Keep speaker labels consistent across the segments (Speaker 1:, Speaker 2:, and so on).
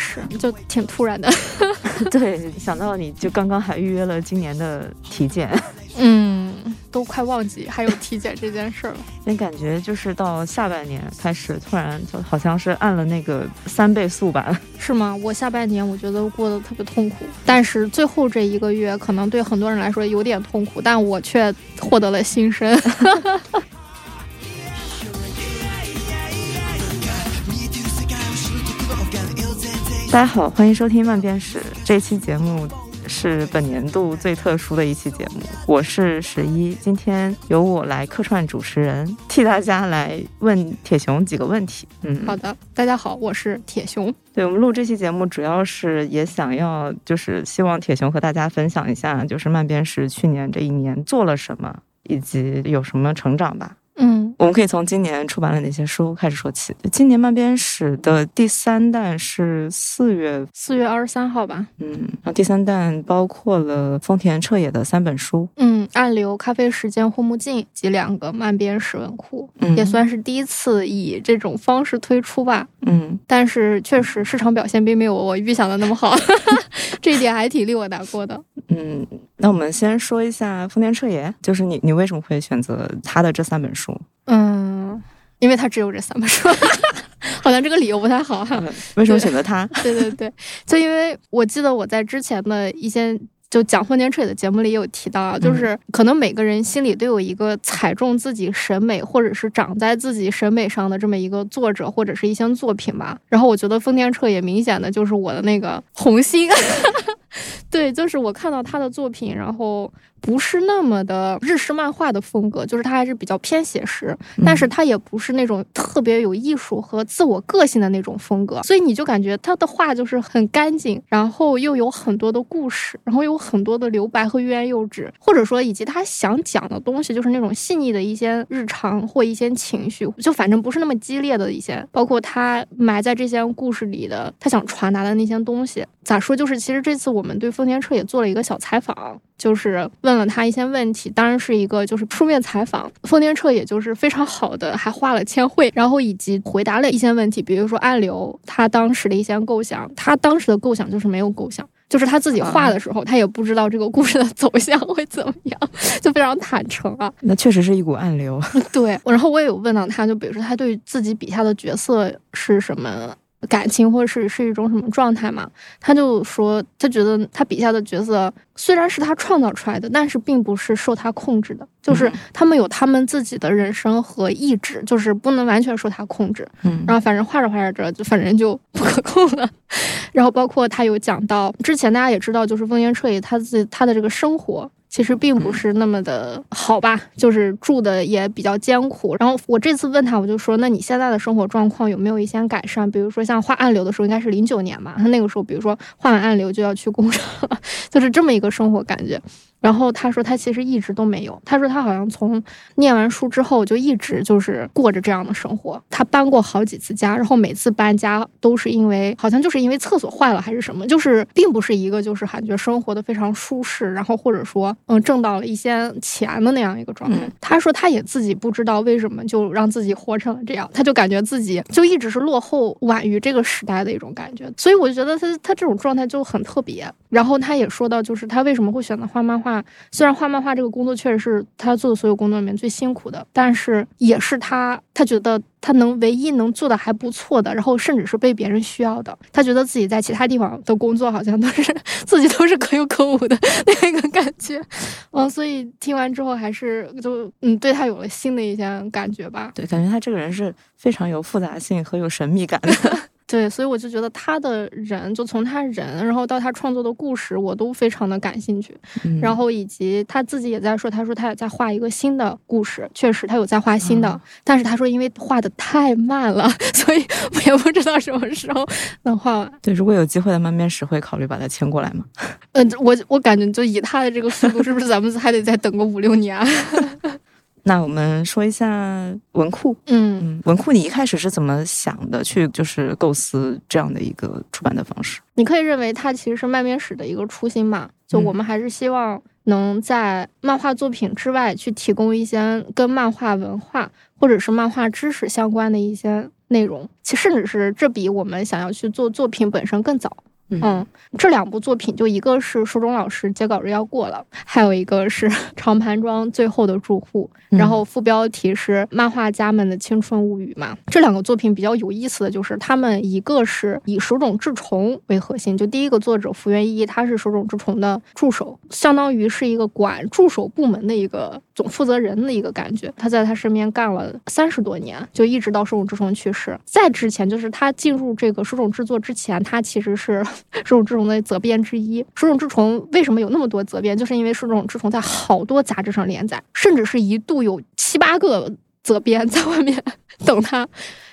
Speaker 1: 过完了，
Speaker 2: 确实就挺突然的。
Speaker 1: 对，想到你就刚刚还预约了今年的体检，
Speaker 2: 嗯，都快忘记还有体检这件事儿了。
Speaker 1: 那感觉就是到下半年开始，突然就好像是按了那个三倍速吧，
Speaker 2: 是吗？我下半年我觉得过得特别痛苦，但是最后这一个月可能对很多人来说有点痛苦，但我却获得了新生。
Speaker 1: 大家好，欢迎收听慢编史。这期节目是本年度最特殊的一期节目，我是十一，今天由我来客串主持人，替大家来问铁熊几个问题。
Speaker 2: 嗯，好的，大家好，我是铁熊。
Speaker 1: 对我们录这期节目，主要是也想要，就是希望铁熊和大家分享一下，就是慢编史去年这一年做了什么，以及有什么成长吧。
Speaker 2: 嗯，
Speaker 1: 我们可以从今年出版了哪些书开始说起。今年漫编史的第三弹是四月
Speaker 2: 四月二十三号吧？
Speaker 1: 嗯，然后第三弹包括了丰田彻也的三本书，
Speaker 2: 嗯，暗流、咖啡时间、护目镜及两个漫编史文库，也算是第一次以这种方式推出吧。
Speaker 1: 嗯，
Speaker 2: 但是确实市场表现并没有我预想的那么好，这一点还挺令我难过的。
Speaker 1: 嗯，那我们先说一下丰田彻也，就是你，你为什么会选择他的这三本书？
Speaker 2: 嗯，因为他只有这三本书，好像这个理由不太好哈。
Speaker 1: 为什么选择他？
Speaker 2: 对对对，就因为我记得我在之前的一些。就讲丰田彻也的节目里也有提到啊，就是可能每个人心里都有一个踩中自己审美，或者是长在自己审美上的这么一个作者或者是一些作品吧。然后我觉得丰田彻也明显的就是我的那个红心，对，就是我看到他的作品，然后。不是那么的日式漫画的风格，就是它还是比较偏写实，但是它也不是那种特别有艺术和自我个性的那种风格，所以你就感觉他的画就是很干净，然后又有很多的故事，然后有很多的留白和欲言又止，或者说以及他想讲的东西就是那种细腻的一些日常或一些情绪，就反正不是那么激烈的一些，包括他埋在这些故事里的他想传达的那些东西。咋说？就是其实这次我们对丰田彻也做了一个小采访，就是问了他一些问题，当然是一个就是书面采访。丰田彻也就是非常好的，还画了签绘，然后以及回答了一些问题，比如说暗流他当时的一些构想，他当时的构想就是没有构想，就是他自己画的时候，他也不知道这个故事的走向会怎么样，就非常坦诚啊。
Speaker 1: 那确实是一股暗流。
Speaker 2: 对，然后我也有问到他，就比如说他对自己笔下的角色是什么。感情或者是是一种什么状态嘛？他就说，他觉得他笔下的角色虽然是他创造出来的，但是并不是受他控制的，就是他们有他们自己的人生和意志，就是不能完全受他控制。
Speaker 1: 嗯，
Speaker 2: 然后反正画着画着着，就反正就不可控了。然后包括他有讲到，之前大家也知道，就是风烟彻也他自己他的这个生活。其实并不是那么的好吧，就是住的也比较艰苦。然后我这次问他，我就说，那你现在的生活状况有没有一些改善？比如说像画暗流的时候，应该是零九年吧，他那个时候，比如说画完暗流就要去工厂了，就是这么一个生活感觉。然后他说他其实一直都没有，他说他好像从念完书之后就一直就是过着这样的生活。他搬过好几次家，然后每次搬家都是因为好像就是因为厕所坏了还是什么，就是并不是一个就是感觉生活的非常舒适，然后或者说嗯挣到了一些钱的那样一个状态。他说他也自己不知道为什么就让自己活成了这样，他就感觉自己就一直是落后晚于这个时代的一种感觉。所以我就觉得他他这种状态就很特别。然后他也说到，就是他为什么会选择画漫画。虽然画漫画这个工作确实是他做的所有工作里面最辛苦的，但是也是他他觉得他能唯一能做的还不错的，然后甚至是被别人需要的。他觉得自己在其他地方的工作好像都是 自己都是可有可无的那个感觉。嗯，所以听完之后还是就嗯对他有了新的一些感觉吧。
Speaker 1: 对，感觉他这个人是非常有复杂性和有神秘感的。
Speaker 2: 对，所以我就觉得他的人，就从他人，然后到他创作的故事，我都非常的感兴趣。然后以及他自己也在说，他说他也在画一个新的故事，确实他有在画新的，但是他说因为画的太慢了，所以我也不知道什么时候能画完。
Speaker 1: 对，如果有机会的慢面史，会考虑把他牵过来吗？
Speaker 2: 嗯，我我感觉就以他的这个速度，是不是咱们还得再等个五六年？
Speaker 1: 那我们说一下文库，
Speaker 2: 嗯，
Speaker 1: 文库你一开始是怎么想的？去就是构思这样的一个出版的方式？
Speaker 2: 你可以认为它其实是漫编史的一个初心嘛？就我们还是希望能在漫画作品之外去提供一些跟漫画文化或者是漫画知识相关的一些内容，其甚至是这比我们想要去做作品本身更早。嗯，这两部作品就一个是书中老师截稿日要过了，还有一个是长盘庄最后的住户，然后副标题是漫画家们的青春物语嘛。这两个作品比较有意思的就是，他们一个是以手冢治虫为核心，就第一个作者福原一，他是手冢治虫的助手，相当于是一个管助手部门的一个总负责人的一个感觉。他在他身边干了三十多年，就一直到手冢治虫去世。在之前，就是他进入这个手冢制作之前，他其实是。手冢治虫的责编之一，手冢治虫为什么有那么多责编？就是因为手冢治虫在好多杂志上连载，甚至是一度有七八个责编在外面 等他。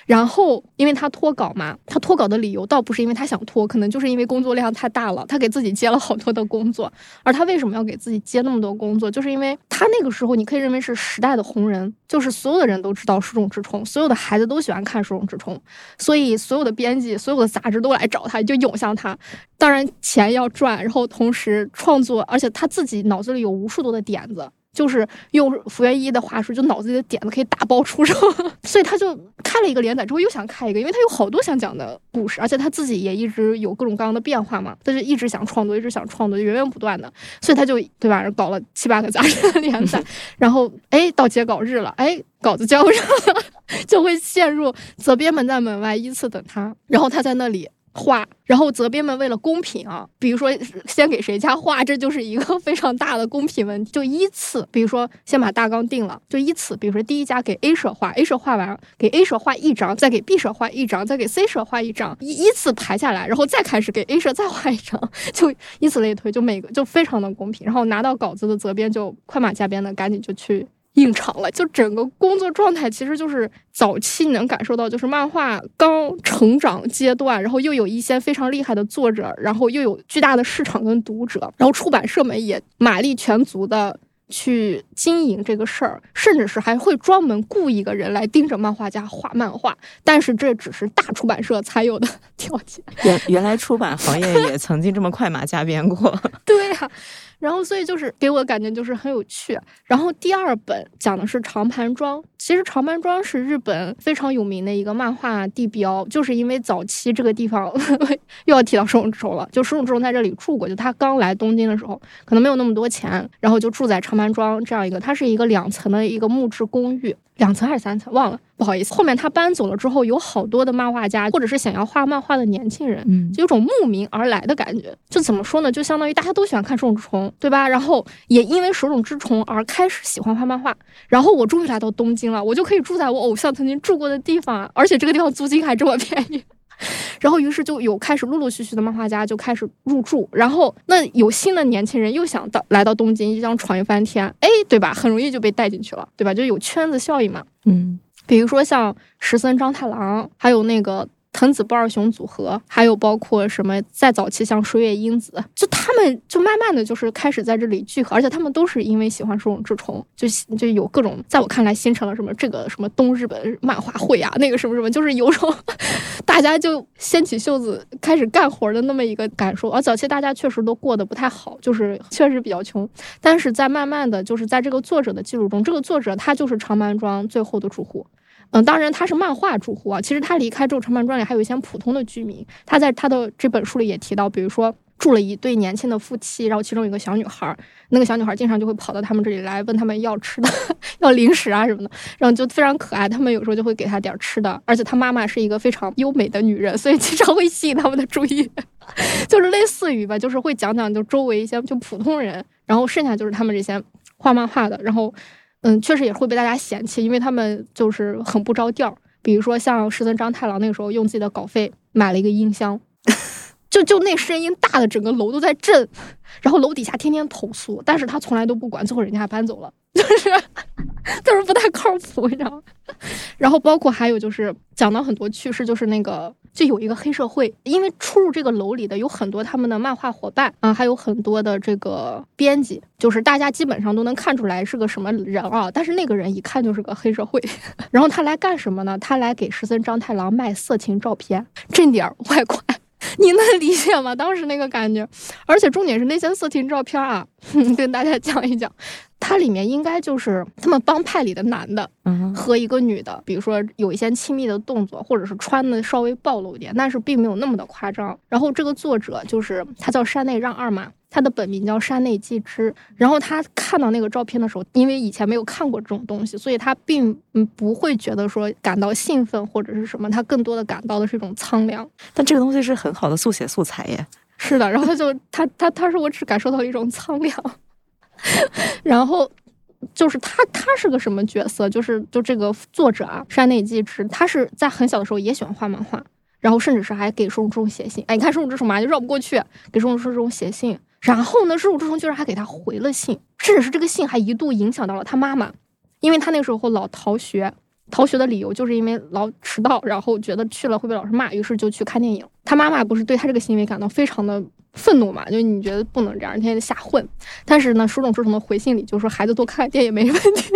Speaker 2: 然后，因为他脱稿嘛，他脱稿的理由倒不是因为他想脱，可能就是因为工作量太大了，他给自己接了好多的工作。而他为什么要给自己接那么多工作？就是因为他那个时候，你可以认为是时代的红人，就是所有的人都知道书中之虫，所有的孩子都喜欢看书中之虫，所以所有的编辑、所有的杂志都来找他，就涌向他。当然，钱要赚，然后同时创作，而且他自己脑子里有无数多的点子。就是用福原一的话说，就脑子里的点子可以打包出售，所以他就开了一个连载之后又想开一个，因为他有好多想讲的故事，而且他自己也一直有各种各样的变化嘛，他就一直想创作，一直想创作，源源不断的，所以他就对吧，搞了七八个杂志的连载，然后哎到截稿日了，哎稿子交上了，就会陷入责编门在门外依次等他，然后他在那里。画，然后责编们为了公平啊，比如说先给谁家画，这就是一个非常大的公平问题。就依次，比如说先把大纲定了，就依次，比如说第一家给 A 社画，A 社画完给 A 社画一张，再给 B 社画一张，再给 C 社画一张，依依次排下来，然后再开始给 A 社再画一张，就以此类推，就每个就非常的公平。然后拿到稿子的责编就快马加鞭的赶紧就去。应场了，就整个工作状态其实就是早期你能感受到，就是漫画刚成长阶段，然后又有一些非常厉害的作者，然后又有巨大的市场跟读者，然后出版社们也马力全足的去经营这个事儿，甚至是还会专门雇一个人来盯着漫画家画漫画，但是这只是大出版社才有的条件。
Speaker 1: 原原来出版行业也曾经这么快马加鞭过。
Speaker 2: 对呀。然后，所以就是给我的感觉就是很有趣。然后第二本讲的是长盘庄，其实长盘庄是日本非常有名的一个漫画地标，就是因为早期这个地方 又要提到手冢治虫了，就手冢治虫在这里住过，就他刚来东京的时候，可能没有那么多钱，然后就住在长盘庄这样一个，它是一个两层的一个木质公寓。两层还是三层，忘了，不好意思。后面他搬走了之后，有好多的漫画家，或者是想要画漫画的年轻人，嗯，就有种慕名而来的感觉。就怎么说呢？就相当于大家都喜欢看手冢治虫，对吧？然后也因为手冢之虫而开始喜欢画漫画。然后我终于来到东京了，我就可以住在我偶像曾经住过的地方，而且这个地方租金还这么便宜。然后，于是就有开始陆陆续续的漫画家就开始入住，然后那有新的年轻人又想到来到东京，就想闯一番天，哎，对吧？很容易就被带进去了，对吧？就有圈子效应嘛。嗯，比如说像石森章太郎，还有那个。藤子不二雄组合，还有包括什么再早期像水野英子，就他们就慢慢的就是开始在这里聚合，而且他们都是因为喜欢手冢治虫，就就有各种在我看来形成了什么这个什么东日本漫画会啊，那个什么什么，就是有种大家就掀起袖子开始干活的那么一个感受。而早期大家确实都过得不太好，就是确实比较穷，但是在慢慢的就是在这个作者的记录中，这个作者他就是长满庄最后的住户。嗯，当然他是漫画住户啊。其实他离开之后，长盘庄里还有一些普通的居民。他在他的这本书里也提到，比如说住了一对年轻的夫妻，然后其中有个小女孩，那个小女孩经常就会跑到他们这里来问他们要吃的、要零食啊什么的，然后就非常可爱。他们有时候就会给他点吃的，而且他妈妈是一个非常优美的女人，所以经常会吸引他们的注意。就是类似于吧，就是会讲讲就周围一些就普通人，然后剩下就是他们这些画漫画的，然后。嗯，确实也会被大家嫌弃，因为他们就是很不着调。比如说像石森章太郎那个时候用自己的稿费买了一个音箱，就就那声音大的整个楼都在震，然后楼底下天天投诉，但是他从来都不管，最后人家搬走了，就是就是不太靠谱，你知道吗？然后包括还有就是讲到很多趣事，就是那个。就有一个黑社会，因为出入这个楼里的有很多他们的漫画伙伴啊，还有很多的这个编辑，就是大家基本上都能看出来是个什么人啊。但是那个人一看就是个黑社会，然后他来干什么呢？他来给石森章太郎卖色情照片，挣点外快。你能理解吗？当时那个感觉，而且重点是那些色情照片啊，跟大家讲一讲，它里面应该就是他们帮派里的男的和一个女的，比如说有一些亲密的动作，或者是穿的稍微暴露一点，但是并没有那么的夸张。然后这个作者就是他叫山内让二马。他的本名叫山内纪之，然后他看到那个照片的时候，因为以前没有看过这种东西，所以他并嗯不会觉得说感到兴奋或者是什么，他更多的感到的是一种苍凉。
Speaker 1: 但这个东西是很好的速写素材耶。
Speaker 2: 是的，然后他就他他他说我只感受到了一种苍凉，然后就是他他是个什么角色？就是就这个作者啊，山内纪之，他是在很小的时候也喜欢画漫画，然后甚至是还给手冢治虫写信。哎，你看手冢治虫嘛，就绕不过去，给手冢治虫写信。然后呢，手冢治虫居然还给他回了信，甚至是这个信还一度影响到了他妈妈，因为他那时候老逃学，逃学的理由就是因为老迟到，然后觉得去了会被老师骂，于是就去看电影。他妈妈不是对他这个行为感到非常的愤怒嘛？就你觉得不能这样，天天瞎混。但是呢，手冢治虫的回信里就说孩子多看看电影没问题。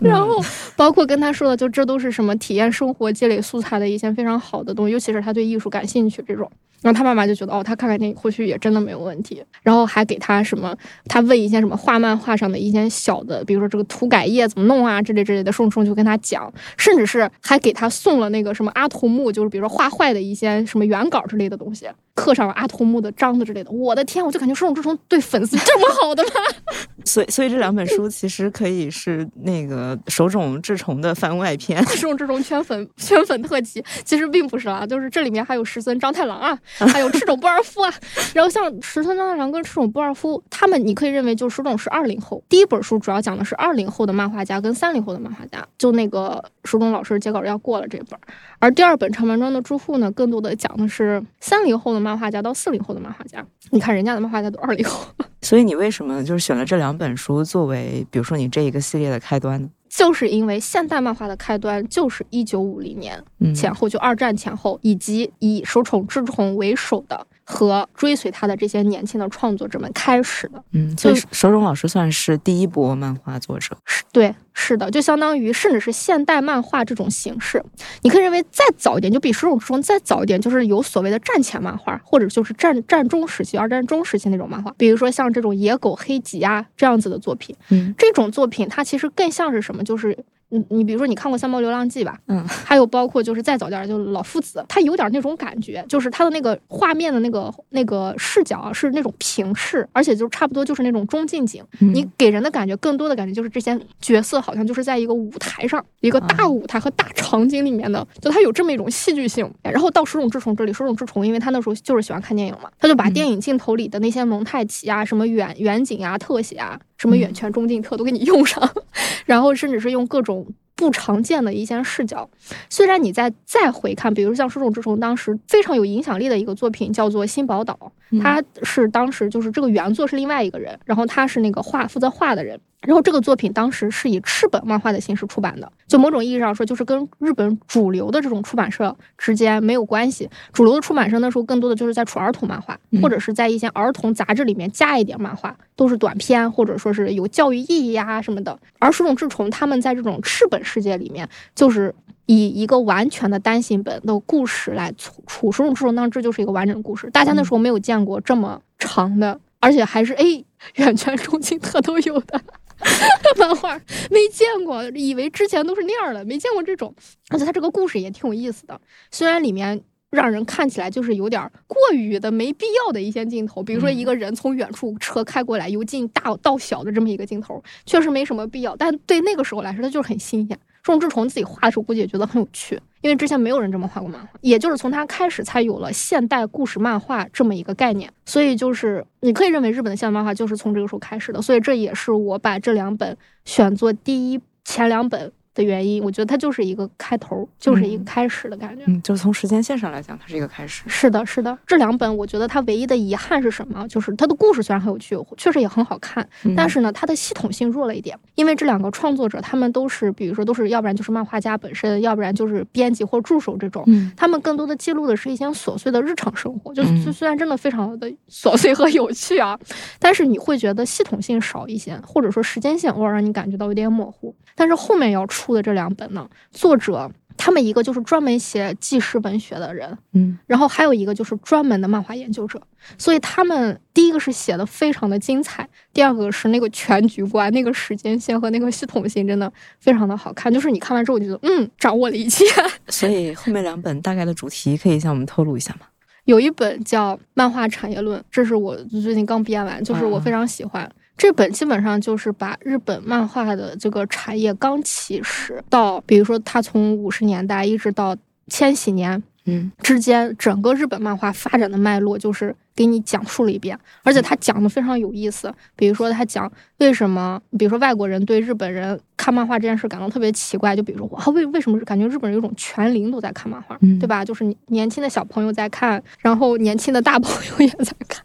Speaker 2: 然后包括跟他说的，就这都是什么体验生活、积累素材的一些非常好的东西，尤其是他对艺术感兴趣这种。然后他妈妈就觉得，哦，他看看电影或许也真的没有问题。然后还给他什么，他问一些什么画漫画上的一些小的，比如说这个涂改液怎么弄啊，之类之类的。顺顺就跟他讲，甚至是还给他送了那个什么阿童木，就是比如说画坏的一些什么原稿之类的东西，刻上了阿童木的章子之类的。我的天，我就感觉宋仲之虫对粉丝这么好的吗？
Speaker 1: 所以，所以这两本书其实可以是那个手冢治虫的番外篇，
Speaker 2: 手冢治虫圈粉 圈粉特辑。其实并不是啊，就是这里面还有石森章太郎啊。还有赤冢不二夫啊，然后像石森章太郎跟赤冢不二夫，他们你可以认为就是手冢是二零后。第一本书主要讲的是二零后的漫画家跟三零后的漫画家，就那个手冢老师截稿要过了这本，而第二本长门庄的住户呢，更多的讲的是三零后的漫画家到四零后的漫画家。你看人家的漫画家都二零后，
Speaker 1: 所以你为什么就是选了这两本书作为，比如说你这一个系列的开端呢？
Speaker 2: 就是因为现代漫画的开端就是一九五零年前后，就二战前后，以及以手冢治虫为首的。和追随他的这些年轻的创作者们开始的，
Speaker 1: 嗯，所以手冢老师算是第一波漫画作者，
Speaker 2: 是对，是的，就相当于甚至是现代漫画这种形式，你可以认为再早一点，就比手冢治虫再早一点，就是有所谓的战前漫画，或者就是战战中时期、二战中时期那种漫画，比如说像这种野狗黑吉啊这样子的作品，
Speaker 1: 嗯，
Speaker 2: 这种作品它其实更像是什么，就是。你你比如说你看过《三毛流浪记》吧，
Speaker 1: 嗯，
Speaker 2: 还有包括就是再早点就老夫子，他有点那种感觉，就是他的那个画面的那个那个视角啊，是那种平视，而且就差不多就是那种中近景，你给人的感觉更多的感觉就是这些角色好像就是在一个舞台上，一个大舞台和大场景里面的，就他有这么一种戏剧性。然后到十种之虫这里，十种之虫因为他那时候就是喜欢看电影嘛，他就把电影镜头里的那些蒙太奇啊、什么远远景啊、特写啊。什么远全中近特都给你用上，然后甚至是用各种不常见的一些视角。虽然你再再回看，比如像手冢治虫当时非常有影响力的一个作品叫做《新宝岛》，他是当时就是这个原作是另外一个人，然后他是那个画负责画的人。然后这个作品当时是以赤本漫画的形式出版的，就某种意义上说，就是跟日本主流的这种出版社之间没有关系。主流的出版社那时候更多的就是在出儿童漫画，或者是在一些儿童杂志里面加一点漫画，都是短篇或者说是有教育意义呀什么的。而手冢治虫他们在这种赤本世界里面，就是以一个完全的单行本的故事来出。手冢治虫当这就是一个完整的故事，大家那时候没有见过这么长的，而且还是哎远全中近特都有的。漫画没见过，以为之前都是那样的，没见过这种。而且它这个故事也挺有意思的，虽然里面让人看起来就是有点过于的没必要的一些镜头，比如说一个人从远处车开过来，由近大到小的这么一个镜头，确实没什么必要。但对那个时候来说，它就是很新鲜。众志虫自己画的时候，估计也觉得很有趣，因为之前没有人这么画过漫画，也就是从他开始才有了现代故事漫画这么一个概念。所以就是你可以认为日本的现代漫画就是从这个时候开始的。所以这也是我把这两本选作第一前两本。的原因，我觉得它就是一个开头，就是一个开始的感觉。
Speaker 1: 嗯，就是从时间线上来讲，它是一个开始。
Speaker 2: 是的，是的。这两本，我觉得它唯一的遗憾是什么？就是它的故事虽然很有趣，确实也很好看，但是呢，它的系统性弱了一点。因为这两个创作者，他们都是，比如说，都是要不然就是漫画家本身，要不然就是编辑或助手这种。
Speaker 1: 嗯。
Speaker 2: 他们更多的记录的是一些琐碎的日常生活，就虽然真的非常的琐碎和有趣啊，但是你会觉得系统性少一些，或者说时间线偶尔让你感觉到有点模糊。但是后面要出的这两本呢，作者他们一个就是专门写纪实文学的人，
Speaker 1: 嗯，
Speaker 2: 然后还有一个就是专门的漫画研究者，所以他们第一个是写的非常的精彩，第二个是那个全局观、那个时间线和那个系统性真的非常的好看，就是你看完之后就觉得嗯，掌握了一切。
Speaker 1: 所以后面两本大概的主题可以向我们透露一下吗？
Speaker 2: 有一本叫《漫画产业论》，这是我最近刚编完，就是我非常喜欢。这本基本上就是把日本漫画的这个产业刚起始到，比如说它从五十年代一直到千禧年，
Speaker 1: 嗯，
Speaker 2: 之间整个日本漫画发展的脉络，就是给你讲述了一遍，而且他讲的非常有意思。比如说他讲为什么，比如说外国人对日本人看漫画这件事感到特别奇怪，就比如说哇，为为什么感觉日本人有种全龄都在看漫画，对吧？就是年轻的小朋友在看，然后年轻的大朋友 也在看。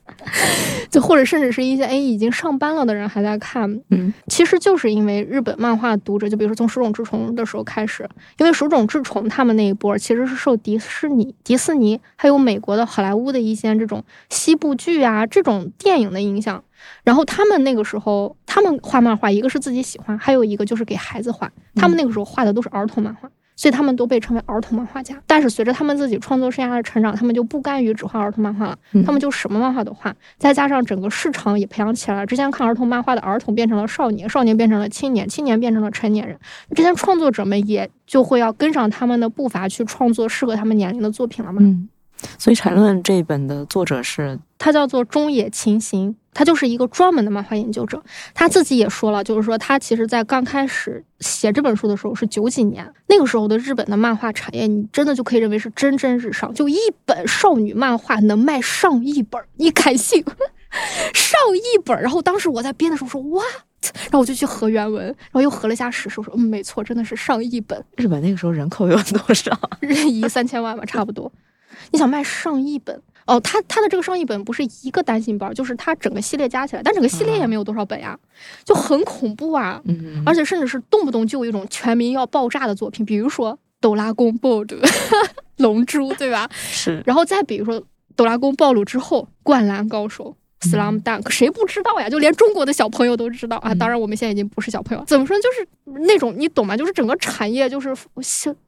Speaker 2: 就或者甚至是一些哎已经上班了的人还在看，
Speaker 1: 嗯，
Speaker 2: 其实就是因为日本漫画读者，就比如说从手冢治虫的时候开始，因为手冢治虫他们那一波其实是受迪士尼、迪士尼还有美国的好莱坞的一些这种西部剧啊这种电影的影响，然后他们那个时候他们画漫画，一个是自己喜欢，还有一个就是给孩子画，他们那个时候画的都是儿童漫画。所以他们都被称为儿童漫画家，但是随着他们自己创作生涯的成长，他们就不甘于只画儿童漫画了，他们就什么漫画都画。再加上整个市场也培养起来了，之前看儿童漫画的儿童变成了少年，少年变成了青年，青年变成了成年人。这些创作者们也就会要跟上他们的步伐去创作适合他们年龄的作品了嘛。
Speaker 1: 嗯，所以《缠论》这一本的作者是
Speaker 2: 他叫做中野晴行。他就是一个专门的漫画研究者，他自己也说了，就是说他其实，在刚开始写这本书的时候是九几年，那个时候的日本的漫画产业，你真的就可以认为是蒸蒸日上，就一本少女漫画能卖上亿本，你敢信？上亿本！然后当时我在编的时候说哇，然后我就去核原文，然后又核了一下史实，我说嗯，没错，真的是上亿本。
Speaker 1: 日本那个时候人口有多少？
Speaker 2: 一亿三千万吧，差不多。你想卖上亿本？哦，他他的这个上亿本不是一个单行本，就是他整个系列加起来，但整个系列也没有多少本呀，就很恐怖啊。
Speaker 1: 嗯，
Speaker 2: 而且甚至是动不动就有一种全民要爆炸的作品，比如说《斗拉宫暴》的 《龙珠》，对吧？
Speaker 1: 是。
Speaker 2: 然后再比如说《哆啦 A 梦》暴露之后，《灌篮高手》《Slam Dunk》，谁不知道呀？就连中国的小朋友都知道啊。当然，我们现在已经不是小朋友。怎么说？就是那种你懂吗？就是整个产业就是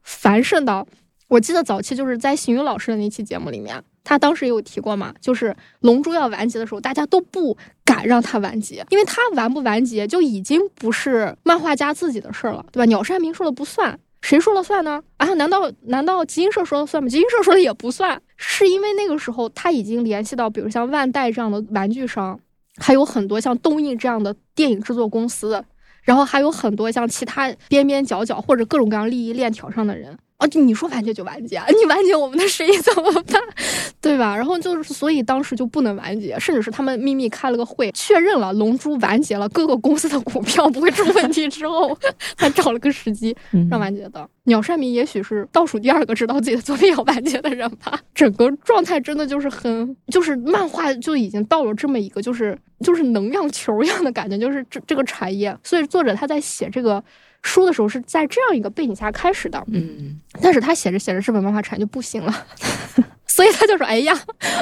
Speaker 2: 繁盛到，我记得早期就是在邢宇老师的那期节目里面。他当时也有提过嘛，就是《龙珠》要完结的时候，大家都不敢让他完结，因为他完不完结就已经不是漫画家自己的事儿了，对吧？鸟山明说了不算，谁说了算呢？啊，难道难道集英社说了算吗？集英社说了也不算，是因为那个时候他已经联系到，比如像万代这样的玩具商，还有很多像东映这样的电影制作公司，然后还有很多像其他边边角角或者各种各样利益链条上的人。啊，你说完结就完结，你完结我们的生意怎么办？对吧？然后就是，所以当时就不能完结，甚至是他们秘密开了个会，确认了《龙珠》完结了，各个公司的股票不会出问题之后，才找了个时机让完结的。鸟山明也许是倒数第二个知道自己的作品要完结的人吧。整个状态真的就是很，就是漫画就已经到了这么一个，就是就是能量球一样的感觉，就是这这个产业。所以作者他在写这个。书的时候是在这样一个背景下开始的，
Speaker 1: 嗯，
Speaker 2: 但是他写着写着，日本漫画产业就不行了，所以他就说：“哎呀，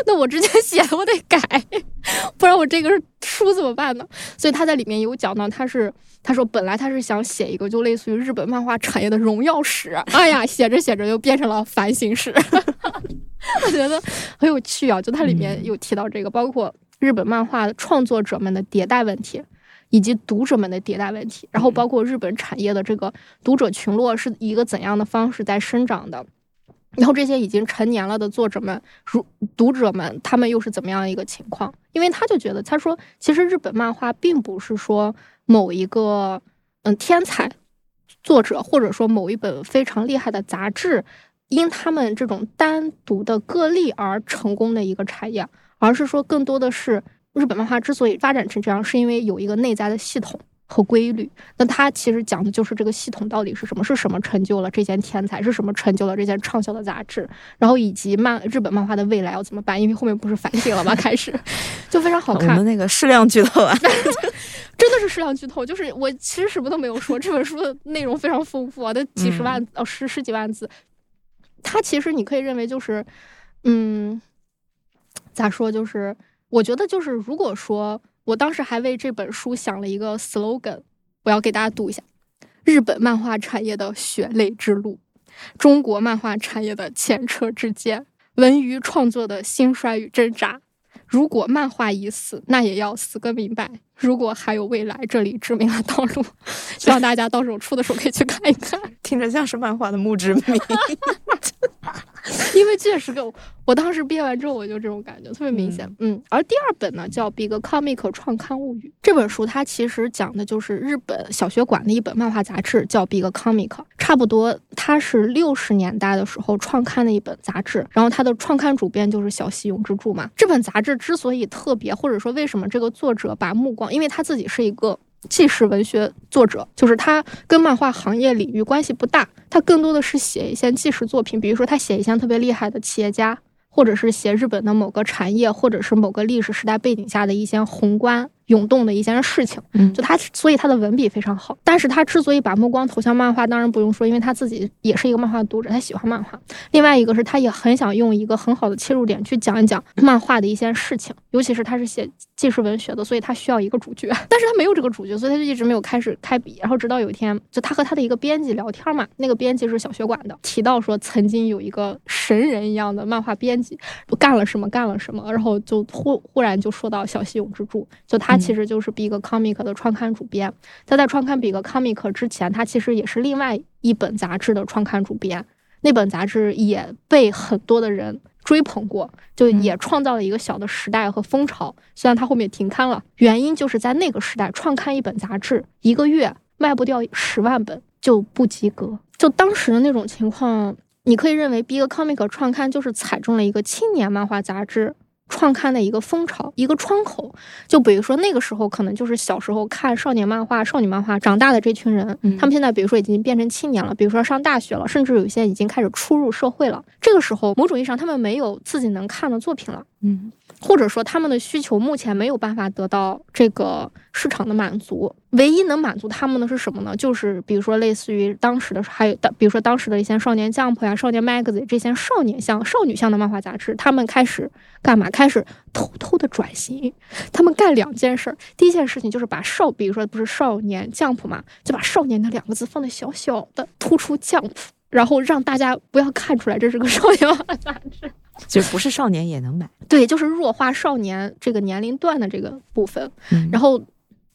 Speaker 2: 那我直接写我得改，不然我这个书怎么办呢？”所以他在里面有讲到，他是他说本来他是想写一个就类似于日本漫画产业的荣耀史，哎呀，写着写着又变成了反省史，我觉得很有趣啊。就它里面有提到这个，包括日本漫画创作者们的迭代问题。以及读者们的迭代问题，然后包括日本产业的这个读者群落是一个怎样的方式在生长的，然后这些已经成年了的作者们，如读者们，他们又是怎么样一个情况？因为他就觉得，他说，其实日本漫画并不是说某一个嗯天才作者，或者说某一本非常厉害的杂志，因他们这种单独的个例而成功的一个产业，而是说更多的是。日本漫画之所以发展成这样，是因为有一个内在的系统和规律。那它其实讲的就是这个系统到底是什么？是什么成就了这件天才？是什么成就了这件畅销的杂志？然后以及漫日本漫画的未来要怎么办？因为后面不是反省了吗？开始就非常好看。
Speaker 1: 我们那个适量剧透啊，
Speaker 2: 真的是适量剧透。就是我其实什么都没有说，这本书的内容非常丰富啊，得几十万哦十十几万字。它其实你可以认为就是，嗯，咋说就是。我觉得就是，如果说我当时还为这本书想了一个 slogan，我要给大家读一下：日本漫画产业的血泪之路。中国漫画产业的前车之鉴，文娱创作的兴衰与挣扎。如果漫画已死，那也要死个明白。如果还有未来，这里指明了道路。希望大家到时候出的时候可以去看一看，
Speaker 1: 听着像是漫画的墓志铭。
Speaker 2: 因为确实给我，我当时编完之后我就这种感觉特别明显。嗯，而第二本呢叫《Big Comic 创刊物语》这本书，它其实讲的就是日本小学馆的一本漫画杂志，叫《Big Comic》，差不多它是六十年代的时候创刊的一本杂志。然后它的创刊主编就是小西永之助嘛。这本杂志之所以特别，或者说为什么这个作者把目光，因为他自己是一个。纪实文学作者，就是他跟漫画行业领域关系不大，他更多的是写一些纪实作品，比如说他写一些特别厉害的企业家，或者是写日本的某个产业，或者是某个历史时代背景下的一些宏观。涌动的一件事情，嗯，就他，所以他的文笔非常好。但是他之所以把目光投向漫画，当然不用说，因为他自己也是一个漫画读者，他喜欢漫画。另外一个是，他也很想用一个很好的切入点去讲一讲漫画的一些事情，尤其是他是写纪实文学的，所以他需要一个主角。但是他没有这个主角，所以他就一直没有开始开笔。然后直到有一天，就他和他的一个编辑聊天嘛，那个编辑是小学馆的，提到说曾经有一个神人一样的漫画编辑，干了什么干了什么，然后就忽忽然就说到小西永之助，就他。他其实就是《Big Comic》的创刊主编。他在创刊《Big Comic》之前，他其实也是另外一本杂志的创刊主编。那本杂志也被很多的人追捧过，就也创造了一个小的时代和风潮。虽然他后面停刊了，原因就是在那个时代，创刊一本杂志一个月卖不掉十万本就不及格。就当时的那种情况，你可以认为《Big Comic》创刊就是踩中了一个青年漫画杂志。创刊的一个风潮，一个窗口。就比如说那个时候，可能就是小时候看少年漫画、少女漫画长大的这群人，他们现在比如说已经变成青年了，比如说上大学了，甚至有些已经开始初入社会了。这个时候，某种意义上，他们没有自己能看的作品了。嗯。或者说他们的需求目前没有办法得到这个市场的满足，唯一能满足他们的是什么呢？就是比如说类似于当时的还有当，比如说当时的一些少年 Jump 呀、少年 Magazine 这些少年向、少女向的漫画杂志，他们开始干嘛？开始偷偷的转型。他们干两件事儿，第一件事情就是把少，比如说不是少年 Jump 嘛，就把少年的两个字放的小小的，突出 Jump，然后让大家不要看出来这是个少年漫画杂志。
Speaker 1: 就不是少年也能买，
Speaker 2: 对，就是弱化少年这个年龄段的这个部分。然后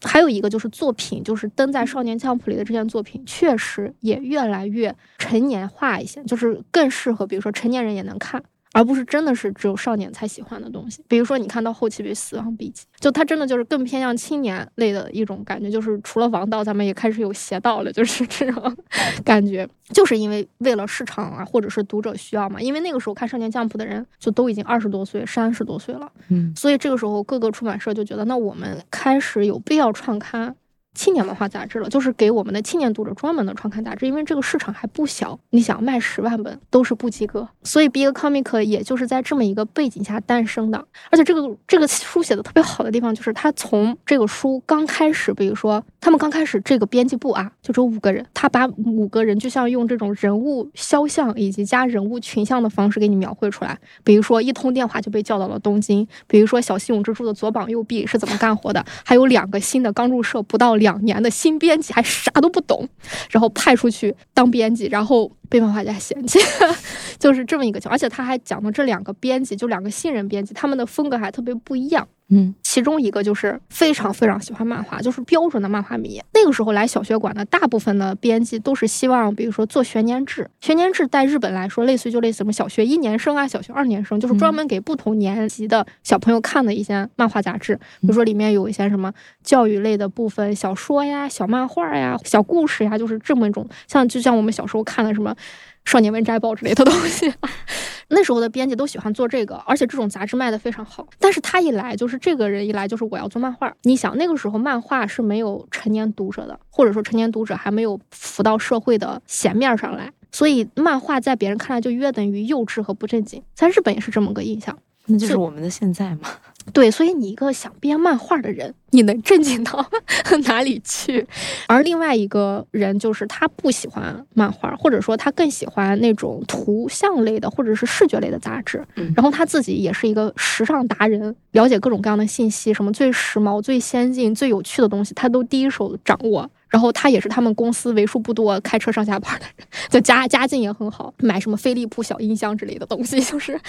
Speaker 2: 还有一个就是作品，就是登在少年相谱里的这件作品，确实也越来越成年化一些，就是更适合，比如说成年人也能看。而不是真的是只有少年才喜欢的东西，比如说你看到后期比《死亡笔记》，就它真的就是更偏向青年类的一种感觉，就是除了王道，咱们也开始有邪道了，就是这种 感觉，就是因为为了市场啊，或者是读者需要嘛，因为那个时候看少年将谱的人就都已经二十多岁、三十多岁了，嗯，所以这个时候各个出版社就觉得，那我们开始有必要创刊。青年文化杂志了，就是给我们的青年读者专门的创刊杂志，因为这个市场还不小，你想卖十万本都是不及格，所以 Big Comic 也就是在这么一个背景下诞生的。而且这个这个书写的特别好的地方，就是他从这个书刚开始，比如说他们刚开始这个编辑部啊，就只有五个人，他把五个人就像用这种人物肖像以及加人物群像的方式给你描绘出来。比如说一通电话就被叫到了东京，比如说小西永之助的左膀右臂是怎么干活的，还有两个新的刚入社不到两。年的新编辑还啥都不懂，然后派出去当编辑，然后被漫画家嫌弃，就是这么一个情况。而且他还讲了这两个编辑，就两个新人编辑，他们的风格还特别不一样。嗯，其中一个就是非常非常喜欢漫画，就是标准的漫画迷。那个时候来小学馆的大部分的编辑都是希望，比如说做学年制。学年制在日本来说，类似于就类似什么小学一年生啊，小学二年生，就是专门给不同年级的小朋友看的一些漫画杂志。比如说里面有一些什么教育类的部分，小说呀、小漫画呀、小故事呀，就是这么一种，像就像我们小时候看的什么。少年文摘报之类的东西，那时候的编辑都喜欢做这个，而且这种杂志卖的非常好。但是他一来，就是这个人一来，就是我要做漫画。你想那个时候漫画是没有成年读者的，或者说成年读者还没有浮到社会的弦面上来，所以漫画在别人看来就约等于幼稚和不正经。在日本也是这么个印象。
Speaker 1: 那就是我们的现在嘛。
Speaker 2: 对，所以你一个想编漫画的人，你能正经到 哪里去？而另外一个人就是他不喜欢漫画，或者说他更喜欢那种图像类的或者是视觉类的杂志。然后他自己也是一个时尚达人，了解各种各样的信息，什么最时髦、最先进、最有趣的东西，他都第一手掌握。然后他也是他们公司为数不多开车上下班的人，就家家境也很好，买什么飞利浦小音箱之类的东西，就是，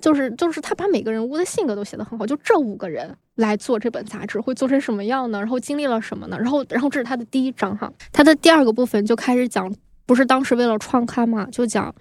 Speaker 2: 就是就是他把每个人物的性格都写得很好。就这五个人来做这本杂志会做成什么样呢？然后经历了什么呢？然后然后这是他的第一章哈，他的第二个部分就开始讲，不是当时为了创刊嘛，就讲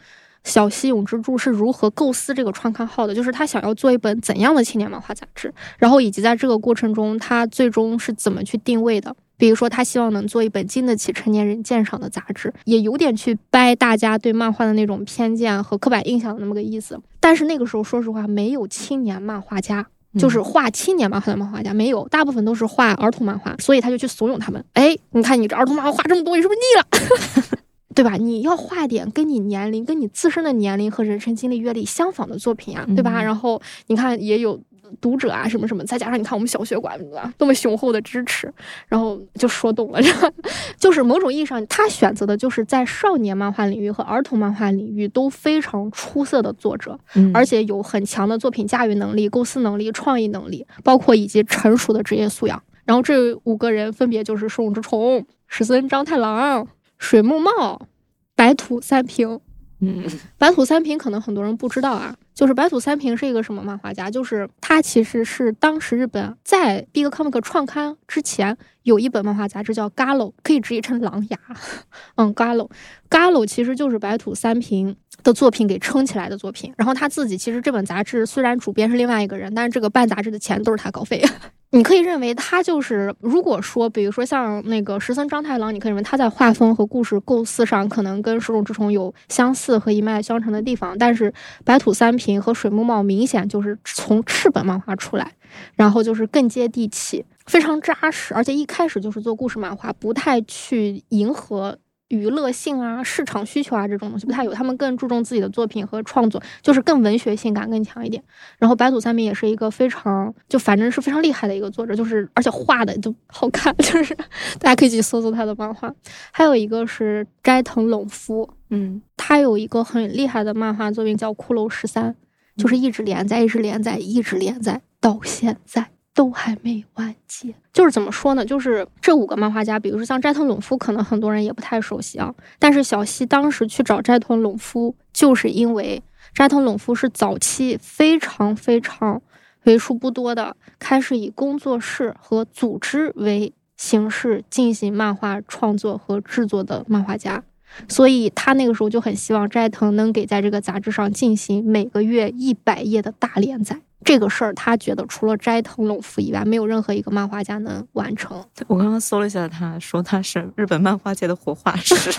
Speaker 2: 小西永之助是如何构思这个创刊号的，就是他想要做一本怎样的青年漫画杂志，然后以及在这个过程中他最终是怎么去定位的。比如说，他希望能做一本经得起成年人鉴赏的杂志，也有点去掰大家对漫画的那种偏见和刻板印象的那么个意思。但是那个时候，说实话，没有青年漫画家，就是画青年漫画的漫画家没有，大部分都是画儿童漫画，所以他就去怂恿他们。哎，你看你这儿童漫画画这么多，你是不是腻了？对吧？你要画点跟你年龄、跟你自身的年龄和人生经历、阅历相仿的作品啊，对吧？然后你看也有。读者啊，什么什么，再加上你看我们小学馆啊多么雄厚的支持，然后就说动了，就是某种意义上，他选择的就是在少年漫画领域和儿童漫画领域都非常出色的作者，而且有很强的作品驾驭能力、构思能力、创意能力，包括以及成熟的职业素养。然后这五个人分别就是手冢治虫、石森章太郎、水木茂、白土三平。
Speaker 1: 嗯，
Speaker 2: 白土三平可能很多人不知道啊，就是白土三平是一个什么漫画家？就是他其实是当时日本在 Big Comic 创刊之前有一本漫画杂志叫《Gallo》，可以直译成狼牙。嗯，《Gallo》，Gallo 其实就是白土三平的作品给撑起来的作品。然后他自己其实这本杂志虽然主编是另外一个人，但是这个办杂志的钱都是他稿费。你可以认为他就是，如果说，比如说像那个石森章太郎，你可以认为他在画风和故事构思上可能跟手冢治虫有相似和一脉相承的地方，但是白土三平和水木茂明显就是从赤本漫画出来，然后就是更接地气，非常扎实，而且一开始就是做故事漫画，不太去迎合。娱乐性啊，市场需求啊，这种东西不太有。他们更注重自己的作品和创作，就是更文学性感更强一点。然后白土三明也是一个非常，就反正是非常厉害的一个作者，就是而且画的就好看，就是大家可以去搜搜他的漫画。还有一个是斋藤隆夫，
Speaker 1: 嗯，
Speaker 2: 他有一个很厉害的漫画作品叫《骷髅十三》，就是一直连载，一直连载，一直连载到现在。都还没完结，就是怎么说呢？就是这五个漫画家，比如说像斋藤隆夫，可能很多人也不太熟悉啊。但是小西当时去找斋藤隆夫，就是因为斋藤隆夫是早期非常非常为数不多的开始以工作室和组织为形式进行漫画创作和制作的漫画家，所以他那个时候就很希望斋藤能给在这个杂志上进行每个月一百页的大连载。这个事儿，他觉得除了斋藤隆夫以外，没有任何一个漫画家能完成。
Speaker 1: 我刚刚搜了一下，他说他是日本漫画界的活化石。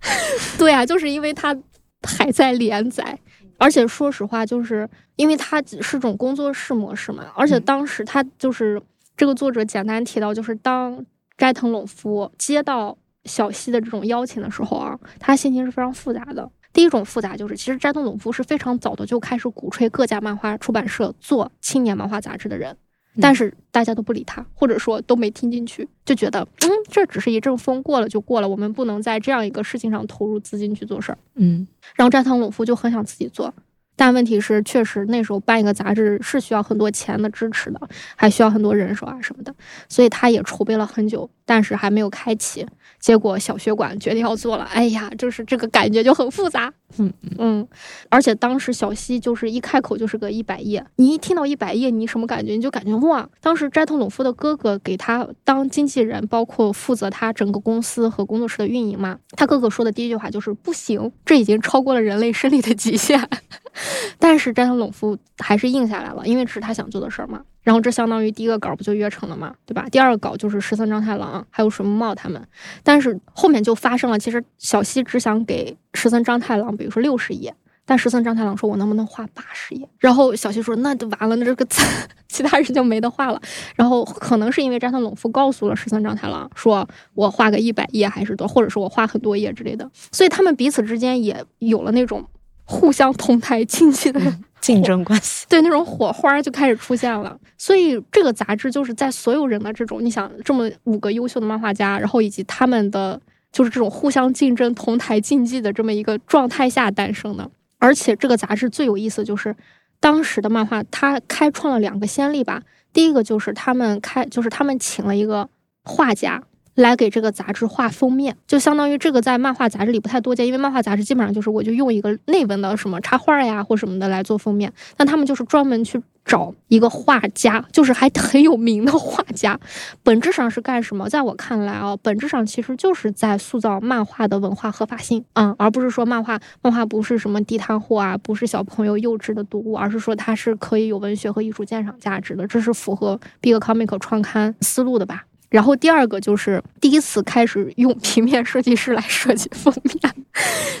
Speaker 2: 对啊，就是因为他还在连载，而且说实话，就是因为他是种工作室模式嘛。而且当时他就是这个作者简单提到，就是当斋藤隆夫接到小西的这种邀请的时候啊，他心情是非常复杂的。第一种复杂就是，其实斋藤隆夫是非常早的就开始鼓吹各家漫画出版社做青年漫画杂志的人，但是大家都不理他，或者说都没听进去，就觉得嗯，这只是一阵风过了就过了，我们不能在这样一个事情上投入资金去做事儿。
Speaker 1: 嗯，
Speaker 2: 然后斋藤隆夫就很想自己做，但问题是，确实那时候办一个杂志是需要很多钱的支持的，还需要很多人手啊什么的，所以他也筹备了很久，但是还没有开启。结果小学馆决定要做了，哎呀，就是这个感觉就很复杂，
Speaker 1: 嗯
Speaker 2: 嗯，而且当时小西就是一开口就是个一百页，你一听到一百页，你什么感觉？你就感觉哇，当时斋藤隆夫的哥哥给他当经纪人，包括负责他整个公司和工作室的运营嘛，他哥哥说的第一句话就是不行，这已经超过了人类生理的极限，但是斋藤隆夫还是应下来了，因为这是他想做的事儿嘛。然后这相当于第一个稿不就约成了嘛，对吧？第二个稿就是石森章太郎还有水木茂他们，但是后面就发生了，其实小西只想给石森章太郎，比如说六十页，但石森章太郎说我能不能画八十页？然后小西说那就完了，那这个 其他人就没得画了。然后可能是因为斋藤隆夫告诉了石森章太郎，说我画个一百页还是多，或者说我画很多页之类的，所以他们彼此之间也有了那种互相同台 竞技的。
Speaker 1: 竞争关系，
Speaker 2: 对那种火花就开始出现了。所以这个杂志就是在所有人的这种，你想这么五个优秀的漫画家，然后以及他们的就是这种互相竞争、同台竞技的这么一个状态下诞生的。而且这个杂志最有意思就是，当时的漫画它开创了两个先例吧。第一个就是他们开，就是他们请了一个画家来给这个杂志画封面，就相当于这个在漫画杂志里不太多见，因为漫画杂志基本上就是我就用一个内文的什么插画呀或什么的来做封面，但他们就是专门去找一个画家，就是还 很有名的画家，本质上是干什么？在我看来啊，本质上其实就是在塑造漫画的文化合法性啊，而不是说漫画漫画不是什么地摊货啊，不是小朋友幼稚的读物，而是说它是可以有文学和艺术鉴赏价值的，这是符合 Big Comic 创刊思路的吧。然后第二个就是第一次开始用平面设计师来设计封面，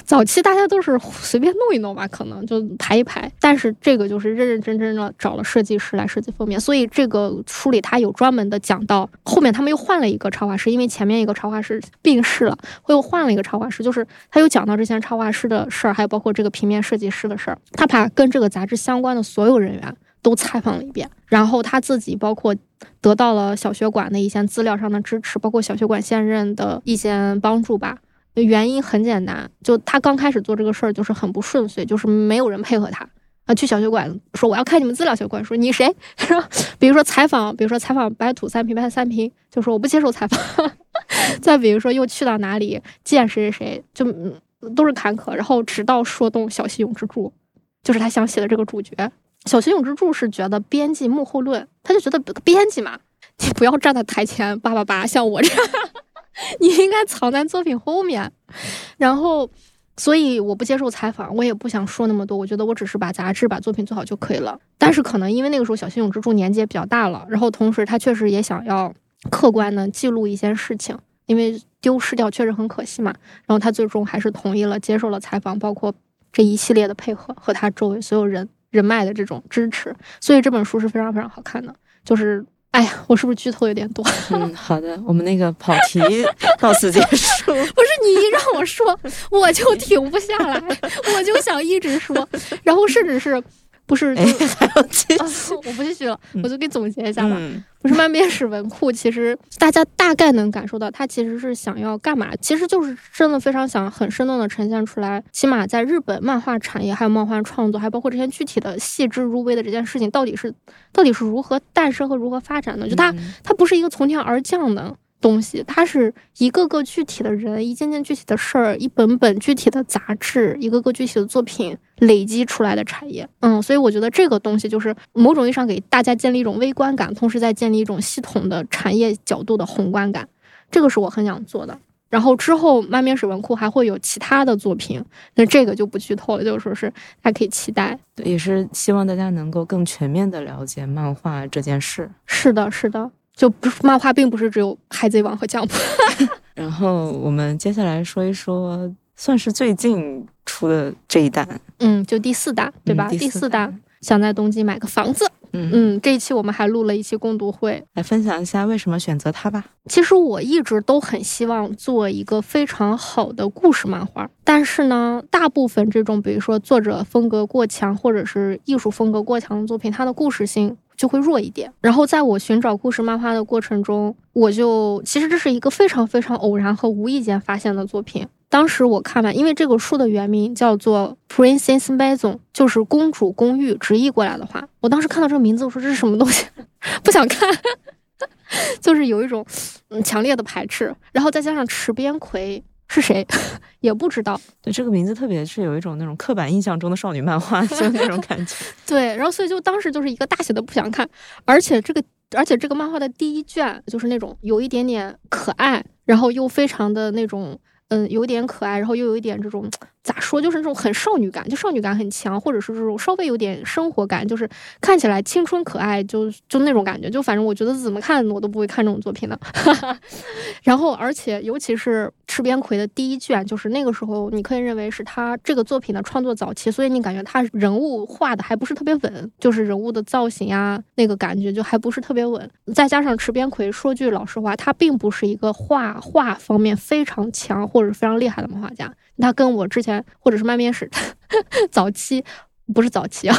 Speaker 2: 早期大家都是随便弄一弄吧，可能就排一排，但是这个就是认认真真的找了设计师来设计封面，所以这个书里他有专门的讲到，后面他们又换了一个插画师，因为前面一个插画师病逝了，会又换了一个插画师，就是他又讲到这些插画师的事儿，还有包括这个平面设计师的事儿，他把跟这个杂志相关的所有人员。都采访了一遍，然后他自己包括得到了小学馆的一些资料上的支持，包括小学馆现任的一些帮助吧。原因很简单，就他刚开始做这个事儿就是很不顺遂，就是没有人配合他啊。去小学馆说我要看你们资料，小学馆说你谁？说比如说采访，比如说采访白土三平、白三平，就说我不接受采访。再比如说又去到哪里见谁谁谁，就都是坎坷。然后直到说动小西勇之助，就是他想写的这个主角。小学勇之助是觉得编辑幕后论，他就觉得编辑嘛，你不要站在台前叭叭叭，像我这样，你应该藏在作品后面。然后，所以我不接受采访，我也不想说那么多。我觉得我只是把杂志、把作品做好就可以了。但是可能因为那个时候小学勇之助年纪也比较大了，然后同时他确实也想要客观的记录一些事情，因为丢失掉确实很可惜嘛。然后他最终还是同意了，接受了采访，包括这一系列的配合和他周围所有人。人脉的这种支持，所以这本书是非常非常好看的。就是，哎呀，我是不是剧透有点多？
Speaker 1: 嗯，好的，我们那个跑题到此结束。不
Speaker 2: 是你一让我说，我就停不下来，我就想一直说，然后甚至是。不是，
Speaker 1: 还要 继
Speaker 2: 续？我不继续了，我就给总结一下吧。不是漫编史文库，其实大家大概能感受到，他其实是想要干嘛？其实就是真的非常想很生动的呈现出来，起码在日本漫画产业，还有漫画创作，还包括这些具体的细致入微的这件事情，到底是到底是如何诞生和如何发展的？就它，它不是一个从天而降的。东西，它是一个个具体的人，一件件具体的事儿，一本本具体的杂志，一个个具体的作品累积出来的产业。嗯，所以我觉得这个东西就是某种意义上给大家建立一种微观感，同时在建立一种系统的产业角度的宏观感。这个是我很想做的。然后之后漫面史文库还会有其他的作品，那这个就不剧透了，就说是大家可以期待。
Speaker 1: 对也是希望大家能够更全面的了解漫画这件事。
Speaker 2: 是的，是的。就不是漫画，并不是只有《海贼王》和《江浦》。
Speaker 1: 然后我们接下来说一说，算是最近出的这一弹，
Speaker 2: 嗯，就第四弹，对吧？第四弹想在东京买个房子。嗯嗯，这一期我们还录了一期共读会，
Speaker 1: 来分享一下为什么选择它吧。
Speaker 2: 其实我一直都很希望做一个非常好的故事漫画，但是呢，大部分这种比如说作者风格过强或者是艺术风格过强的作品，它的故事性。就会弱一点。然后在我寻找故事漫画的过程中，我就其实这是一个非常非常偶然和无意间发现的作品。当时我看完，因为这个书的原名叫做《Princess Maison》，就是公主公寓，直译过来的话，我当时看到这个名字，我说这是什么东西，不想看，就是有一种嗯强烈的排斥。然后再加上池边葵。是谁也不知道。
Speaker 1: 对这个名字，特别是有一种那种刻板印象中的少女漫画，就那种感觉。
Speaker 2: 对，然后所以就当时就是一个大写的不想看，而且这个而且这个漫画的第一卷就是那种有一点点可爱，然后又非常的那种。嗯，有点可爱，然后又有一点这种咋说，就是那种很少女感，就少女感很强，或者是这种稍微有点生活感，就是看起来青春可爱，就就那种感觉。就反正我觉得怎么看我都不会看这种作品的。然后，而且尤其是池边葵的第一卷，就是那个时候你可以认为是他这个作品的创作早期，所以你感觉他人物画的还不是特别稳，就是人物的造型啊，那个感觉就还不是特别稳。再加上池边葵，说句老实话，他并不是一个画画方面非常强。或者非常厉害的漫画家，他跟我之前或者是漫面史 早期不是早期啊，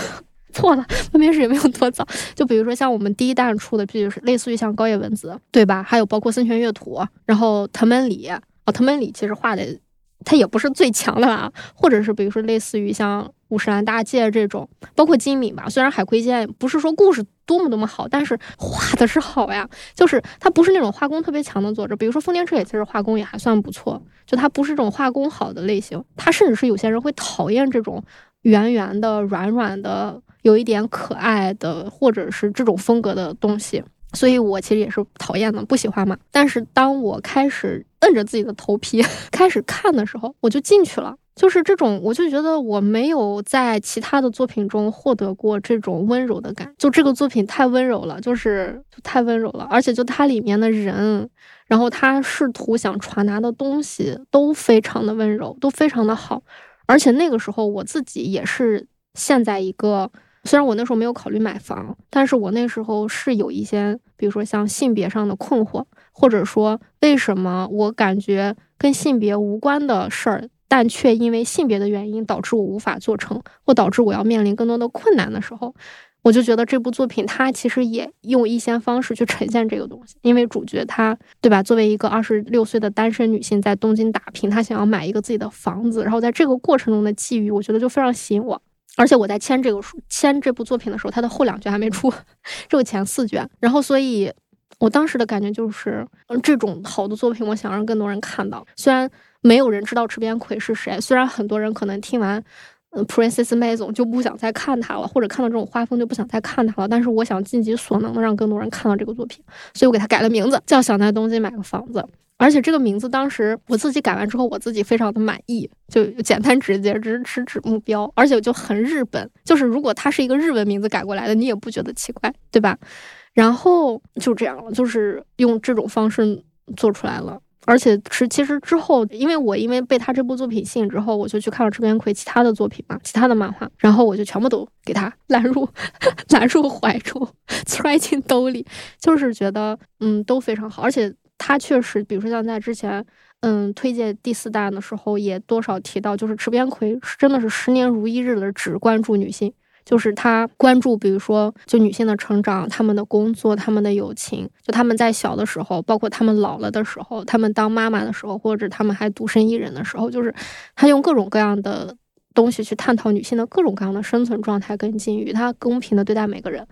Speaker 2: 错了，漫面史也没有多早。就比如说像我们第一弹出的，就是类似于像高野文子，对吧？还有包括森泉月土，然后藤本里哦，藤本里其实画的它也不是最强的啦，或者是比如说类似于像五十岚大介这种，包括金敏吧。虽然海葵剑不是说故事多么多么好，但是画的是好呀，就是他不是那种画工特别强的作者。比如说丰田彻也其实画工也还算不错，就他不是这种画工好的类型，他甚至是有些人会讨厌这种圆圆的、软软的、有一点可爱的，或者是这种风格的东西。所以我其实也是讨厌的，不喜欢嘛。但是当我开始摁着自己的头皮 开始看的时候，我就进去了。就是这种，我就觉得我没有在其他的作品中获得过这种温柔的感。就这个作品太温柔了，就是太温柔了。而且就它里面的人，然后他试图想传达的东西都非常的温柔，都非常的好。而且那个时候我自己也是陷在一个。虽然我那时候没有考虑买房，但是我那时候是有一些，比如说像性别上的困惑，或者说为什么我感觉跟性别无关的事儿，但却因为性别的原因导致我无法做成，或导致我要面临更多的困难的时候，我就觉得这部作品它其实也用一些方式去呈现这个东西，因为主角她对吧，作为一个二十六岁的单身女性在东京打拼，她想要买一个自己的房子，然后在这个过程中的际遇，我觉得就非常吸引我。而且我在签这个书、签这部作品的时候，它的后两卷还没出，只有前四卷。然后，所以我当时的感觉就是，嗯，这种好的作品，我想让更多人看到。虽然没有人知道池边葵是谁，虽然很多人可能听完，嗯，Princess May 总就不想再看它了，或者看到这种画风就不想再看它了。但是，我想尽己所能的让更多人看到这个作品，所以我给它改了名字，叫《想在东京买个房子》。而且这个名字当时我自己改完之后，我自己非常的满意，就简单直接，只是直指目标，而且就很日本。就是如果它是一个日文名字改过来的，你也不觉得奇怪，对吧？然后就这样了，就是用这种方式做出来了。而且是其实之后，因为我因为被他这部作品吸引之后，我就去看了池边葵其他的作品嘛，其他的漫画，然后我就全部都给他 揽入揽入怀中，揣进兜里，就是觉得嗯都非常好，而且。他确实，比如说像在之前，嗯，推荐第四弹的时候，也多少提到，就是池边葵是真的是十年如一日的只关注女性，就是他关注，比如说就女性的成长、他们的工作、他们的友情，就他们在小的时候，包括他们老了的时候，他们当妈妈的时候，或者他们还独身一人的时候，就是他用各种各样的东西去探讨女性的各种各样的生存状态跟境遇，他公平的对待每个人。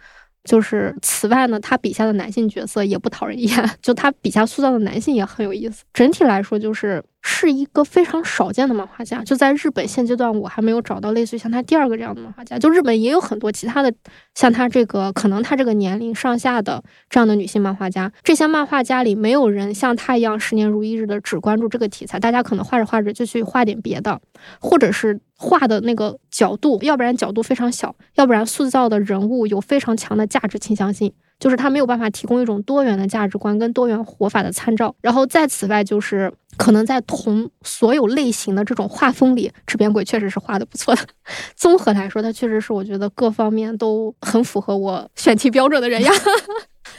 Speaker 2: 就是此外呢，他笔下的男性角色也不讨人厌，就他笔下塑造的男性也很有意思。整体来说，就是。是一个非常少见的漫画家，就在日本现阶段，我还没有找到类似于像他第二个这样的漫画家。就日本也有很多其他的，像他这个可能他这个年龄上下的这样的女性漫画家。这些漫画家里没有人像他一样十年如一日的只关注这个题材，大家可能画着画着就去画点别的，或者是画的那个角度，要不然角度非常小，要不然塑造的人物有非常强的价值倾向性。就是他没有办法提供一种多元的价值观跟多元活法的参照，然后在此外，就是可能在同所有类型的这种画风里，赤边鬼确实是画的不错的。综合来说，他确实是我觉得各方面都很符合我选题标准的人呀。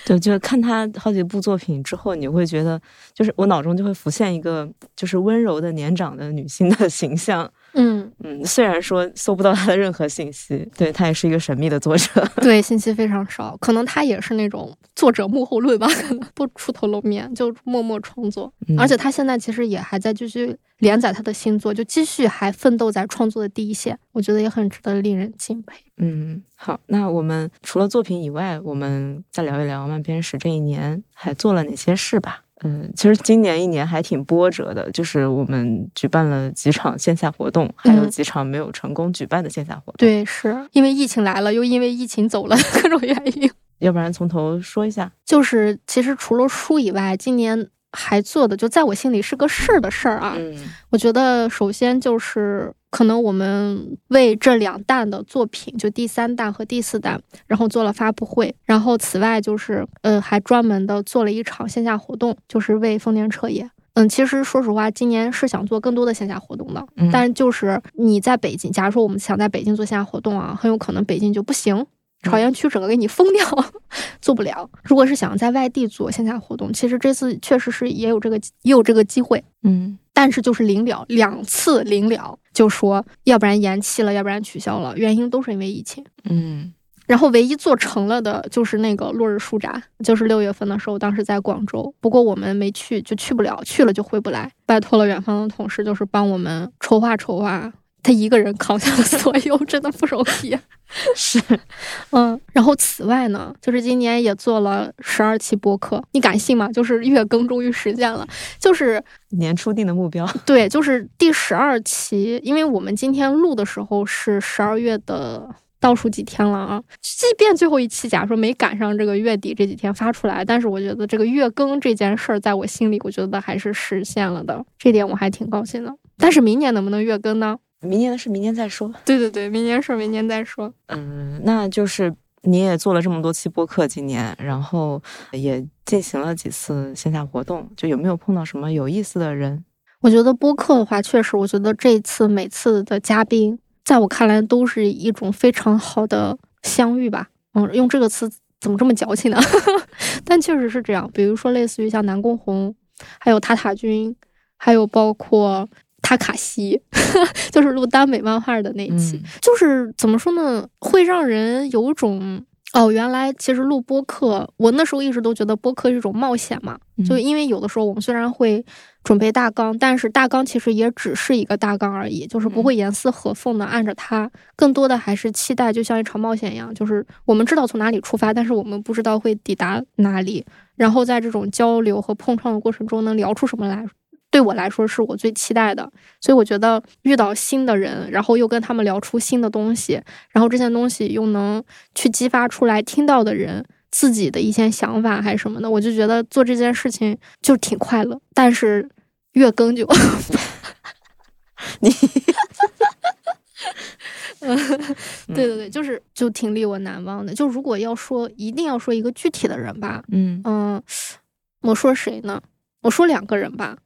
Speaker 1: 对，就是看他好几部作品之后，你会觉得，就是我脑中就会浮现一个就是温柔的年长的女性的形象。
Speaker 2: 嗯
Speaker 1: 嗯，虽然说搜不到他的任何信息，对他也是一个神秘的作者，
Speaker 2: 对信息非常少，可能他也是那种作者幕后论吧，可能不出头露面，就默默创作。而且他现在其实也还在继续连载他的新作，就继续还奋斗在创作的第一线，我觉得也很值得令人敬佩。
Speaker 1: 嗯，好，那我们除了作品以外，我们再聊一聊漫编史这一年还做了哪些事吧。嗯，其实今年一年还挺波折的，就是我们举办了几场线下活动，还有几场没有成功举办的线下活动。
Speaker 2: 对，是因为疫情来了，又因为疫情走了，各种原因。
Speaker 1: 要不然从头说一下，
Speaker 2: 就是其实除了书以外，今年。还做的就在我心里是个事儿的事儿啊！嗯我觉得首先就是可能我们为这两弹的作品，就第三弹和第四弹，然后做了发布会。然后此外就是呃，还专门的做了一场线下活动，就是为丰田彻夜。嗯，其实说实话，今年是想做更多的线下活动的，但就是你在北京，假如说我们想在北京做线下活动啊，很有可能北京就不行。朝阳区整个给你封掉，做不了。如果是想在外地做线下活动，其实这次确实是也有这个也有这个机会，
Speaker 1: 嗯，
Speaker 2: 但是就是临了两次临了，就说要不然延期了，要不然取消了，原因都是因为疫情，
Speaker 1: 嗯。
Speaker 2: 然后唯一做成了的就是那个落日书展，就是六月份的时候，当时在广州，不过我们没去，就去不了，去了就回不来，拜托了远方的同事，就是帮我们筹划筹划。他一个人扛下了所有，真的不容易。
Speaker 1: 是，
Speaker 2: 嗯，然后此外呢，就是今年也做了十二期播客，你敢信吗？就是月更终于实现了，就是
Speaker 1: 年初定的目标。
Speaker 2: 对，就是第十二期，因为我们今天录的时候是十二月的倒数几天了啊。即便最后一期假如说没赶上这个月底这几天发出来，但是我觉得这个月更这件事儿，在我心里，我觉得还是实现了的，这点我还挺高兴的。但是明年能不能月更呢？
Speaker 1: 明年的事明年再说。
Speaker 2: 对对对，明年事明年再说。
Speaker 1: 嗯，那就是你也做了这么多期播客，今年，然后也进行了几次线下活动，就有没有碰到什么有意思的人？
Speaker 2: 我觉得播客的话，确实，我觉得这次每次的嘉宾，在我看来都是一种非常好的相遇吧。嗯，用这个词怎么这么矫情呢？但确实是这样。比如说，类似于像南宫红，还有塔塔君，还有包括。塔卡西 就是录耽美漫画的那一期，就是怎么说呢，会让人有种哦，原来其实录播客，我那时候一直都觉得播客是一种冒险嘛，就因为有的时候我们虽然会准备大纲，但是大纲其实也只是一个大纲而已，就是不会严丝合缝的按着它，更多的还是期待，就像一场冒险一样，就是我们知道从哪里出发，但是我们不知道会抵达哪里，然后在这种交流和碰撞的过程中，能聊出什么来。对我来说是我最期待的，所以我觉得遇到新的人，然后又跟他们聊出新的东西，然后这些东西又能去激发出来听到的人自己的一些想法还是什么的，我就觉得做这件事情就挺快乐。但是月更就，你，对对对，就是就挺令我难忘的。就如果要说一定要说一个具体的人吧，嗯嗯，我说谁呢？我说两个人吧。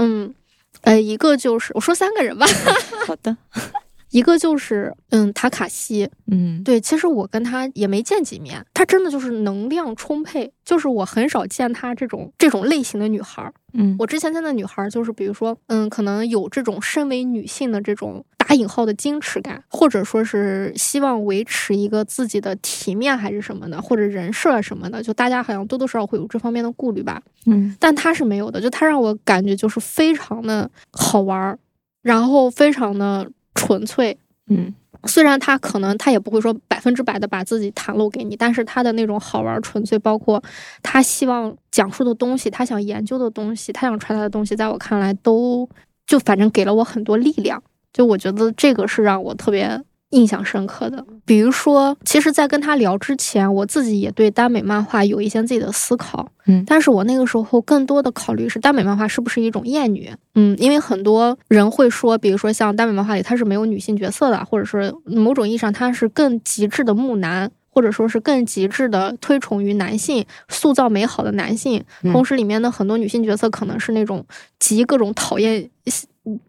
Speaker 2: 嗯，呃，一个就是我说三个人吧。
Speaker 1: 好的，
Speaker 2: 一个就是嗯塔卡西，
Speaker 1: 嗯，
Speaker 2: 对，其实我跟他也没见几面，他真的就是能量充沛，就是我很少见他这种这种类型的女孩儿。
Speaker 1: 嗯，
Speaker 2: 我之前见的女孩儿就是比如说，嗯，可能有这种身为女性的这种。打引号的矜持感，或者说是希望维持一个自己的体面还是什么的，或者人设什么的，就大家好像多多少少会有这方面的顾虑吧。
Speaker 1: 嗯，
Speaker 2: 但他是没有的，就他让我感觉就是非常的好玩儿，然后非常的纯粹。
Speaker 1: 嗯，
Speaker 2: 虽然他可能他也不会说百分之百的把自己袒露给你，但是他的那种好玩纯粹，包括他希望讲述的东西，他想研究的东西，他想传达的东西，在我看来都就反正给了我很多力量。就我觉得这个是让我特别印象深刻的。比如说，其实，在跟他聊之前，我自己也对耽美漫画有一些自己的思考。
Speaker 1: 嗯，
Speaker 2: 但是我那个时候更多的考虑是耽美漫画是不是一种厌女？嗯，因为很多人会说，比如说像耽美漫画里，它是没有女性角色的，或者是某种意义上它是更极致的木男，或者说是更极致的推崇于男性，塑造美好的男性。同时，里面的很多女性角色可能是那种集各种讨厌。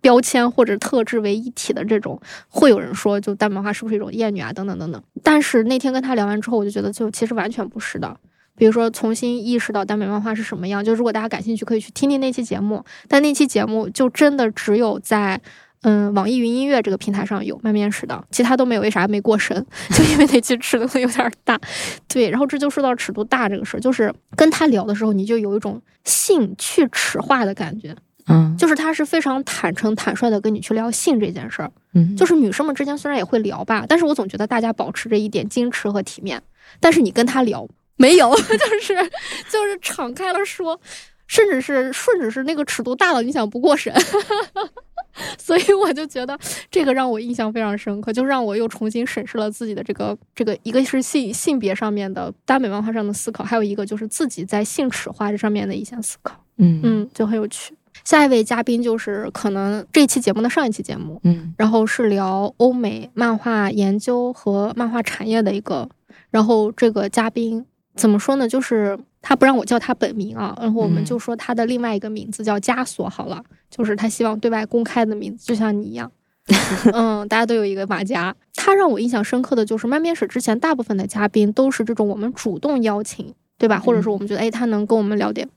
Speaker 2: 标签或者特质为一体的这种，会有人说，就耽美化是不是一种厌女啊？等等等等。但是那天跟他聊完之后，我就觉得，就其实完全不是的。比如说，重新意识到耽美漫画是什么样。就如果大家感兴趣，可以去听听那期节目。但那期节目就真的只有在嗯网易云音乐这个平台上有卖面食的，其他都没有。为啥没过审？就因为那期尺度有点大。对，然后这就说到尺度大这个事儿，就是跟他聊的时候，你就有一种性去耻化的感觉。
Speaker 1: 嗯，
Speaker 2: 就是他是非常坦诚、坦率的跟你去聊性这件事儿。
Speaker 1: 嗯，
Speaker 2: 就是女生们之间虽然也会聊吧，但是我总觉得大家保持着一点矜持和体面。但是你跟他聊，没有，就是就是敞开了说，甚至是甚至是那个尺度大了，你想不过审。所以我就觉得这个让我印象非常深刻，就让我又重新审视了自己的这个这个，一个是性性别上面的耽美文化上的思考，还有一个就是自己在性耻化这上面的一些思考。
Speaker 1: 嗯
Speaker 2: 嗯，就很有趣。下一位嘉宾就是可能这期节目的上一期节目，
Speaker 1: 嗯，
Speaker 2: 然后是聊欧美漫画研究和漫画产业的一个，然后这个嘉宾怎么说呢？就是他不让我叫他本名啊，然后我们就说他的另外一个名字叫枷锁好了，就是他希望对外公开的名字，就像你一样，嗯，大家都有一个马甲。他让我印象深刻的就是漫面史之前大部分的嘉宾都是这种我们主动邀请，对吧？或者说我们觉得哎，他能跟我们聊点。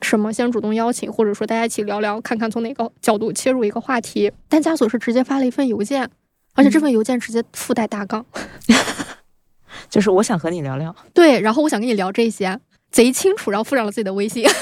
Speaker 2: 什么先主动邀请，或者说大家一起聊聊，看看从哪个角度切入一个话题。但枷锁是直接发了一份邮件，而且这份邮件直接附带大纲，
Speaker 1: 就是我想和你聊聊，
Speaker 2: 对，然后我想跟你聊这些，贼清楚，然后附上了自己的微信。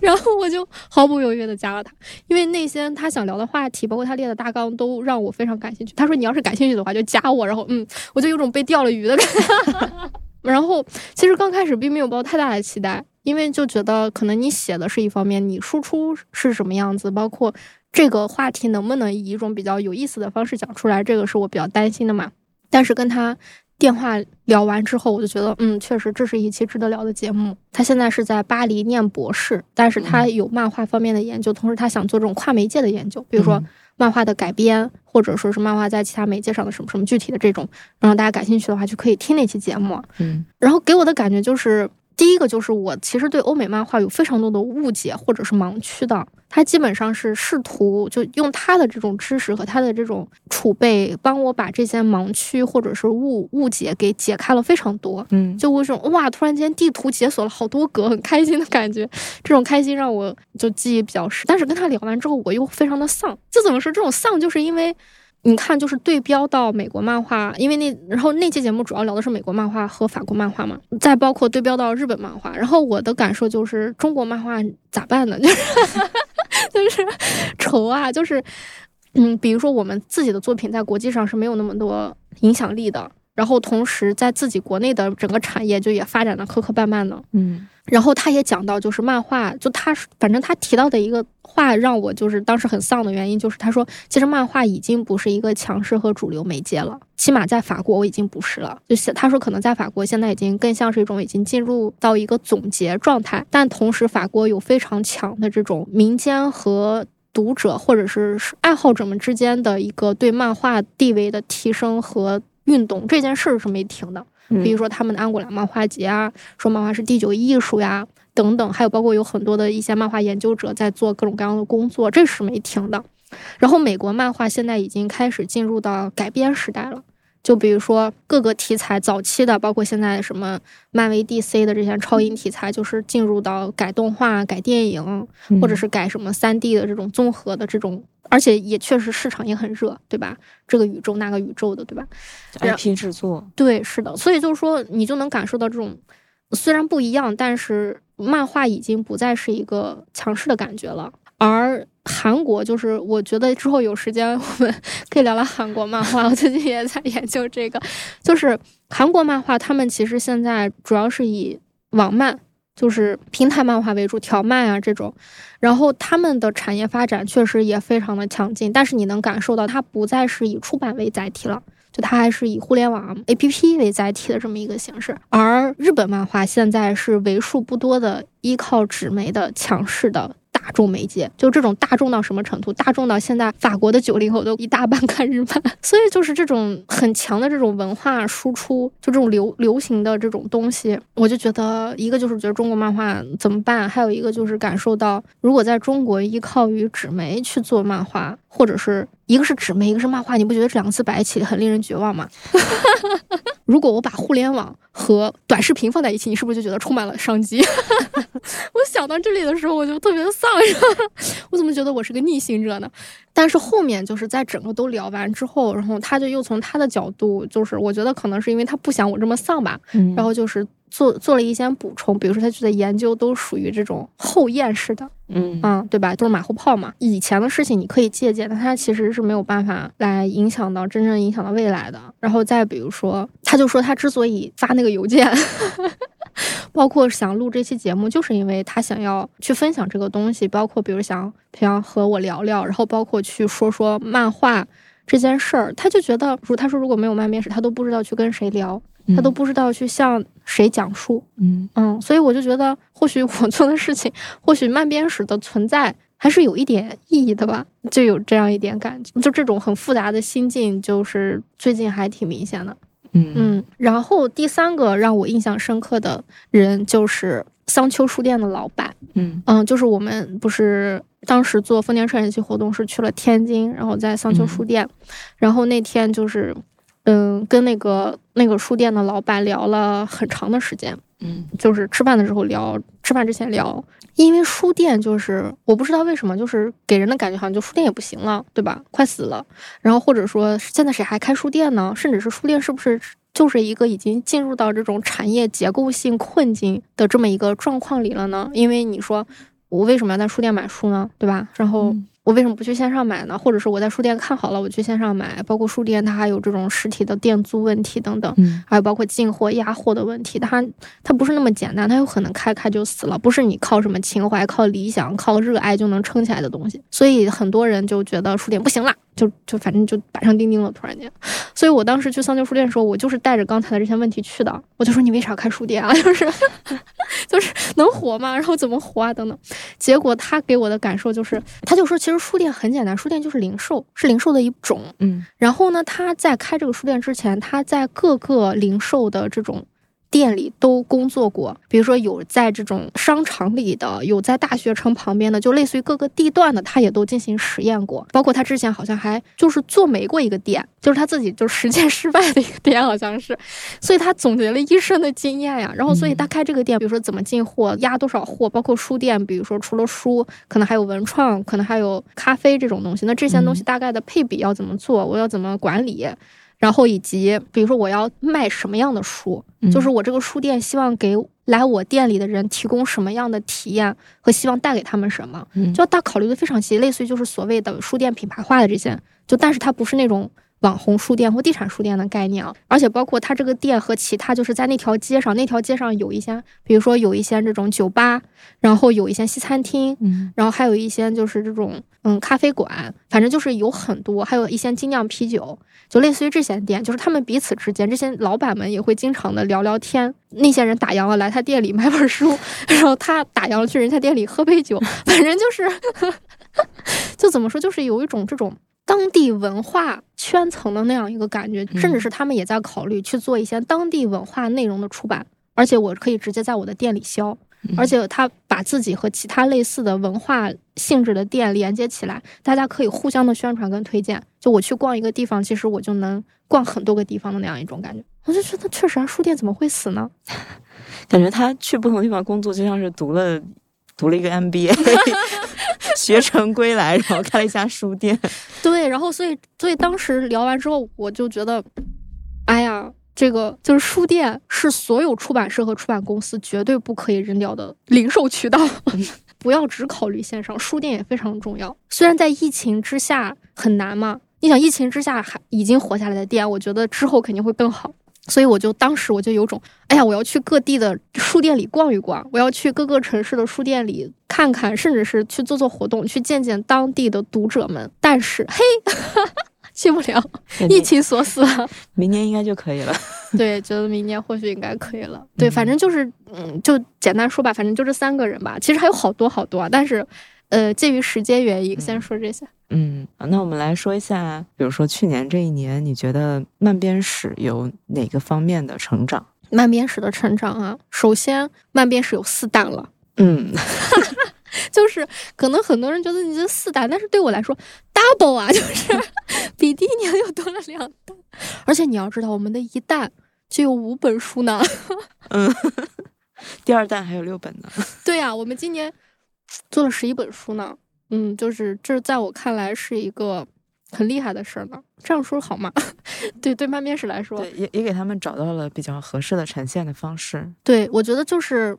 Speaker 2: 然后我就毫不犹豫的加了他，因为那些他想聊的话题，包括他列的大纲，都让我非常感兴趣。他说你要是感兴趣的话就加我，然后嗯，我就有种被钓了鱼的感觉。然后其实刚开始并没有抱太大的期待，因为就觉得可能你写的是一方面，你输出是什么样子，包括这个话题能不能以一种比较有意思的方式讲出来，这个是我比较担心的嘛。但是跟他。电话聊完之后，我就觉得，嗯，确实这是一期值得聊的节目。他现在是在巴黎念博士，但是他有漫画方面的研究，同时他想做这种跨媒介的研究，比如说漫画的改编，或者说是漫画在其他媒介上的什么什么具体的这种。然后大家感兴趣的话，就可以听那期节目。
Speaker 1: 嗯，
Speaker 2: 然后给我的感觉就是。第一个就是我其实对欧美漫画有非常多的误解或者是盲区的，他基本上是试图就用他的这种知识和他的这种储备，帮我把这些盲区或者是误误解给解开了非常多。
Speaker 1: 嗯，
Speaker 2: 就我这种哇，突然间地图解锁了好多格，很开心的感觉，这种开心让我就记忆比较深。但是跟他聊完之后，我又非常的丧，就怎么说这种丧，就是因为。你看，就是对标到美国漫画，因为那然后那期节目主要聊的是美国漫画和法国漫画嘛，再包括对标到日本漫画。然后我的感受就是，中国漫画咋办呢？就是就是愁啊，就是嗯，比如说我们自己的作品在国际上是没有那么多影响力的，然后同时在自己国内的整个产业就也发展的磕磕绊绊的，
Speaker 1: 嗯。
Speaker 2: 然后他也讲到，就是漫画，就他反正他提到的一个话，让我就是当时很丧的原因，就是他说，其实漫画已经不是一个强势和主流媒介了，起码在法国我已经不是了。就他说，可能在法国现在已经更像是一种已经进入到一个总结状态，但同时法国有非常强的这种民间和读者或者是爱好者们之间的一个对漫画地位的提升和运动，这件事儿是没停的。比如说他们的安古兰漫画节啊，说漫画是第九艺术呀，等等，还有包括有很多的一些漫画研究者在做各种各样的工作，这是没停的。然后美国漫画现在已经开始进入到改编时代了。就比如说各个题材早期的，包括现在什么漫威、DC 的这些超英题材，就是进入到改动画、改电影，或者是改什么三 D 的这种综合的这种，而且也确实市场也很热，对吧？这个宇宙那个宇宙的，对吧
Speaker 1: ？IP 制作，
Speaker 2: 对，是的。所以就是说，你就能感受到这种虽然不一样，但是漫画已经不再是一个强势的感觉了，而。韩国就是，我觉得之后有时间我们 可以聊聊韩国漫画。我最近也在研究这个，就是韩国漫画，他们其实现在主要是以网漫，就是平台漫画为主，条漫啊这种。然后他们的产业发展确实也非常的强劲，但是你能感受到它不再是以出版为载体了，就它还是以互联网 APP 为载体的这么一个形式。而日本漫画现在是为数不多的依靠纸媒的强势的。大众媒介就这种大众到什么程度？大众到现在法国的九零后都一大半看日漫，所以就是这种很强的这种文化输出，就这种流流行的这种东西，我就觉得一个就是觉得中国漫画怎么办？还有一个就是感受到，如果在中国依靠于纸媒去做漫画，或者是一个是纸媒，一个是漫画，你不觉得这两个字摆一起很令人绝望吗？如果我把互联网和短视频放在一起，你是不是就觉得充满了商机？我想到这里的时候，我就特别的丧，我怎么觉得我是个逆行者呢？但是后面就是在整个都聊完之后，然后他就又从他的角度，就是我觉得可能是因为他不想我这么丧吧，然后就是。做做了一些补充，比如说他就在研究，都属于这种后验式的，
Speaker 1: 嗯
Speaker 2: 嗯，对吧？都是马后炮嘛。以前的事情你可以借鉴，但他其实是没有办法来影响到真正影响到未来的。然后再比如说，他就说他之所以发那个邮件，包括想录这期节目，就是因为他想要去分享这个东西，包括比如想平常和我聊聊，然后包括去说说漫画这件事儿，他就觉得，如他说如果没有漫面史，他都不知道去跟谁聊。他都不知道去向谁讲述，
Speaker 1: 嗯
Speaker 2: 嗯，所以我就觉得，或许我做的事情，或许慢编史的存在还是有一点意义的吧，就有这样一点感觉，就这种很复杂的心境，就是最近还挺明显的，
Speaker 1: 嗯
Speaker 2: 嗯。然后第三个让我印象深刻的人就是桑丘书店的老板，
Speaker 1: 嗯
Speaker 2: 嗯，就是我们不是当时做丰年创业期活动是去了天津，然后在桑丘书店，然后那天就是。嗯，跟那个那个书店的老板聊了很长的时间，
Speaker 1: 嗯，
Speaker 2: 就是吃饭的时候聊，吃饭之前聊，因为书店就是我不知道为什么，就是给人的感觉好像就书店也不行了，对吧？快死了，然后或者说现在谁还开书店呢？甚至是书店是不是就是一个已经进入到这种产业结构性困境的这么一个状况里了呢？因为你说我为什么要在书店买书呢？对吧？然后。我为什么不去线上买呢？或者是我在书店看好了，我去线上买。包括书店，它还有这种实体的店租问题等等，还有包括进货压货的问题，它它不是那么简单，它有可能开开就死了，不是你靠什么情怀、靠理想、靠热爱就能撑起来的东西。所以很多人就觉得书店不行了。就就反正就板上钉钉了，突然间，所以我当时去桑丘书店的时候，我就是带着刚才的这些问题去的。我就说你为啥开书店啊？就是就是能活吗？然后怎么活啊？等等。结果他给我的感受就是，他就说其实书店很简单，书店就是零售，是零售的一种。
Speaker 1: 嗯。
Speaker 2: 然后呢，他在开这个书店之前，他在各个零售的这种。店里都工作过，比如说有在这种商场里的，有在大学城旁边的，就类似于各个地段的，他也都进行实验过。包括他之前好像还就是做没过一个店，就是他自己就实践失败的一个店，好像是。所以他总结了一生的经验呀。然后，所以他开这个店，比如说怎么进货，压多少货，包括书店，比如说除了书，可能还有文创，可能还有咖啡这种东西。那这些东西大概的配比要怎么做？我要怎么管理？然后以及，比如说我要卖什么样的书，就是我这个书店希望给来我店里的人提供什么样的体验和希望带给他们什么，就要大考虑的非常细，类似于就是所谓的书店品牌化的这些，就但是它不是那种。网红书店或地产书店的概念啊，而且包括它这个店和其他就是在那条街上，那条街上有一些，比如说有一些这种酒吧，然后有一些西餐厅，嗯，然后还有一些就是这种嗯咖啡馆，反正就是有很多，还有一些精酿啤酒，就类似于这些店，就是他们彼此之间，这些老板们也会经常的聊聊天。那些人打烊了来他店里买本书，然后他打烊了去人家店里喝杯酒，反正就是，就怎么说，就是有一种这种。当地文化圈层的那样一个感觉，甚至是他们也在考虑去做一些当地文化内容的出版，而且我可以直接在我的店里销，而且他把自己和其他类似的文化性质的店连接起来，大家可以互相的宣传跟推荐。就我去逛一个地方，其实我就能逛很多个地方的那样一种感觉。我就觉得确实啊，书店怎么会死呢？
Speaker 1: 感觉他去不同地方工作，就像是读了读了一个 MBA。学成归来，然后开了一家书店。
Speaker 2: 对，然后所以所以当时聊完之后，我就觉得，哎呀，这个就是书店是所有出版社和出版公司绝对不可以扔掉的零售渠道。不要只考虑线上，书店也非常重要。虽然在疫情之下很难嘛，你想疫情之下还已经活下来的店，我觉得之后肯定会更好。所以我就当时我就有种，哎呀，我要去各地的书店里逛一逛，我要去各个城市的书店里看看，甚至是去做做活动，去见见当地的读者们。但是，嘿，去不了，疫情锁死了。
Speaker 1: 明年应该就可以了。
Speaker 2: 对，觉得明年或许应该可以了。对，反正就是，嗯，就简单说吧，反正就这三个人吧。其实还有好多好多，啊，但是，呃，介于时间原因，先说这些。
Speaker 1: 嗯，那我们来说一下，比如说去年这一年，你觉得慢编史有哪个方面的成长？
Speaker 2: 慢编史的成长啊，首先慢编史有四弹了。
Speaker 1: 嗯，
Speaker 2: 就是可能很多人觉得你这四弹，但是对我来说，double 啊，就是比第一年又多了两弹。而且你要知道，我们的一弹就有五本书呢。
Speaker 1: 嗯，第二弹还有六本呢。
Speaker 2: 对呀，我们今年做了十一本书呢。嗯，就是这在我看来是一个很厉害的事儿呢。这样说好吗？对 对，慢编史来说，
Speaker 1: 对也也给他们找到了比较合适的呈现的方式。
Speaker 2: 对，我觉得就是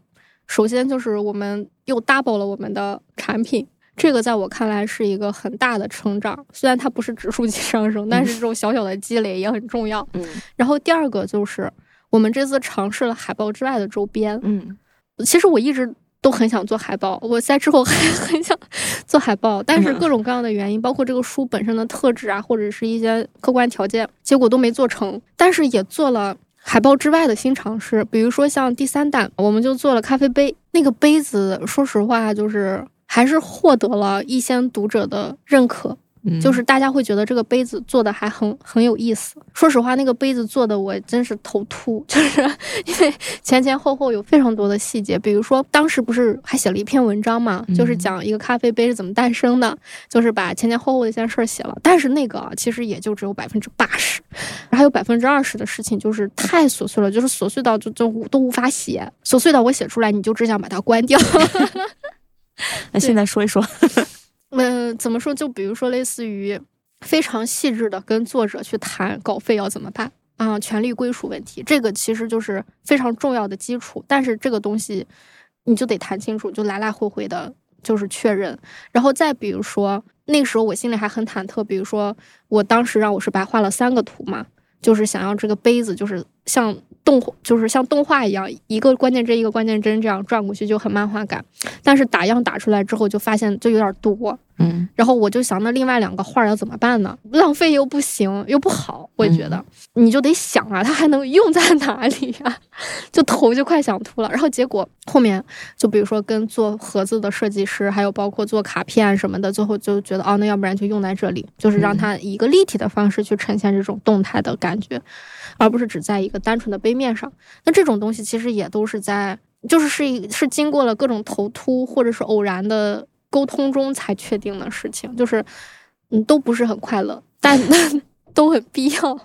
Speaker 2: 首先就是我们又 double 了我们的产品，这个在我看来是一个很大的成长。虽然它不是指数级上升，但是这种小小的积累也很重要。
Speaker 1: 嗯。
Speaker 2: 然后第二个就是我们这次尝试了海报之外的周边。
Speaker 1: 嗯，
Speaker 2: 其实我一直。都很想做海报，我在之后 还很想做海报，但是各种各样的原因，包括这个书本身的特质啊，或者是一些客观条件，结果都没做成。但是也做了海报之外的新尝试，比如说像第三弹，我们就做了咖啡杯。那个杯子，说实话，就是还是获得了一些读者的认可。就是大家会觉得这个杯子做的还很很有意思。说实话，那个杯子做的我真是头秃，就是因为前前后后有非常多的细节。比如说，当时不是还写了一篇文章嘛，就是讲一个咖啡杯是怎么诞生的，就是把前前后后的一些事儿写了。但是那个其实也就只有百分之八十，还有百分之二十的事情就是太琐碎了，就是琐碎到就就都无法写，琐碎到我写出来你就只想把它关掉。
Speaker 1: 那现在说一说。
Speaker 2: 嗯，怎么说？就比如说，类似于非常细致的跟作者去谈稿费要怎么办，啊，权利归属问题，这个其实就是非常重要的基础。但是这个东西你就得谈清楚，就来来回回的，就是确认。然后再比如说，那个时候我心里还很忐忑，比如说我当时让我是白画了三个图嘛，就是想要这个杯子就是像动，就是像动画一样，一个关键帧一个关键帧这样转过去就很漫画感。但是打样打出来之后，就发现就有点多。
Speaker 1: 嗯，
Speaker 2: 然后我就想，那另外两个画要怎么办呢？浪费又不行，又不好，我觉得你就得想啊，它还能用在哪里呀？就头就快想秃了。然后结果后面就比如说跟做盒子的设计师，还有包括做卡片什么的，最后就觉得哦，那要不然就用在这里，就是让它以一个立体的方式去呈现这种动态的感觉，而不是只在一个单纯的杯面上。那这种东西其实也都是在，就是是一是经过了各种头秃或者是偶然的。沟通中才确定的事情，就是，嗯，都不是很快乐，但 都很必要，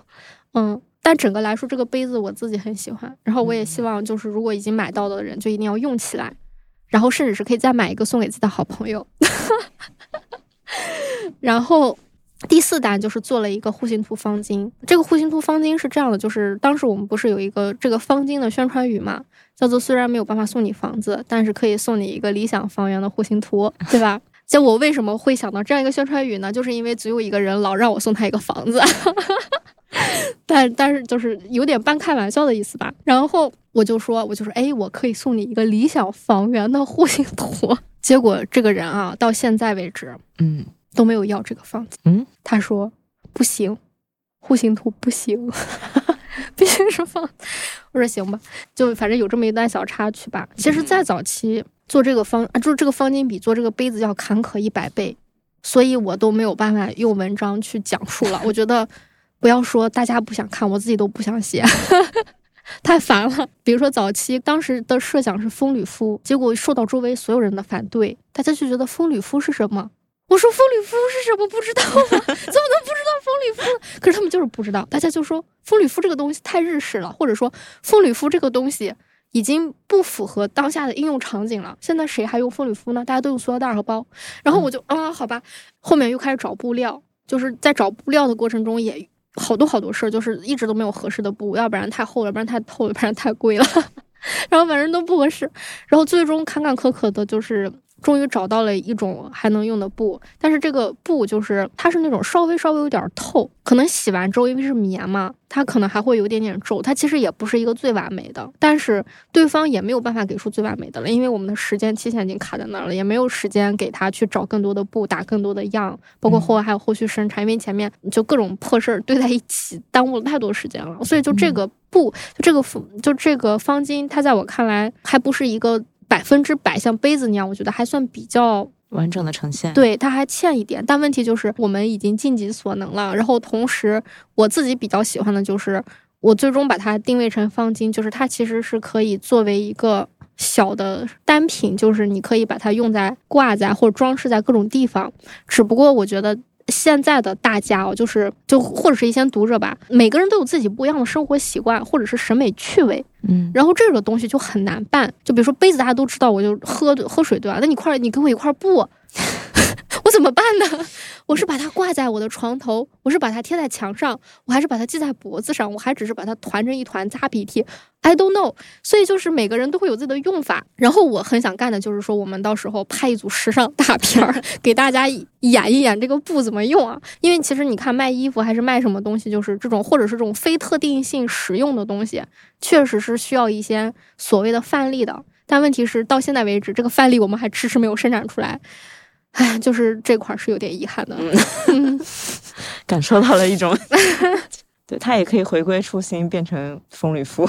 Speaker 2: 嗯。但整个来说，这个杯子我自己很喜欢，然后我也希望，就是如果已经买到的人，就一定要用起来，然后甚至是可以再买一个送给自己的好朋友。然后第四单就是做了一个户型图方巾，这个户型图方巾是这样的，就是当时我们不是有一个这个方巾的宣传语嘛？叫做虽然没有办法送你房子，但是可以送你一个理想房源的户型图，对吧？就我为什么会想到这样一个宣传语呢？就是因为总有一个人老让我送他一个房子，但但是就是有点半开玩笑的意思吧。然后我就说，我就说，哎，我可以送你一个理想房源的户型图。结果这个人啊，到现在为止，
Speaker 1: 嗯，
Speaker 2: 都没有要这个房子。
Speaker 1: 嗯，
Speaker 2: 他说不行，户型图不行。必须是方，我说行吧，就反正有这么一段小插曲吧。其实，在早期做这个方啊，就是这个方巾比做这个杯子要坎坷一百倍，所以我都没有办法用文章去讲述了。我觉得不要说大家不想看，我自己都不想写，太烦了。比如说早期当时的设想是风吕夫，结果受到周围所有人的反对，大家就觉得风吕夫是什么？我说风吕敷是什么？不知道吗？怎么能不知道风吕敷？可是他们就是不知道。大家就说风吕敷这个东西太日式了，或者说风吕敷这个东西已经不符合当下的应用场景了。现在谁还用风吕敷呢？大家都用塑料袋和包。然后我就啊，好吧。后面又开始找布料，就是在找布料的过程中也好多好多事儿，就是一直都没有合适的布，要不然太厚，了不然太透，了不然太贵了。然后反正都不合适。然后最终坎坎坷坷的就是。终于找到了一种还能用的布，但是这个布就是它是那种稍微稍微有点透，可能洗完之后因为是棉嘛，它可能还会有点点皱。它其实也不是一个最完美的，但是对方也没有办法给出最完美的了，因为我们的时间期限已经卡在那儿了，也没有时间给他去找更多的布打更多的样，包括后还有后续生产，因为前面就各种破事儿堆在一起，耽误了太多时间了。所以就这个布，就这个就这个方巾，它在我看来还不是一个。百分之百像杯子那样，我觉得还算比较
Speaker 1: 完整的呈现。
Speaker 2: 对，它还欠一点，但问题就是我们已经尽己所能了。然后同时，我自己比较喜欢的就是，我最终把它定位成方巾，就是它其实是可以作为一个小的单品，就是你可以把它用在挂在或者装饰在各种地方。只不过我觉得。现在的大家哦，就是就或者是一些读者吧，每个人都有自己不一样的生活习惯，或者是审美趣味，
Speaker 1: 嗯，
Speaker 2: 然后这个东西就很难办。就比如说杯子，大家都知道，我就喝喝水对吧？那你块，你给我一块布。怎么办呢？我是把它挂在我的床头，我是把它贴在墙上，我还是把它系在脖子上，我还只是把它团成一团擦鼻涕。I don't know。所以就是每个人都会有自己的用法。然后我很想干的就是说，我们到时候拍一组时尚大片儿，给大家演一演这个布怎么用啊？因为其实你看卖衣服还是卖什么东西，就是这种或者是这种非特定性实用的东西，确实是需要一些所谓的范例的。但问题是到现在为止，这个范例我们还迟迟没有生产出来。哎，就是这块是有点遗憾的，
Speaker 1: 感受到了一种，对它也可以回归初心，变成风吕敷，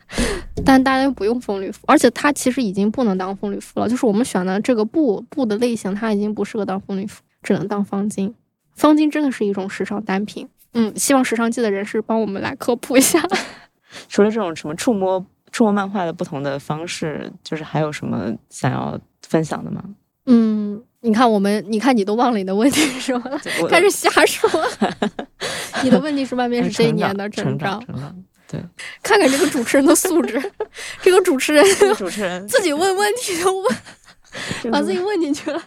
Speaker 2: 但大家又不用风吕敷，而且它其实已经不能当风吕敷了。就是我们选的这个布布的类型，它已经不适合当风吕敷，只能当方巾。方巾真的是一种时尚单品，嗯，希望时尚界的人士帮我们来科普一下。
Speaker 1: 除了这种什么触摸触摸漫画的不同的方式，就是还有什么想要分享的吗？
Speaker 2: 嗯。你看我们，你看你都忘了你的问题是什么，开始瞎说。你的问题是外面是这一年的
Speaker 1: 成
Speaker 2: 长，
Speaker 1: 对。
Speaker 2: 看看这个主持人的素质，这个主持人，
Speaker 1: 主持人
Speaker 2: 自己问问题都问，把自己问进去了。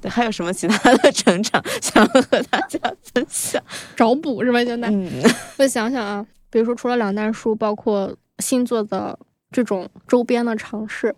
Speaker 1: 对，还有什么其他的成长想和大家分享？
Speaker 2: 找补是吧？现在，
Speaker 1: 嗯，
Speaker 2: 我想想啊，比如说除了两弹书，包括星座的这种周边的尝试，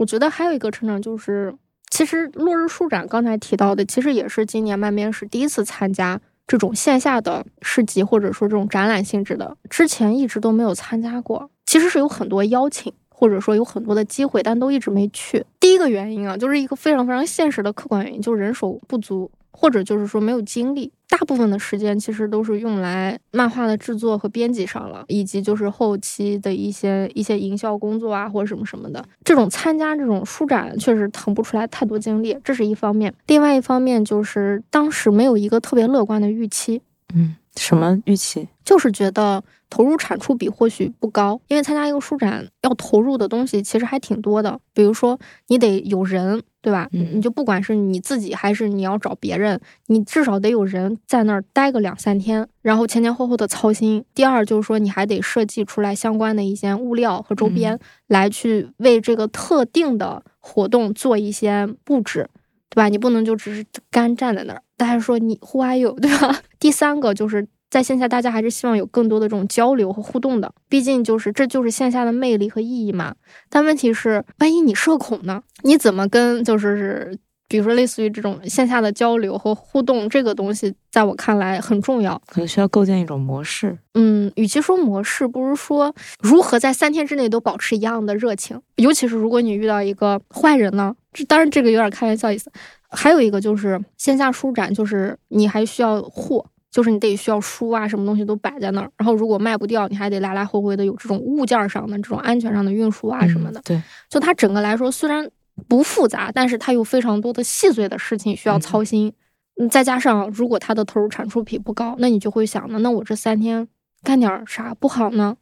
Speaker 2: 我觉得还有一个成长就是，其实落日树展刚才提到的，其实也是今年漫编是第一次参加这种线下的市集，或者说这种展览性质的，之前一直都没有参加过。其实是有很多邀请。或者说有很多的机会，但都一直没去。第一个原因啊，就是一个非常非常现实的客观原因，就是人手不足，或者就是说没有精力。大部分的时间其实都是用来漫画的制作和编辑上了，以及就是后期的一些一些营销工作啊，或者什么什么的。这种参加这种书展，确实腾不出来太多精力，这是一方面。另外一方面就是当时没有一个特别乐观的预期。
Speaker 1: 嗯，什么预期？
Speaker 2: 就是觉得。投入产出比或许不高，因为参加一个书展要投入的东西其实还挺多的。比如说，你得有人，对吧？你就不管是你自己还是你要找别人，你至少得有人在那儿待个两三天，然后前前后后的操心。第二就是说，你还得设计出来相关的一些物料和周边，来去为这个特定的活动做一些布置，对吧？你不能就只是干站在那儿，大家说你 Who are you，对吧？第三个就是。在线下，大家还是希望有更多的这种交流和互动的，毕竟就是这就是线下的魅力和意义嘛。但问题是，万一你社恐呢？你怎么跟就是是，比如说类似于这种线下的交流和互动这个东西，在我看来很重要，
Speaker 1: 可能需要构建一种模式。
Speaker 2: 嗯，与其说模式，不如说如何在三天之内都保持一样的热情。尤其是如果你遇到一个坏人呢？这当然这个有点开玩笑意思。还有一个就是线下书展，就是你还需要货。就是你得需要书啊，什么东西都摆在那儿，然后如果卖不掉，你还得来来回回的有这种物件上的这种安全上的运输啊什么的。
Speaker 1: 对，
Speaker 2: 就它整个来说虽然不复杂，但是它有非常多的细碎的事情需要操心。嗯，再加上如果它的投入产出比不高，那你就会想呢，那我这三天干点啥不好呢？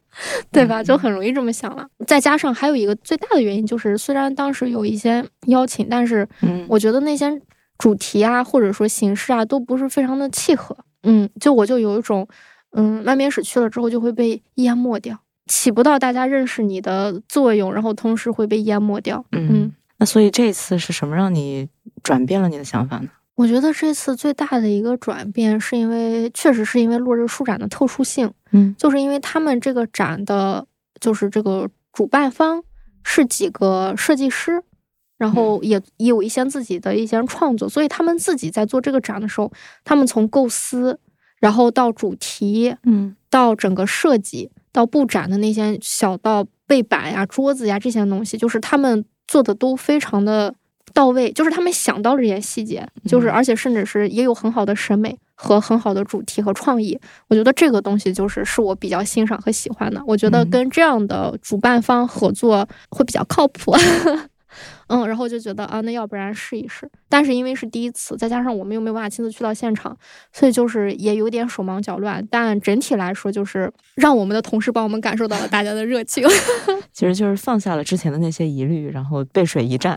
Speaker 2: 对吧？就很容易这么想了。再加上还有一个最大的原因就是，虽然当时有一些邀请，但是我觉得那些主题啊或者说形式啊都不是非常的契合。嗯，就我就有一种，嗯，漫编史去了之后就会被淹没掉，起不到大家认识你的作用，然后同时会被淹没掉。
Speaker 1: 嗯，那所以这次是什么让你转变了你的想法呢？
Speaker 2: 我觉得这次最大的一个转变是因为，确实是因为落日书展的特殊性。
Speaker 1: 嗯，
Speaker 2: 就是因为他们这个展的，就是这个主办方是几个设计师。然后也也有一些自己的一些创作，所以他们自己在做这个展的时候，他们从构思，然后到主题，
Speaker 1: 嗯，
Speaker 2: 到整个设计，到布展的那些小到背板呀、桌子呀这些东西，就是他们做的都非常的到位，就是他们想到这些细节，就是而且甚至是也有很好的审美和很好的主题和创意。我觉得这个东西就是是我比较欣赏和喜欢的。我觉得跟这样的主办方合作会比较靠谱。嗯，然后就觉得啊，那要不然试一试。但是因为是第一次，再加上我们又没有办法亲自去到现场，所以就是也有点手忙脚乱。但整体来说，就是让我们的同事帮我们感受到了大家的热情。
Speaker 1: 其实就是放下了之前的那些疑虑，然后背水一战。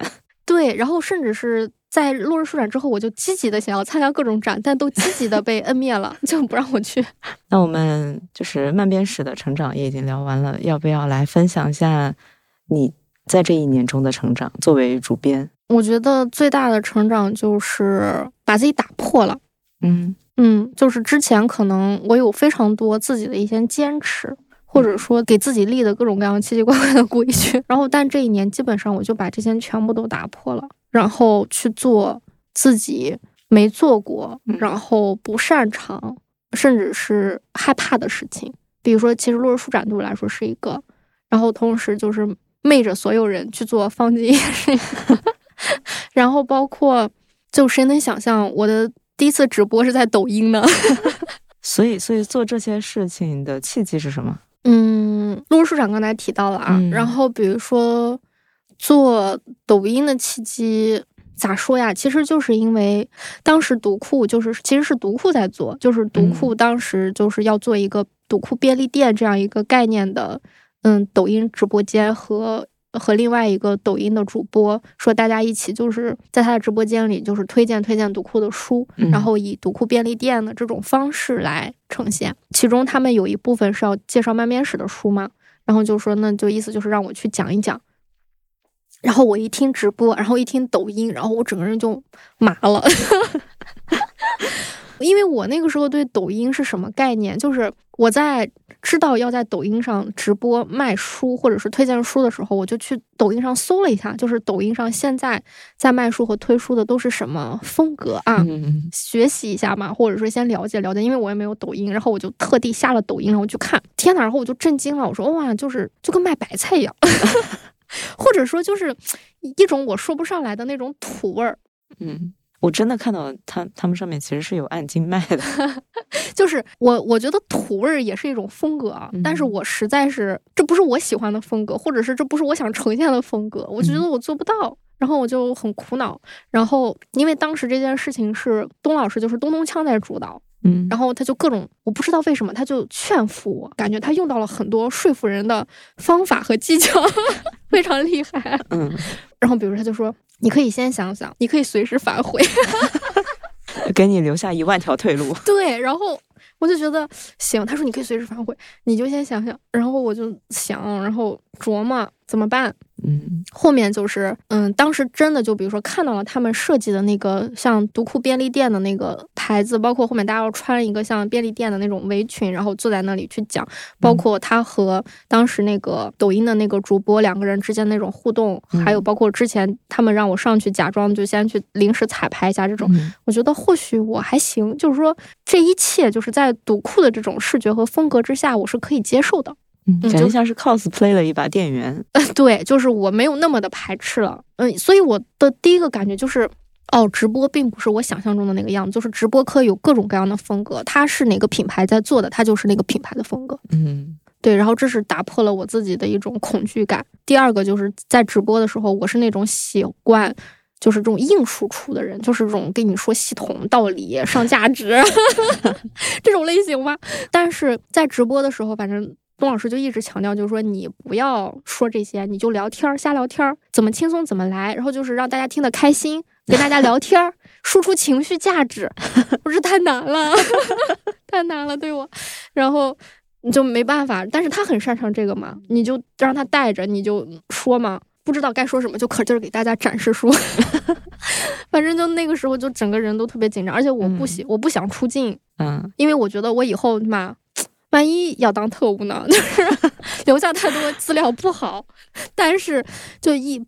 Speaker 2: 对，然后甚至是在落日书展之后，我就积极的想要参加各种展，但都积极的被摁灭了，就不让我去。
Speaker 1: 那我们就是漫编史的成长也已经聊完了，要不要来分享一下你？在这一年中的成长，作为主编，
Speaker 2: 我觉得最大的成长就是把自己打破了。
Speaker 1: 嗯
Speaker 2: 嗯，就是之前可能我有非常多自己的一些坚持，或者说给自己立的各种各样奇奇怪怪的规矩，然后但这一年基本上我就把这些全部都打破了，然后去做自己没做过，然后不擅长，甚至是害怕的事情。比如说，其实落日书展对我来说是一个，然后同时就是。昧着所有人去做方巾也是，然后包括就谁能想象我的第一次直播是在抖音呢？
Speaker 1: 所以，所以做这些事情的契机是什么？
Speaker 2: 嗯，陆书长刚才提到了啊，然后比如说做抖音的契机咋说呀？其实就是因为当时读库就是其实是读库在做，就是读库当时就是要做一个读库便利店这样一个概念的。嗯，抖音直播间和和另外一个抖音的主播说，大家一起就是在他的直播间里，就是推荐推荐读库的书，然后以读库便利店的这种方式来呈现。其中他们有一部分是要介绍漫编史的书嘛，然后就说那就意思就是让我去讲一讲。然后我一听直播，然后一听抖音，然后我整个人就麻了。因为我那个时候对抖音是什么概念，就是我在知道要在抖音上直播卖书或者是推荐书的时候，我就去抖音上搜了一下，就是抖音上现在在卖书和推书的都是什么风格啊，学习一下嘛，或者说先了解了解，因为我也没有抖音，然后我就特地下了抖音，然后去看，天呐，然后我就震惊了，我说哇，就是就跟卖白菜一样，或者说就是一种我说不上来的那种土味儿，
Speaker 1: 嗯。我真的看到他他们上面其实是有按斤卖的，
Speaker 2: 就是我我觉得土味儿也是一种风格啊，但是我实在是这不是我喜欢的风格，或者是这不是我想呈现的风格，我就觉得我做不到，然后我就很苦恼。然后因为当时这件事情是东老师就是东东锵在主导，
Speaker 1: 嗯，
Speaker 2: 然后他就各种我不知道为什么他就劝服我，感觉他用到了很多说服人的方法和技巧，非常厉害，
Speaker 1: 嗯，
Speaker 2: 然后比如他就说。你可以先想想，你可以随时反悔，
Speaker 1: 给你留下一万条退路。
Speaker 2: 对，然后我就觉得行。他说你可以随时反悔，你就先想想。然后我就想，然后琢磨怎么办。
Speaker 1: 嗯，
Speaker 2: 后面就是，嗯，当时真的就比如说看到了他们设计的那个像独库便利店的那个牌子，包括后面大家要穿一个像便利店的那种围裙，然后坐在那里去讲，包括他和当时那个抖音的那个主播两个人之间那种互动，还有包括之前他们让我上去假装就先去临时彩排一下这种，我觉得或许我还行，就是说这一切就是在独库的这种视觉和风格之下，我是可以接受的。
Speaker 1: 嗯，感觉像是 cosplay 了一把店员。
Speaker 2: 对，就是我没有那么的排斥了。嗯，所以我的第一个感觉就是，哦，直播并不是我想象中的那个样子。就是直播可以有各种各样的风格，它是哪个品牌在做的，它就是那个品牌的风格。
Speaker 1: 嗯，
Speaker 2: 对。然后这是打破了我自己的一种恐惧感。第二个就是在直播的时候，我是那种习惯就是这种硬输出的人，就是这种跟你说系统道理、上价值 这种类型吧。但是在直播的时候，反正。东老师就一直强调，就是说你不要说这些，你就聊天儿，瞎聊天儿，怎么轻松怎么来，然后就是让大家听得开心，跟大家聊天儿，输出情绪价值，不是太难了，太难了，对我，然后你就没办法，但是他很擅长这个嘛，你就让他带着，你就说嘛，不知道该说什么，就可劲儿给大家展示说，反正就那个时候就整个人都特别紧张，而且我不喜，我不想出镜，
Speaker 1: 嗯，
Speaker 2: 因为我觉得我以后嘛。万一要当特务呢？就是留下太多资料不好，但是就一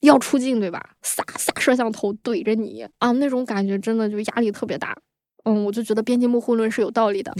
Speaker 2: 要出镜，对吧？撒撒摄像头怼着你啊，那种感觉真的就压力特别大。嗯，我就觉得编辑幕后论是有道理的。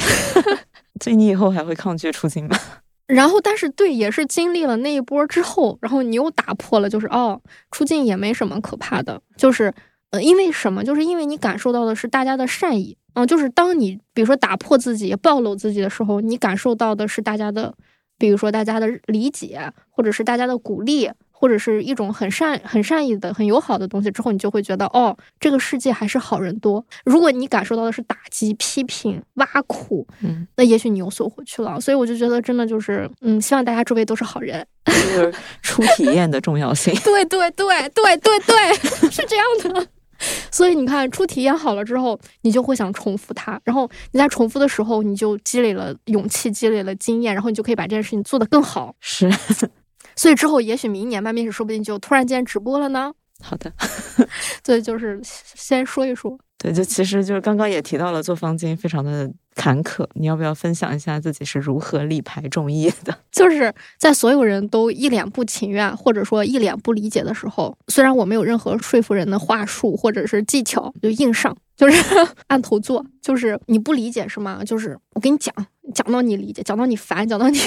Speaker 1: 所以你以后还会抗拒出镜吗？
Speaker 2: 然后，但是对，也是经历了那一波之后，然后你又打破了，就是哦，出镜也没什么可怕的，就是呃，因为什么？就是因为你感受到的是大家的善意。嗯，就是当你比如说打破自己、暴露自己的时候，你感受到的是大家的，比如说大家的理解，或者是大家的鼓励，或者是一种很善、很善意的、很友好的东西之后，你就会觉得，哦，这个世界还是好人多。如果你感受到的是打击、批评、挖苦，
Speaker 1: 嗯，
Speaker 2: 那也许你又缩回去了。所以我就觉得，真的就是，嗯，希望大家周围都是好人。
Speaker 1: 就是初体验的重要性。
Speaker 2: 对对对对对对，是这样的。所以你看，初体验好了之后，你就会想重复它。然后你在重复的时候，你就积累了勇气，积累了经验，然后你就可以把这件事情做得更好。
Speaker 1: 是，
Speaker 2: 所以之后也许明年吧面试说不定就突然间直播了呢。
Speaker 1: 好的，
Speaker 2: 所以，就是先说一说。
Speaker 1: 对，就其实就是刚刚也提到了做方巾非常的坎坷，你要不要分享一下自己是如何力排众议的？
Speaker 2: 就是在所有人都一脸不情愿或者说一脸不理解的时候，虽然我没有任何说服人的话术或者是技巧，就硬上，就是 按头做，就是你不理解是吗？就是我跟你讲，讲到你理解，讲到你烦，讲到你。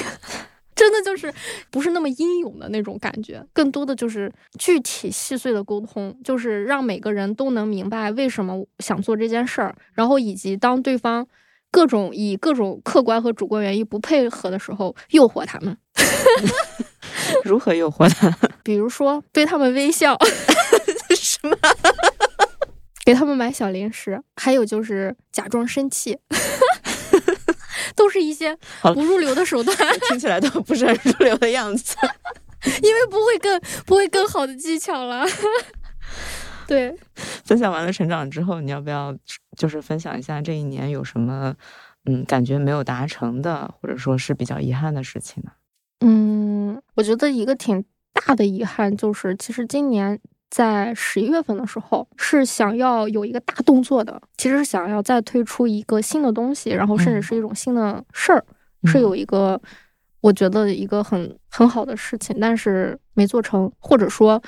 Speaker 2: 真的就是不是那么英勇的那种感觉，更多的就是具体细碎的沟通，就是让每个人都能明白为什么想做这件事儿，然后以及当对方各种以各种客观和主观原因不配合的时候，诱惑他们。
Speaker 1: 如何诱惑他？
Speaker 2: 比如说对他们微笑，
Speaker 1: 什么？
Speaker 2: 给他们买小零食，还有就是假装生气。都是一些不入流的手段，
Speaker 1: 听起来都不是很入流的样子，
Speaker 2: 因为不会更不会更好的技巧了。对，
Speaker 1: 分享完了成长之后，你要不要就是分享一下这一年有什么嗯感觉没有达成的，或者说是比较遗憾的事情呢？
Speaker 2: 嗯，我觉得一个挺大的遗憾就是，其实今年在十一月份的时候是想要有一个大动作的，其实是想要再推出一个新的东西，然后甚至是一种新的事儿，是有一个我觉得一个很很好的事情，但是没做成，或者说，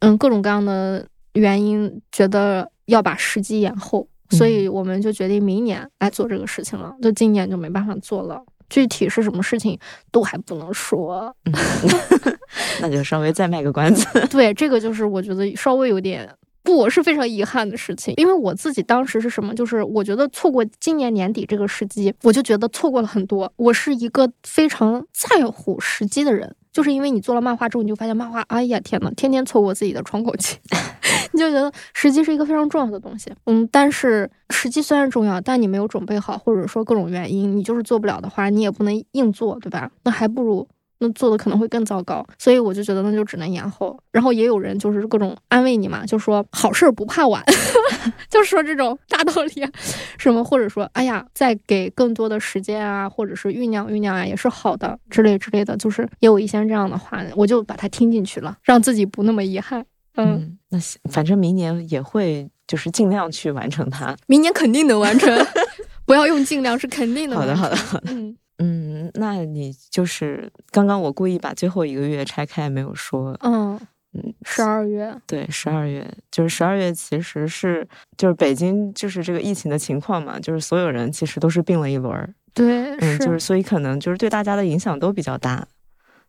Speaker 2: 嗯，各种各样的原因，觉得要把时机延后，所以我们就决定明年来做这个事情了，就今年就没办法做了。具体是什么事情都还不能说，
Speaker 1: 那就稍微再卖个关子。
Speaker 2: 对，这个就是我觉得稍微有点不，我是非常遗憾的事情，因为我自己当时是什么，就是我觉得错过今年年底这个时机，我就觉得错过了很多。我是一个非常在乎时机的人。就是因为你做了漫画之后，你就发现漫画，哎呀天呐，天天错过自己的窗口期，你你就觉得时机是一个非常重要的东西。嗯，但是时机虽然重要，但你没有准备好，或者说各种原因，你就是做不了的话，你也不能硬做，对吧？那还不如。那做的可能会更糟糕，所以我就觉得那就只能延后。然后也有人就是各种安慰你嘛，就说好事不怕晚，就说这种大道理，什么或者说哎呀，再给更多的时间啊，或者是酝酿酝酿啊，也是好的之类之类的，就是也有一些这样的话，我就把它听进去了，让自己不那么遗憾。
Speaker 1: 嗯，那反正明年也会就是尽量去完成它，
Speaker 2: 明年肯定能完成，不要用尽量，是肯定的。
Speaker 1: 好的，好的，好的。嗯。嗯，那你就是刚刚我故意把最后一个月拆开没有说，
Speaker 2: 嗯嗯，十二月，
Speaker 1: 对，十二月就是十二月，其实是就是北京就是这个疫情的情况嘛，就是所有人其实都是病了一轮儿，
Speaker 2: 对，
Speaker 1: 嗯，就是所以可能就是对大家的影响都比较大，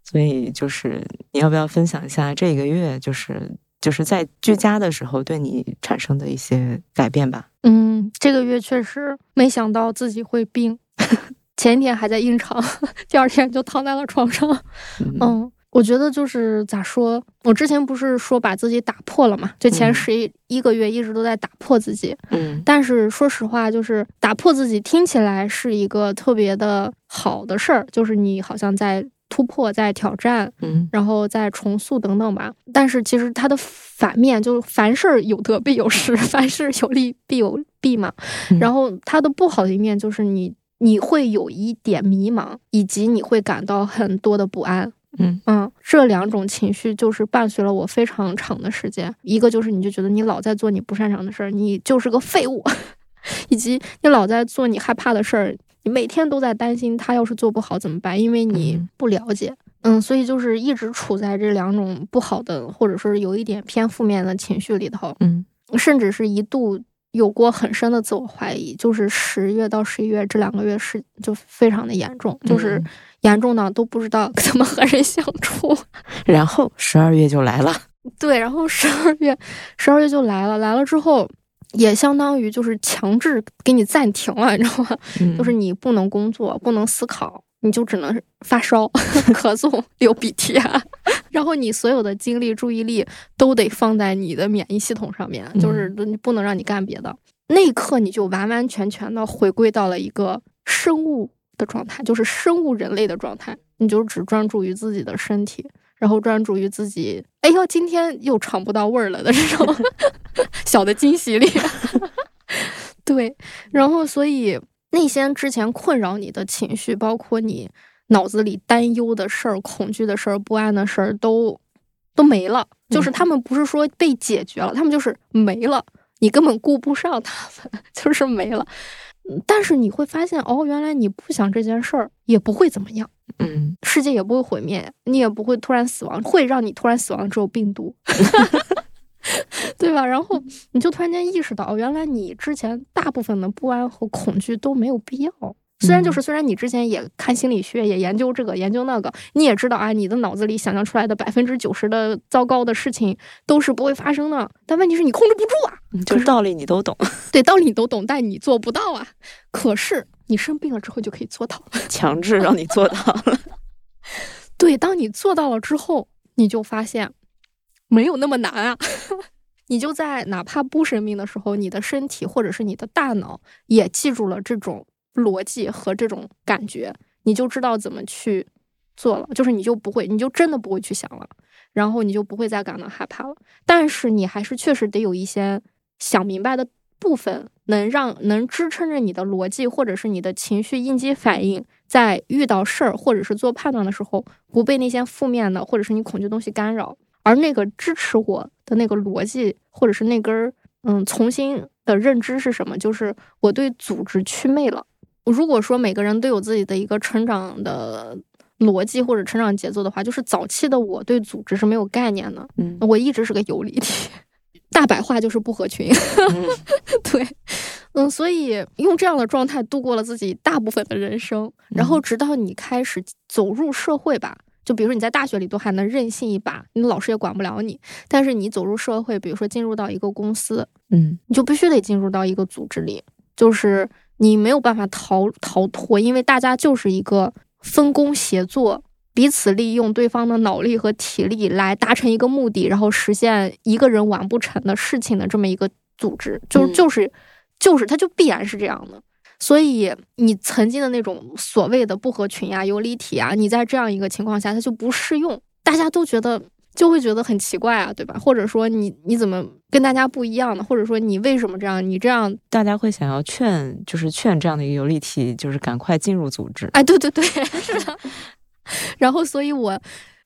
Speaker 1: 所以就是你要不要分享一下这一个月就是就是在居家的时候对你产生的一些改变吧？
Speaker 2: 嗯，这个月确实没想到自己会病。前一天还在硬撑，第二天就躺在了床上。嗯，我觉得就是咋说，我之前不是说把自己打破了嘛？就前十一一个月一直都在打破自己。
Speaker 1: 嗯，
Speaker 2: 但是说实话，就是打破自己听起来是一个特别的好的事儿，就是你好像在突破，在挑战，
Speaker 1: 嗯，
Speaker 2: 然后再重塑等等吧。但是其实它的反面就是凡事有得必有失，凡事有利必有弊嘛。然后它的不好的一面就是你。你会有一点迷茫，以及你会感到很多的不安。
Speaker 1: 嗯
Speaker 2: 嗯，这两种情绪就是伴随了我非常长的时间。一个就是你就觉得你老在做你不擅长的事儿，你就是个废物；以及你老在做你害怕的事儿，你每天都在担心他要是做不好怎么办，因为你不了解。嗯，所以就是一直处在这两种不好的，或者说是有一点偏负面的情绪里头。
Speaker 1: 嗯，
Speaker 2: 甚至是一度。有过很深的自我怀疑，就是十月到十一月这两个月是就非常的严重，就是严重到都不知道 怎么和人相处。
Speaker 1: 然后十二月就来了，
Speaker 2: 对，然后十二月十二月就来了，来了之后也相当于就是强制给你暂停了，你知道吗？就是你不能工作，不能思考。你就只能发烧、咳嗽、流鼻涕啊，然后你所有的精力、注意力都得放在你的免疫系统上面，就是不能让你干别的。那一刻，你就完完全全的回归到了一个生物的状态，就是生物人类的状态。你就只专注于自己的身体，然后专注于自己。哎呦，今天又尝不到味儿了的这种 小的惊喜里，对，然后所以。那些之前困扰你的情绪，包括你脑子里担忧的事儿、恐惧的事儿、不安的事儿，都都没了。就是他们不是说被解决了，他们就是没了。你根本顾不上他们，就是没了。但是你会发现，哦，原来你不想这件事儿，也不会怎么样。
Speaker 1: 嗯，
Speaker 2: 世界也不会毁灭，你也不会突然死亡。会让你突然死亡只有病毒。对吧？然后你就突然间意识到，哦原来你之前大部分的不安和恐惧都没有必要。虽然就是，虽然你之前也看心理学，也研究这个研究那个，你也知道啊，你的脑子里想象出来的百分之九十的糟糕的事情都是不会发生的。但问题是你控制不住啊，
Speaker 1: 就是道理你都懂，
Speaker 2: 对，道理你都懂，但你做不到啊。可是你生病了之后就可以做到，
Speaker 1: 强制让你做到了。
Speaker 2: 对，当你做到了之后，你就发现。没有那么难啊！你就在哪怕不生病的时候，你的身体或者是你的大脑也记住了这种逻辑和这种感觉，你就知道怎么去做了。就是你就不会，你就真的不会去想了，然后你就不会再感到害怕了。但是你还是确实得有一些想明白的部分，能让能支撑着你的逻辑或者是你的情绪应激反应在遇到事儿或者是做判断的时候，不被那些负面的或者是你恐惧东西干扰，而那个支持我的那个逻辑或者是那根儿嗯重新的认知是什么？就是我对组织祛魅了。如果说每个人都有自己的一个成长的逻辑或者成长节奏的话，就是早期的我对组织是没有概念的，
Speaker 1: 嗯
Speaker 2: 我一直是个游离体，大白话就是不合群。
Speaker 1: 嗯
Speaker 2: 对，嗯，所以用这样的状态度过了自己大部分的人生，然后直到你开始走入社会吧。就比如说你在大学里都还能任性一把，你老师也管不了你。但是你走入社会，比如说进入到一个公司，
Speaker 1: 嗯
Speaker 2: 你就必须得进入到一个组织里，就是你没有办法逃逃脱，因为大家就是一个分工协作，彼此利用对方的脑力和体力来达成一个目的，然后实现一个人完不成的事情的这么一个组织，就
Speaker 1: 嗯。
Speaker 2: 就是就是它就必然是这样的。所以你曾经的那种所谓的不合群呀、游离体啊，你在这样一个情况下，它就不适用，大家都觉得就会觉得很奇怪啊，对吧？或者说你你怎么跟大家不一样呢？或者说你为什么这样？你这样，
Speaker 1: 大家会想要劝，就是劝这样的一个游离体，就是赶快进入组织。
Speaker 2: 哎，对对对，是的。然后，所以我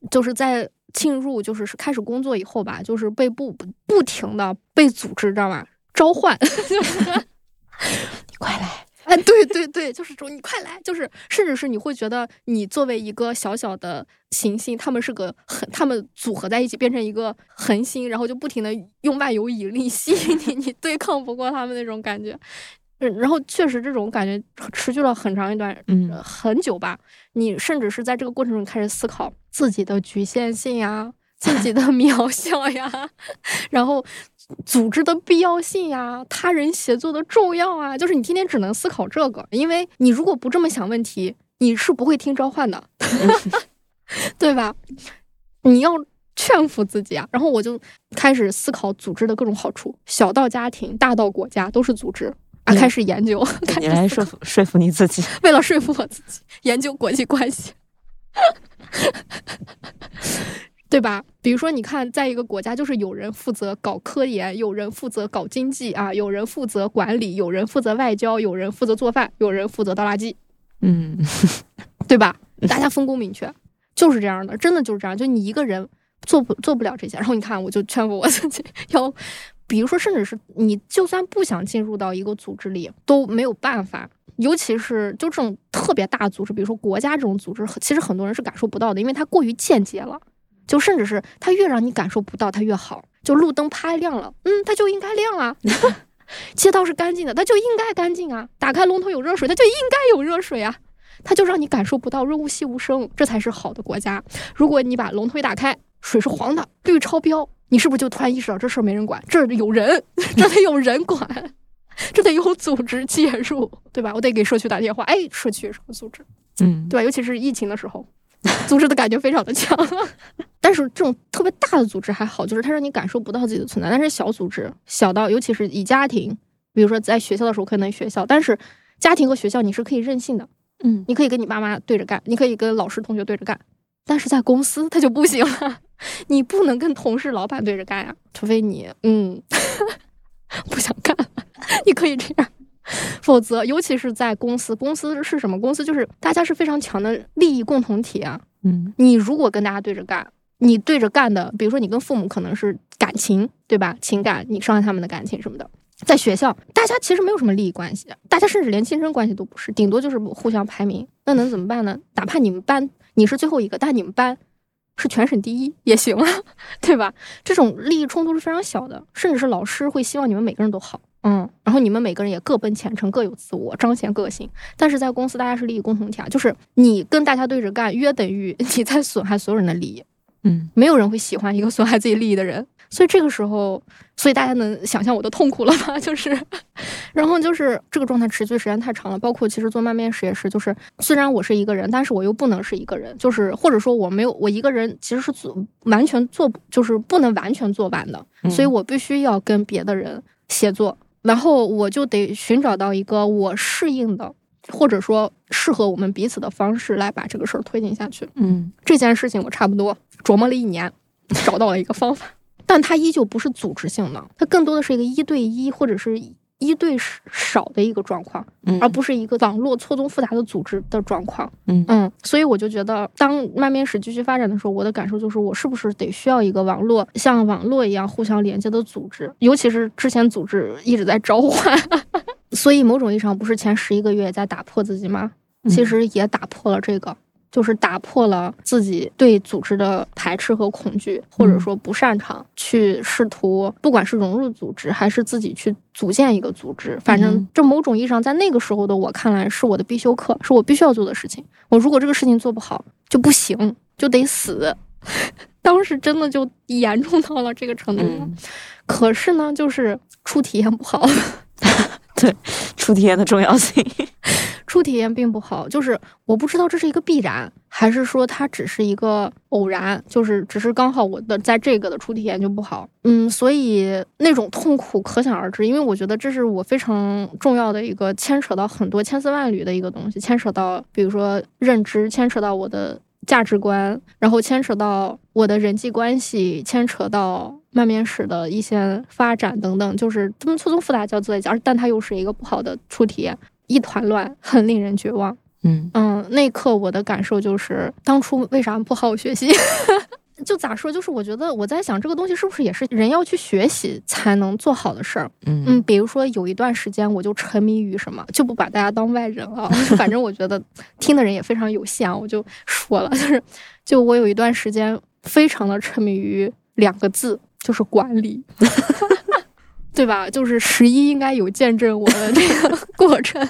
Speaker 2: 就是在进入就是是开始工作以后吧，就是被不不停的被组织，知道吧？召唤，就 是
Speaker 1: 你快来，
Speaker 2: 哎，对对对，就是说你快来，就是甚至是你会觉得你作为一个小小的行星，他们是个很，他们组合在一起变成一个恒星，然后就不停的用万有引力吸引你，你对抗不过他们那种感觉。嗯，然后确实这种感觉持续了很长一段
Speaker 1: 嗯
Speaker 2: 呃很久吧。你甚至是在这个过程中开始思考自己的局限性呀，自己的 渺小呀，然后组织的必要性呀，他人协作的重要啊，就是你天天只能思考这个，因为你如果不这么想问题，你是不会听召唤的，对吧？你要劝服自己啊。然后我就开始思考组织的各种好处，小到家庭，大到国家，都是组织。啊，
Speaker 1: 嗯
Speaker 2: 开始研究，开
Speaker 1: 你来
Speaker 2: 始
Speaker 1: 说服说服你自己。
Speaker 2: 为了说服我自己，研究国际关系，对吧？比如说，你看，在一个国家，就是有人负责搞科研，有人负责搞经济啊，有人负责管理，有人负责外交，有人负责做饭，有人负责倒垃圾，
Speaker 1: 嗯
Speaker 2: 对吧？大家分工明确，就是这样的，真的就是这样。就你一个人做不做不了这些，然后你看，我就劝服我自己要，比如说，甚至是你就算不想进入到一个组织里，都没有办法。尤其是就这种特别大的组织，比如说国家这种组织，其实很多人是感受不到的，因为它过于间接了。就甚至是它越让你感受不到，它越好。就路灯啪亮了，嗯，它就应该亮啊。街道是干净的，它就应该干净啊。打开龙头有热水，它就应该有热水啊。它就让你感受不到润物细无声，这才是好的国家。如果你把龙头一打开，水是黄的，绿超标，你是不是就突然意识到这事儿没人管，这儿有人，这得有人管，这得有组织介入，对吧？我得给社区打电话，哎，社区有什么组织，
Speaker 1: 嗯，
Speaker 2: 对吧？尤其是疫情的时候，组织的感觉非常的强。但是这种特别大的组织还好，就是它让你感受不到自己的存在。但是小组织，小到尤其是以家庭，比如说在学校的时候可能学校，但是家庭和学校你是可以任性的，
Speaker 1: 嗯
Speaker 2: 你可以跟你妈妈对着干，你可以跟老师同学对着干。但是在公司它就不行了，你不能跟同事、老板对着干呀，除非你嗯 不想干了，你可以这样。否则，尤其是在公司，公司是什么？公司就是大家是非常强的利益共同体啊。
Speaker 1: 嗯
Speaker 2: 你如果跟大家对着干，你对着干的，比如说你跟父母可能是感情，对吧？情感，你伤害他们的感情什么的。在学校，大家其实没有什么利益关系，大家甚至连亲生关系都不是，顶多就是互相排名。那能怎么办呢？哪怕你们班你是最后一个，但你们班是全省第一也行啊，对吧？这种利益冲突是非常小的，甚至是老师会希望你们每个人都好，嗯，然后你们每个人也各奔前程，各有自我，彰显个性。但是在公司，大家是利益共同体啊，就是你跟大家对着干，约等于 你在损害所有人的利益。
Speaker 1: 嗯
Speaker 2: 没有人会喜欢一个损害自己利益的人，所以这个时候，所以大家能想象我的痛苦了吧？就是，然后就是这个状态持续时间太长了，包括其实做慢面食也是，就是虽然我是一个人，但是我又不能是一个人，就是或者说我没有我一个人其实是做完全做就是不能完全做完的，
Speaker 1: 嗯
Speaker 2: 所以我必须要跟别的人协作，然后我就得寻找到一个我适应的，或者说适合我们彼此的方式来把这个事儿推进下去。
Speaker 1: 嗯
Speaker 2: 这件事情我差不多琢磨了一年，找到了一个方法，但它依旧不是组织性的，它更多的是一个一对一或者是一对少的一个状况，
Speaker 1: 嗯，
Speaker 2: 而不是一个网络错综复杂的组织的状况。
Speaker 1: 嗯
Speaker 2: 嗯，所以我就觉得，当慢面史继续发展的时候，我的感受就是，我是不是得需要一个网络像网络一样互相连接的组织？尤其是之前组织一直在召唤，所以某种意义上，不是前十一个月在打破自己吗？其实也打破了这个。就是打破了自己对组织的排斥和恐惧，或者说不擅长去试图，不管是融入组织，还是自己去组建一个组织，反正这某种意义上，在那个时候的我看来，是我的必修课，是我必须要做的事情。我如果这个事情做不好，就不行，就得死。当时真的就严重到了这个程度。可是呢，就是初体验不好。
Speaker 1: 对，初体验的重要性。
Speaker 2: 初体验并不好，就是我不知道这是一个必然，还是说它只是一个偶然，就是只是刚好我的在这个的初体验就不好，嗯，所以那种痛苦可想而知，因为我觉得这是我非常重要的一个牵扯到很多千丝万缕的一个东西，牵扯到比如说认知，牵扯到我的价值观，然后牵扯到我的人际关系，牵扯到慢面史的一些发展等等，就是这么错综复杂交织在一起，而但它又是一个不好的初体验。一团乱，很令人绝望。
Speaker 1: 嗯
Speaker 2: 嗯，那一刻我的感受就是，当初为啥不好好学习？就咋说？就是我觉得我在想，这个东西是不是也是人要去学习才能做好的事儿？
Speaker 1: 嗯
Speaker 2: 嗯，比如说有一段时间我就沉迷于什么，就不把大家当外人了。反正我觉得听的人也非常有限，我就说了，就是就我有一段时间非常的沉迷于两个字，就是管理。对吧？就是十一应该有见证我的这个 过程，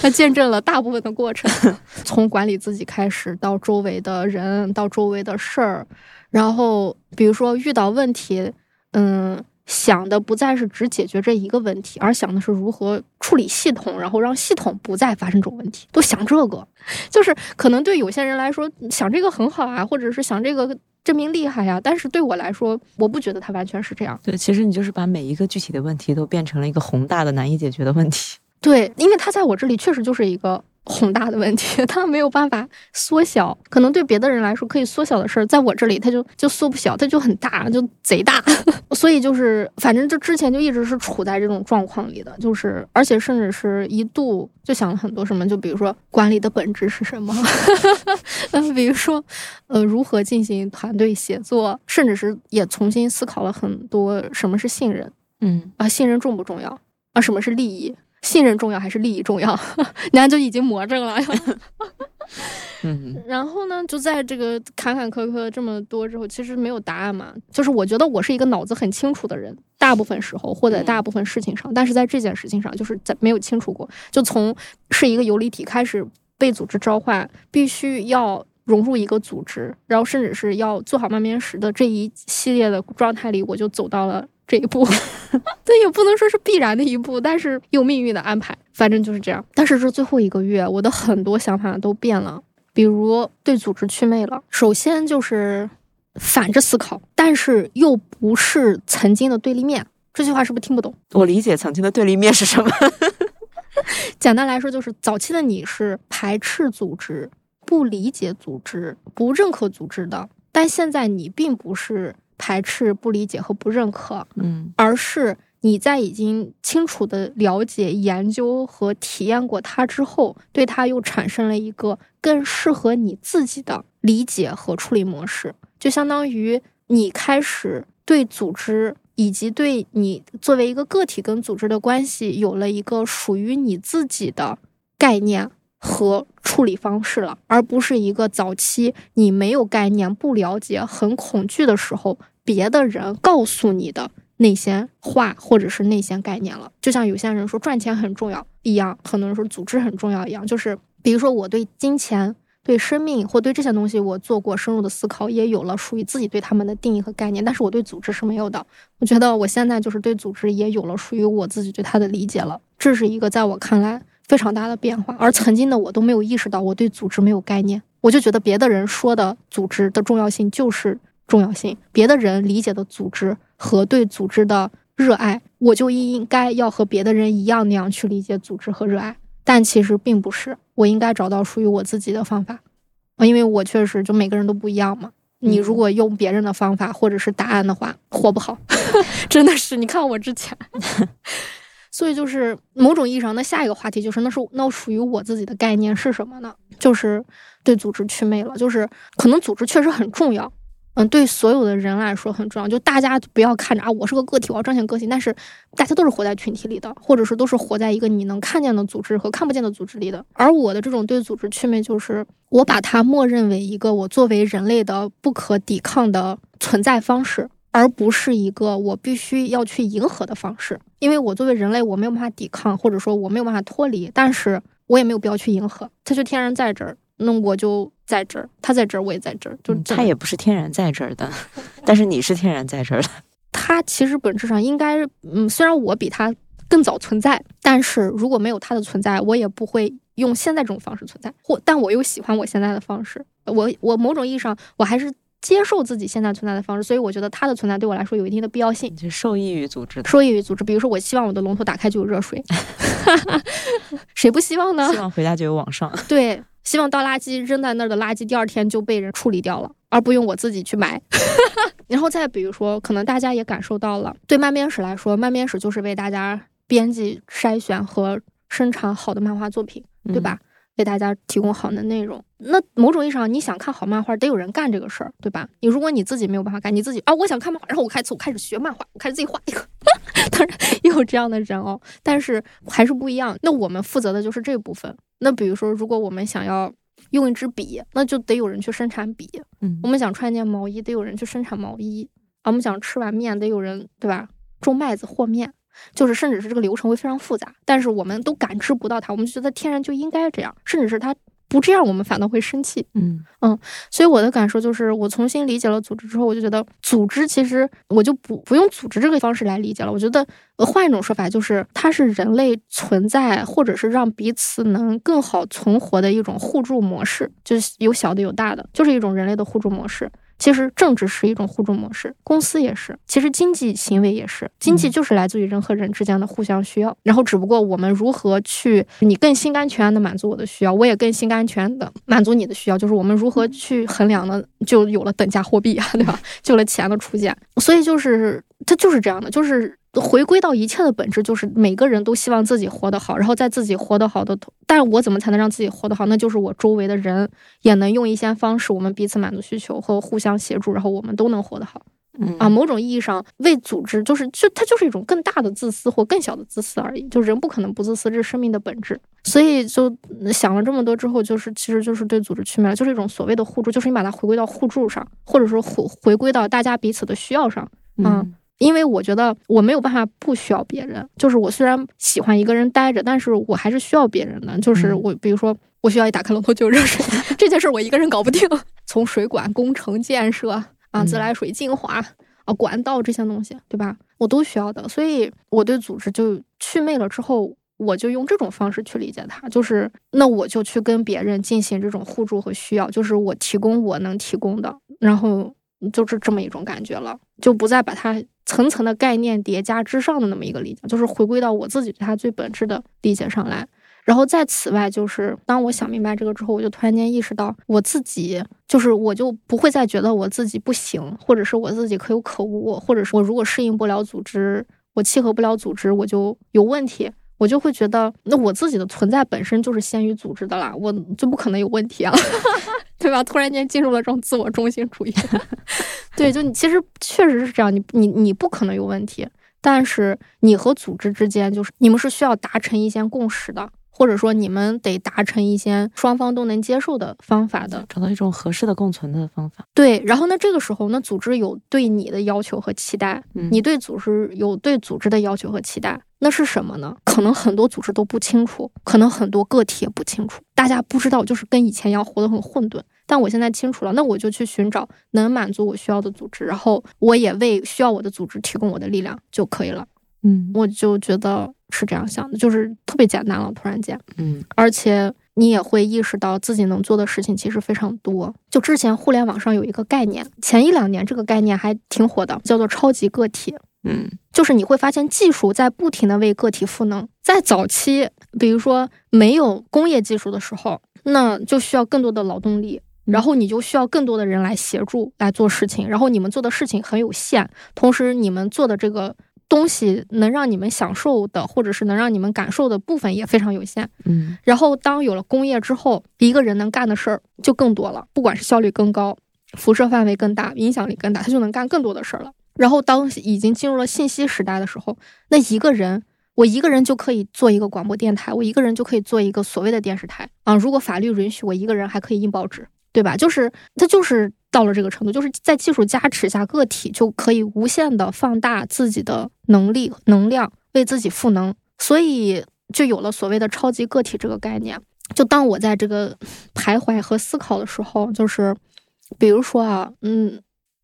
Speaker 2: 他见证了大部分的过程，从管理自己开始，到周围的人，到周围的事儿，然后比如说遇到问题，嗯，想的不再是只解决这一个问题，而想的是如何处理系统，然后让系统不再发生这种问题，都想这个，就是可能对有些人来说想这个很好啊，或者是想这个。证明厉害呀！但是对我来说，我不觉得他完全是这样。
Speaker 1: 对，其实你就是把每一个具体的问题都变成了一个宏大的、难以解决的问题。
Speaker 2: 对，因为它在我这里确实就是一个。宏大的问题，它没有办法缩小。可能对别的人来说可以缩小的事儿，在我这里它就就缩不小，它就很大，就贼大。所以就是，反正就之前就一直是处在这种状况里的，就是而且甚至是一度就想了很多什么，就比如说管理的本质是什么，嗯，比如说呃如何进行团队协作，甚至是也重新思考了很多什么是信任，
Speaker 1: 嗯
Speaker 2: 啊，信任重不重要啊？什么是利益？信任重要还是利益重要？人家就已经魔怔了。
Speaker 1: 嗯，
Speaker 2: 然后呢，就在这个坎坎坷坷这么多之后，其实没有答案嘛。就是我觉得我是一个脑子很清楚的人，大部分时候或者大部分事情上，但是在这件事情上，就是在没有清楚过。就从是一个游离体开始被组织召唤，必须要融入一个组织，然后甚至是要做好慢面食的这一系列的状态里，我就走到了。这一步，对也不能说是必然的一步，但是有命运的安排，反正就是这样。但是这最后一个月，我的很多想法都变了，比如对组织祛魅了。首先就是反着思考，但是又不是曾经的对立面。这句话是不是听不懂？
Speaker 1: 我理解曾经的对立面是什么。
Speaker 2: 简单来说，就是早期的你是排斥组织、不理解组织、不认可组织的，但现在你并不是。排斥、不理解和不认可，
Speaker 1: 嗯，
Speaker 2: 而是你在已经清楚的了解、研究和体验过它之后，对它又产生了一个更适合你自己的理解和处理模式，就相当于你开始对组织以及对你作为一个个体跟组织的关系有了一个属于你自己的概念和处理方式了，而不是一个早期你没有概念、不了解、很恐惧的时候。别的人告诉你的那些话，或者是那些概念了，就像有些人说赚钱很重要一样，很多人说组织很重要一样。就是比如说，我对金钱、对生命或对这些东西，我做过深入的思考，也有了属于自己对他们的定义和概念。但是我对组织是没有的。我觉得我现在就是对组织也有了属于我自己对它的理解了。这是一个在我看来非常大的变化。而曾经的我都没有意识到我对组织没有概念，我就觉得别的人说的组织的重要性就是。重要性，别的人理解的组织和对组织的热爱，我就应该要和别的人一样那样去理解组织和热爱。但其实并不是，我应该找到属于我自己的方法啊，因为我确实就每个人都不一样嘛。你如果用别人的方法或者是答案的话，活不好，真的是。你看我之前，所以就是某种意义上，那下一个话题就是，那是那属于我自己的概念是什么呢？就是对组织祛魅了。就是可能组织确实很重要，嗯，对所有的人来说很重要。就大家不要看着啊，我是个个体，我要彰显个性，但是大家都是活在群体里的，或者是都是活在一个你能看见的组织和看不见的组织里的。而我的这种对组织祛魅，就是我把它默认为一个我作为人类的不可抵抗的存在方式。而不是一个我必须要去迎合的方式，因为我作为人类，我没有办法抵抗，或者说我没有办法脱离，但是我也没有必要去迎合，它就天然在这儿，那我就在这儿，它在这儿，我也在这儿，就
Speaker 1: 它也不是天然在这儿的，但是你是天然在这儿的。
Speaker 2: 它其实本质上应该，嗯，虽然我比它更早存在，但是如果没有它的存在，我也不会用现在这种方式存在，或但我又喜欢我现在的方式，我我某种意义上我还是。接受自己现在存在的方式，所以我觉得它的存在对我来说有一定的必要性。
Speaker 1: 就受益于组织，
Speaker 2: 受益于组织。比如说，我希望我的龙头打开就有热水 谁不希望呢？
Speaker 1: 希望回家就有网上。
Speaker 2: 对，希望倒垃圾扔在那儿的垃圾第二天就被人处理掉了，而不用我自己去买。然后再比如说，可能大家也感受到了，对漫编史来说，漫编史就是为大家编辑、筛选和生产好的漫画作品，对吧？为大家提供好的内容，那某种意义上，你想看好漫画，得有人干这个事儿，对吧？你如果你自己没有办法干，你自己啊，我想看漫画，然后我开始我开始学漫画，我开始自己画一个，当然也有这样的人哦，但是还是不一样。那我们负责的就是这部分。那比如说，如果我们想要用一支笔，那就得有人去生产笔。
Speaker 1: 嗯，
Speaker 2: 我们想穿一件毛衣，得有人去生产毛衣。啊，我们想吃碗面，得有人对吧？种麦子和面。就是甚至是这个流程会非常复杂，但是我们都感知不到它，我们就觉得天然就应该这样，甚至是它不这样，我们反倒会生气。
Speaker 1: 嗯
Speaker 2: 嗯，所以我的感受就是，我重新理解了组织之后，我就觉得组织其实我就不不用组织这个方式来理解了。我觉得换一种说法，就是它是人类存在，或者是让彼此能更好存活的一种互助模式，就是有小的有大的，就是一种人类的互助模式。其实政治是一种互助模式，公司也是。其实经济行为也是，经济就是来自于人和人之间的互相需要。然后只不过我们如何去，你更心甘情愿的满足我的需要，我也更心甘情愿的满足你的需要，就是我们如何去衡量呢？就有了等价货币啊，对吧？就了钱的出现。所以就是它就是这样的，就是。回归到一切的本质，就是每个人都希望自己活得好，然后在自己活得好的，但我怎么才能让自己活得好？那就是我周围的人也能用一些方式，我们彼此满足需求和互相协助，然后我们都能活得好。嗯啊，某种意义上为组织，就是就它就是一种更大的自私或更小的自私而已。就人不可能不自私，这是生命的本质。所以就想了这么多之后，就是其实就是对组织去面就是一种所谓的互助，就是你把它回归到互助上，或者说回回归到大家彼此的需要上。嗯。因为我觉得我没有办法不需要别人，就是我虽然喜欢一个人待着，但是我还是需要别人的。就是我，比如说我需要一打开 龙头就有热水，这件事我一个人搞不定。从水管工程建设啊，自来水净化啊，管道这些东西，对吧？我都需要的。所以我对组织就祛魅了之后，我就用这种方式去理解它，就是那我就去跟别人进行这种互助和需要，就是我提供我能提供的，然后就是这么一种感觉了，就不再把它。层层的概念叠加之上的那么一个理解，就是回归到我自己对它最本质的理解上来。然后在此外，就是当我想明白这个之后，我就突然间意识到，我自己就是我就不会再觉得我自己不行，或者是我自己可有可无，或者是我如果适应不了组织，我契合不了组织，我就有问题。我就会觉得，那我自己的存在本身就是先于组织的啦，我就不可能有问题啊，对吧？突然间进入了这种自我中心主义，对，就你其实确实是这样，你你你不可能有问题，但是你和组织之间就是你们是需要达成一些共识的。或者说，你们得达成一些双方都能接受的方法的，
Speaker 1: 找到一种合适的共存的方法。
Speaker 2: 对，然后呢，这个时候，呢，组织有对你的要求和期待，你对组织有对组织的要求和期待，那是什么呢？可能很多组织都不清楚，可能很多个体也不清楚，大家不知道，就是跟以前一样活得很混沌。但我现在清楚了，那我就去寻找能满足我需要的组织，然后我也为需要我的组织提供我的力量就可以了。
Speaker 1: 嗯，
Speaker 2: 我就觉得是这样想的，就是特别简单了。突然间，
Speaker 1: 嗯，
Speaker 2: 而且你也会意识到自己能做的事情其实非常多。就之前互联网上有一个概念，前一两年这个概念还挺火的，叫做超级个体。
Speaker 1: 嗯，
Speaker 2: 就是你会发现技术在不停的为个体赋能。在早期，比如说没有工业技术的时候，那就需要更多的劳动力，然后你就需要更多的人来协助来做事情，然后你们做的事情很有限，同时你们做的这个。东西能让你们享受的，或者是能让你们感受的部分也非常有限。
Speaker 1: 嗯
Speaker 2: 然后当有了工业之后，一个人能干的事儿就更多了，不管是效率更高，辐射范围更大，影响力更大，他就能干更多的事儿了。然后当已经进入了信息时代的时候，那一个人。我一个人就可以做一个广播电台，我一个人就可以做一个所谓的电视台啊！如果法律允许，我一个人还可以印报纸，对吧？就是它就是到了这个程度，就是在技术加持下，个体就可以无限的放大自己的能力、能量，为自己赋能，所以就有了所谓的超级个体这个概念。就当我在这个徘徊和思考的时候，就是比如说啊，嗯，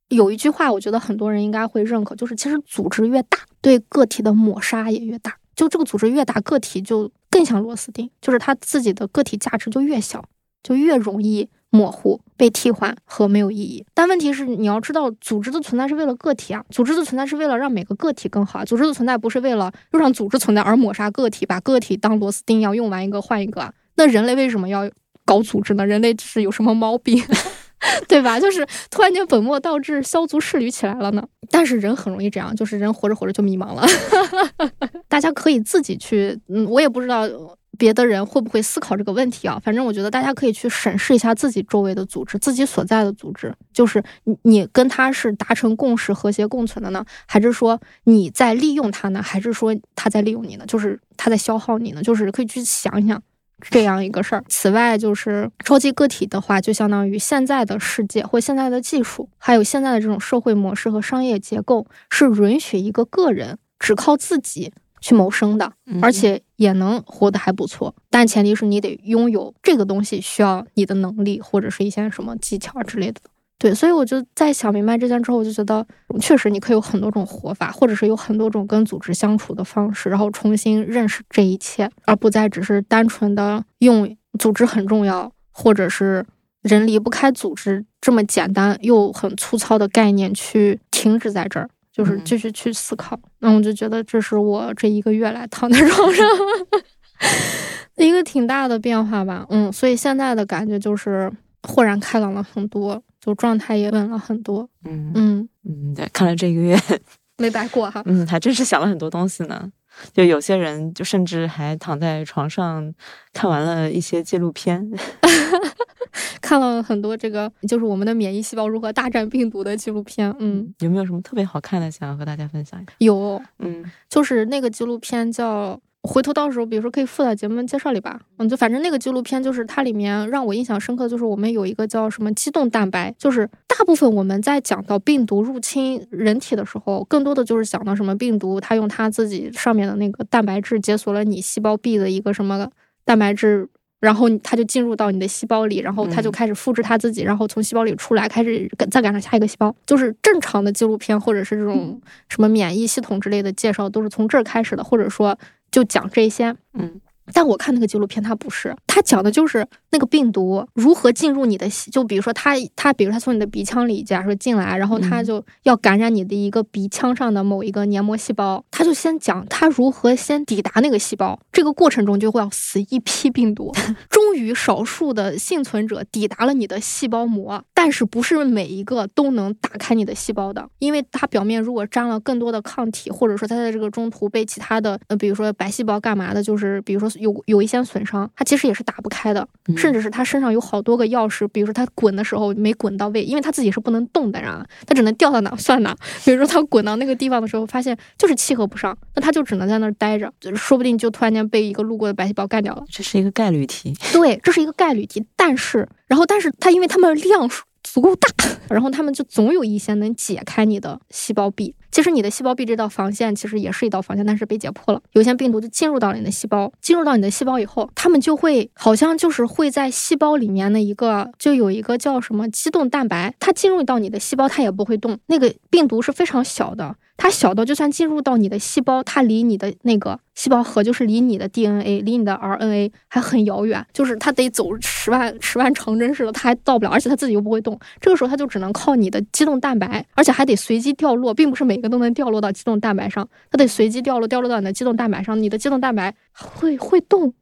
Speaker 2: 有一句话，我觉得很多人应该会认可，就是其实组织越大，对个体的抹杀也越大。就这个组织越大，个体就更像螺丝钉，就是他自己的个体价值就越小，就越容易模糊、被替换和没有意义。但问题是，你要知道，组织的存在是为了个体啊，组织的存在是为了让每个个体更好，组织的存在不是为了又让组织存在而抹杀个体，把个体当螺丝钉一样用完一个换一个啊。那人类为什么要搞组织呢？人类是有什么毛病？对吧？就是突然间本末倒置、削足适履起来了呢。但是人很容易这样，就是人活着活着就迷茫了。大家可以自己去，嗯，我也不知道别的人会不会思考这个问题啊。反正我觉得大家可以去审视一下自己周围的组织，自己所在的组织，就是你你跟他是达成共识、和谐共存的呢，还是说你在利用他呢？还是说他在利用你呢？就是他在消耗你呢？就是可以去想一想。这样一个事儿。此外，就是超级个体的话，就相当于现在的世界或现在的技术，还有现在的这种社会模式和商业结构，是允许一个个人只靠自己去谋生的，而且也能活得还不错。但前提是你得拥有这个东西，需要你的能力或者是一些什么技巧之类的。对，所以我就在想明白这件之后，我就觉得确实你可以有很多种活法，或者是有很多种跟组织相处的方式，然后重新认识这一切，而不再只是单纯的用组织很重要，或者是人离不开组织这么简单又很粗糙的概念去停止在这儿，就是继续去思考。那我就觉得这是我这一个月来躺在床上一个挺大的变化吧。嗯，所以现在的感觉就是豁然开朗了很多。就状态也稳了很多，
Speaker 1: 嗯
Speaker 2: 嗯
Speaker 1: 嗯，对，看来这一个月
Speaker 2: 没白过哈，
Speaker 1: 嗯，还真是想了很多东西呢。就有些人就甚至还躺在床上看完了一些纪录片，
Speaker 2: 看了很多这个就是我们的免疫细胞如何大战病毒的纪录片。嗯，
Speaker 1: 有没有什么特别好看的想要和大家分享一下？
Speaker 2: 有，
Speaker 1: 嗯，
Speaker 2: 就是那个纪录片叫。回头到时候，比如说可以附在节目介绍里吧。嗯，就反正那个纪录片就是它里面让我印象深刻，就是我们有一个叫什么肌动蛋白，就是大部分我们在讲到病毒入侵人体的时候，更多的就是讲到什么病毒它用它自己上面的那个蛋白质解锁了你细胞壁的一个什么蛋白质，然后它就进入到你的细胞里，然后它就开始复制它自己，然后从细胞里出来，开始再赶上下一个细胞。就是正常的纪录片或者是这种什么免疫系统之类的介绍，都是从这儿开始的，或者说。就讲这些，
Speaker 1: 嗯，
Speaker 2: 但我看那个纪录片，它不是，它讲的就是那个病毒如何进入你的，就比如说它，它，比如它从你的鼻腔里，假如说进来，然后它就要感染你的一个鼻腔上的某一个黏膜细胞，它就先讲它如何先抵达那个细胞，这个过程中就会要死一批病毒，终于少数的幸存者抵达了你的细胞膜，但是不是每一个都能打开你的细胞的，因为它表面如果沾了更多的抗体，或者说它在这个中途被其他的，呃，比如说白细胞干嘛的，就是比如说有有一些损伤，它其实也是打不开的，甚至是它身上有好多个钥匙，比如说它滚的时候没滚到位，因为它自己是不能动的人，它只能掉到哪算哪。比如说它滚到那个地方的时候，发现就是契合不上，那它就只能在那儿待着，说不定就突然间被一个路过的白细胞干掉了。
Speaker 1: 这是一个概率题，
Speaker 2: 对，这是一个概率题，但是，然后，但是它因为它们量。足够大，然后他们就总有一些能解开你的细胞壁。其实你的细胞壁这道防线其实也是一道防线，但是被解破了。有些病毒就进入到了你的细胞，进入到你的细胞以后，他们就会好像就是会在细胞里面的一个，就有一个叫什么机动蛋白，它进入到你的细胞，它也不会动。那个病毒是非常小的。它小到就算进入到你的细胞，它离你的那个细胞核，就是离你的 DNA、离你的 RNA 还很遥远，就是它得走十万十万长征似的，它还到不了，而且它自己又不会动。这个时候，它就只能靠你的机动蛋白，而且还得随机掉落，并不是每个都能掉落到肌动蛋白上，它得随机掉落，掉落到你的肌动蛋白上。你的肌动蛋白会会动，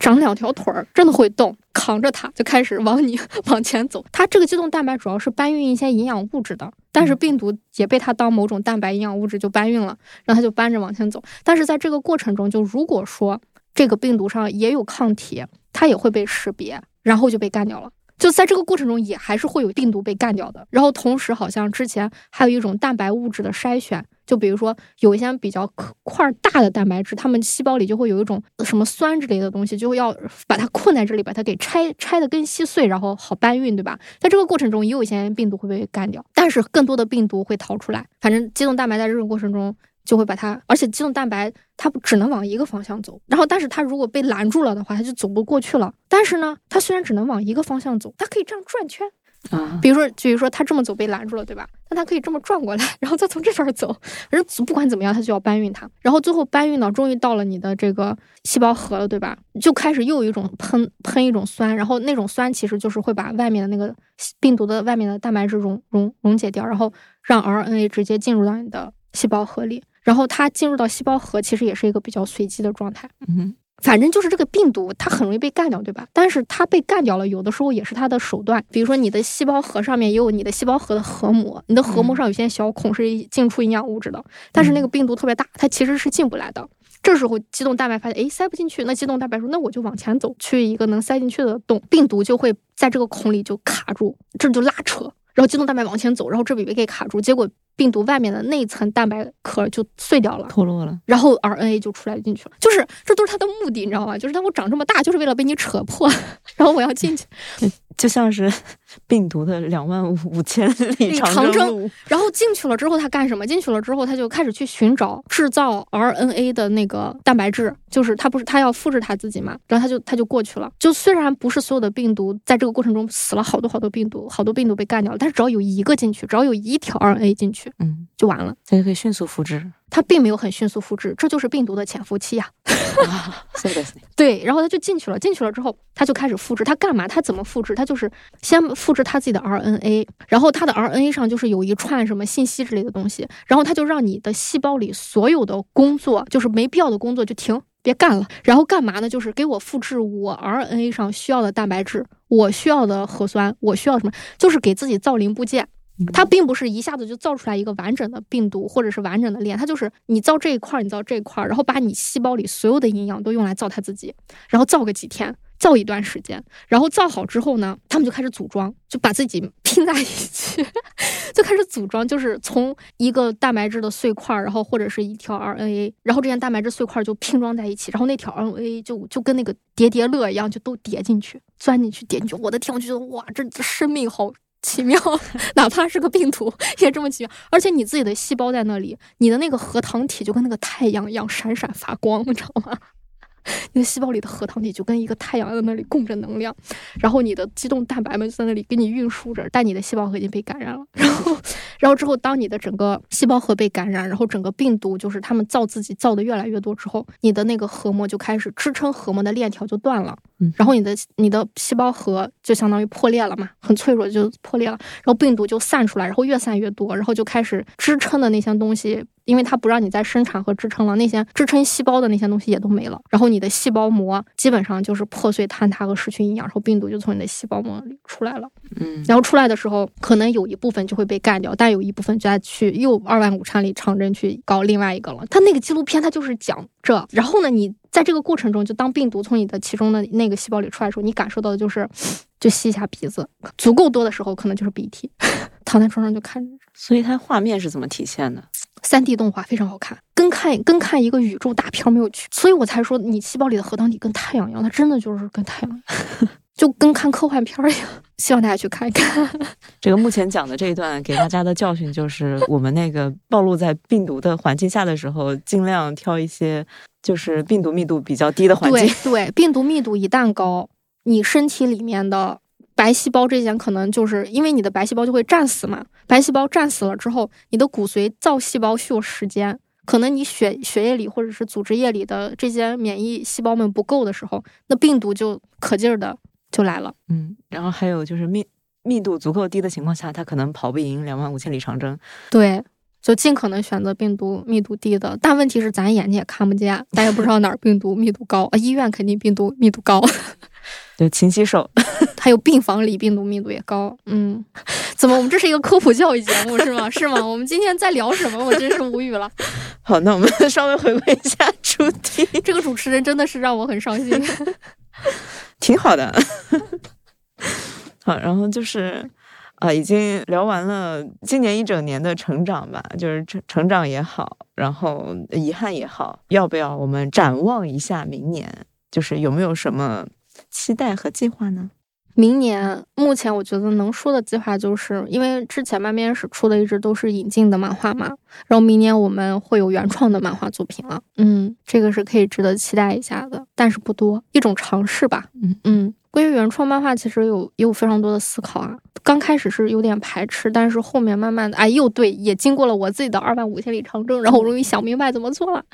Speaker 2: 长两条腿儿，真的会动，扛着它就开始往你往前走。它这个肌动蛋白主要是搬运一些营养物质的。但是病毒也被它当某种蛋白营养物质就搬运了，然后它就搬着往前走。但是在这个过程中，就如果说这个病毒上也有抗体，它也会被识别，然后就被干掉了。就在这个过程中，也还是会有病毒被干掉的。然后同时，好像之前还有一种蛋白物质的筛选，就比如说有一些比较块儿大的蛋白质，它们细胞里就会有一种什么酸之类的东西，就会要把它困在这里，把它给拆拆的更细碎，然后好搬运，对吧？在这个过程中，也有一些病毒会被干掉，但是更多的病毒会逃出来。反正肌动蛋白在这种过程中。就会把它，而且肌动蛋白它只能往一个方向走，然后但是它如果被拦住了的话，它就走不过去了。但是呢，它虽然只能往一个方向走，它可以这样转圈
Speaker 1: 啊。
Speaker 2: 比如说，比如说它这么走被拦住了，对吧？那它可以这么转过来，然后再从这边走。反正不管怎么样，它就要搬运它。然后最后搬运到，终于到了你的这个细胞核了，对吧？就开始又有一种喷喷一种酸，然后那种酸其实就是会把外面的那个病毒的外面的蛋白质溶溶溶解掉，然后让 RNA 直接进入到你的细胞核里。然后它进入到细胞核，其实也是一个比较随机的状态。
Speaker 1: 嗯，
Speaker 2: 反正就是这个病毒，它很容易被干掉，对吧？但是它被干掉了，有的时候也是它的手段。比如说，你的细胞核上面也有你的细胞核的核膜，你的核膜上有些小孔是进出营养物质的。但是那个病毒特别大，它其实是进不来的。这时候，肌动蛋白发现，哎，塞不进去。那肌动蛋白说，那我就往前走，去一个能塞进去的洞，病毒就会在这个孔里就卡住，这就拉扯。然后肌动蛋白往前走，然后这里被给卡住，结果。病毒外面的那层蛋白壳就碎掉了，
Speaker 1: 脱落了，
Speaker 2: 然后 RNA 就出来进去了，就是这都是它的目的，你知道吗？就是它我长这么大，就是为了被你扯破，然后我要进去。
Speaker 1: 就像是 病毒的两万五千里
Speaker 2: 长
Speaker 1: 征，
Speaker 2: 然后进去了之后，它干什么？进去了之后，它就开始去寻找制造 RNA 的那个蛋白质，就是它不是它要复制它自己嘛？然后它就它就过去了。就虽然不是所有的病毒在这个过程中死了好多好多病毒，好多病毒被干掉了，但是只要有一个进去，只要有一条 RNA 进去，
Speaker 1: 嗯，
Speaker 2: 就完了，
Speaker 1: 它就可以迅速复制。
Speaker 2: 它并没有很迅速复制，这就是病毒的潜伏期呀。对，然后它就进去了，进去了之后，它就开始复制。它干嘛？它怎么复制？它就是先复制它自己的 RNA，然后它的 RNA 上就是有一串什么信息之类的东西，然后它就让你的细胞里所有的工作，就是没必要的工作就停，别干了。然后干嘛呢？就是给我复制我 RNA 上需要的蛋白质，我需要的核酸，我需要什么？就是给自己造零部件。它并不是一下子就造出来一个完整的病毒或者是完整的链，它就是你造这一块儿，你造这一块儿，然后把你细胞里所有的营养都用来造它自己，然后造个几天，造一段时间，然后造好之后呢，他们就开始组装，就把自己拼在一起，就开始组装，就是从一个蛋白质的碎块，然后或者是一条 RNA，然后这些蛋白质碎块就拼装在一起，然后那条 RNA 就就跟那个叠叠乐一样，就都叠进去，钻进去，叠进去。我的天，我就觉得哇，这这生命好。奇妙，哪怕是个病毒 也这么奇妙。而且你自己的细胞在那里，你的那个核糖体就跟那个太阳一样闪闪发光，你知道吗？你的细胞里的核糖体就跟一个太阳在那里供着能量，然后你的肌动蛋白们就在那里给你运输着。但你的细胞核已经被感染了，然后，然后之后，当你的整个细胞核被感染，然后整个病毒就是他们造自己造的越来越多之后，你的那个核膜就开始支撑核膜的链条就断了。然后你的你的细胞核就相当于破裂了嘛，很脆弱就破裂了，然后病毒就散出来，然后越散越多，然后就开始支撑的那些东西，因为它不让你再生产和支撑了，那些支撑细胞的那些东西也都没了，然后你的细胞膜基本上就是破碎坍塌和失去营养，然后病毒就从你的细胞膜里出来了，
Speaker 1: 嗯，
Speaker 2: 然后出来的时候可能有一部分就会被干掉，但有一部分就要去又二万五千里长征去搞另外一个了。他那个纪录片他就是讲这，然后呢你。在这个过程中，就当病毒从你的其中的那个细胞里出来的时候，你感受到的就是，就吸一下鼻子，足够多的时候可能就是鼻涕，躺在床上就看着。
Speaker 1: 所以它画面是怎么体现的？
Speaker 2: 三 D 动画非常好看，跟看跟看一个宇宙大片没有区。所以我才说，你细胞里的核糖体跟太阳一样，它真的就是跟太阳，就跟看科幻片一样。希望大家去看一看。
Speaker 1: 这个目前讲的这一段给大家的教训就是，我们那个暴露在病毒的环境下的时候，尽量挑一些。就是病毒密度比较低的环境。
Speaker 2: 对对，病毒密度一旦高，你身体里面的白细胞这些可能就是因为你的白细胞就会战死嘛。白细胞战死了之后，你的骨髓造细胞需要时间，可能你血血液里或者是组织液里的这些免疫细胞们不够的时候，那病毒就可劲儿的就来了。
Speaker 1: 嗯，然后还有就是密密度足够低的情况下，它可能跑不赢两万五千里长征。
Speaker 2: 对。就尽可能选择病毒密度低的。但问题是，咱眼睛也看不见，咱也不知道哪儿病毒密度高啊。医院肯定病毒密度高，
Speaker 1: 就勤洗手。
Speaker 2: 还有病房里病毒密度也高。嗯，怎么我们这是一个科普教育节目是吗？是吗？我们今天在聊什么？我真是无语了。
Speaker 1: 好，那我们稍微回归一下主题。
Speaker 2: 这个主持人真的是让我很伤心。
Speaker 1: 挺好的。好，然后就是啊，已经聊完了今年一整年的成长吧，就是成成长也好，然后遗憾也好，要不要我们展望一下明年？就是有没有什么期待和计划呢？
Speaker 2: 明年目前我觉得能说的计划，就是因为之前漫编史出的一直都是引进的漫画嘛，然后明年我们会有原创的漫画作品了，嗯，这个是可以值得期待一下的，但是不多，一种尝试吧，嗯嗯。关于原创漫画，其实有也有非常多的思考啊，刚开始是有点排斥，但是后面慢慢的，哎，又对，也经过了我自己的二万五千里长征，然后我终于想明白怎么做了，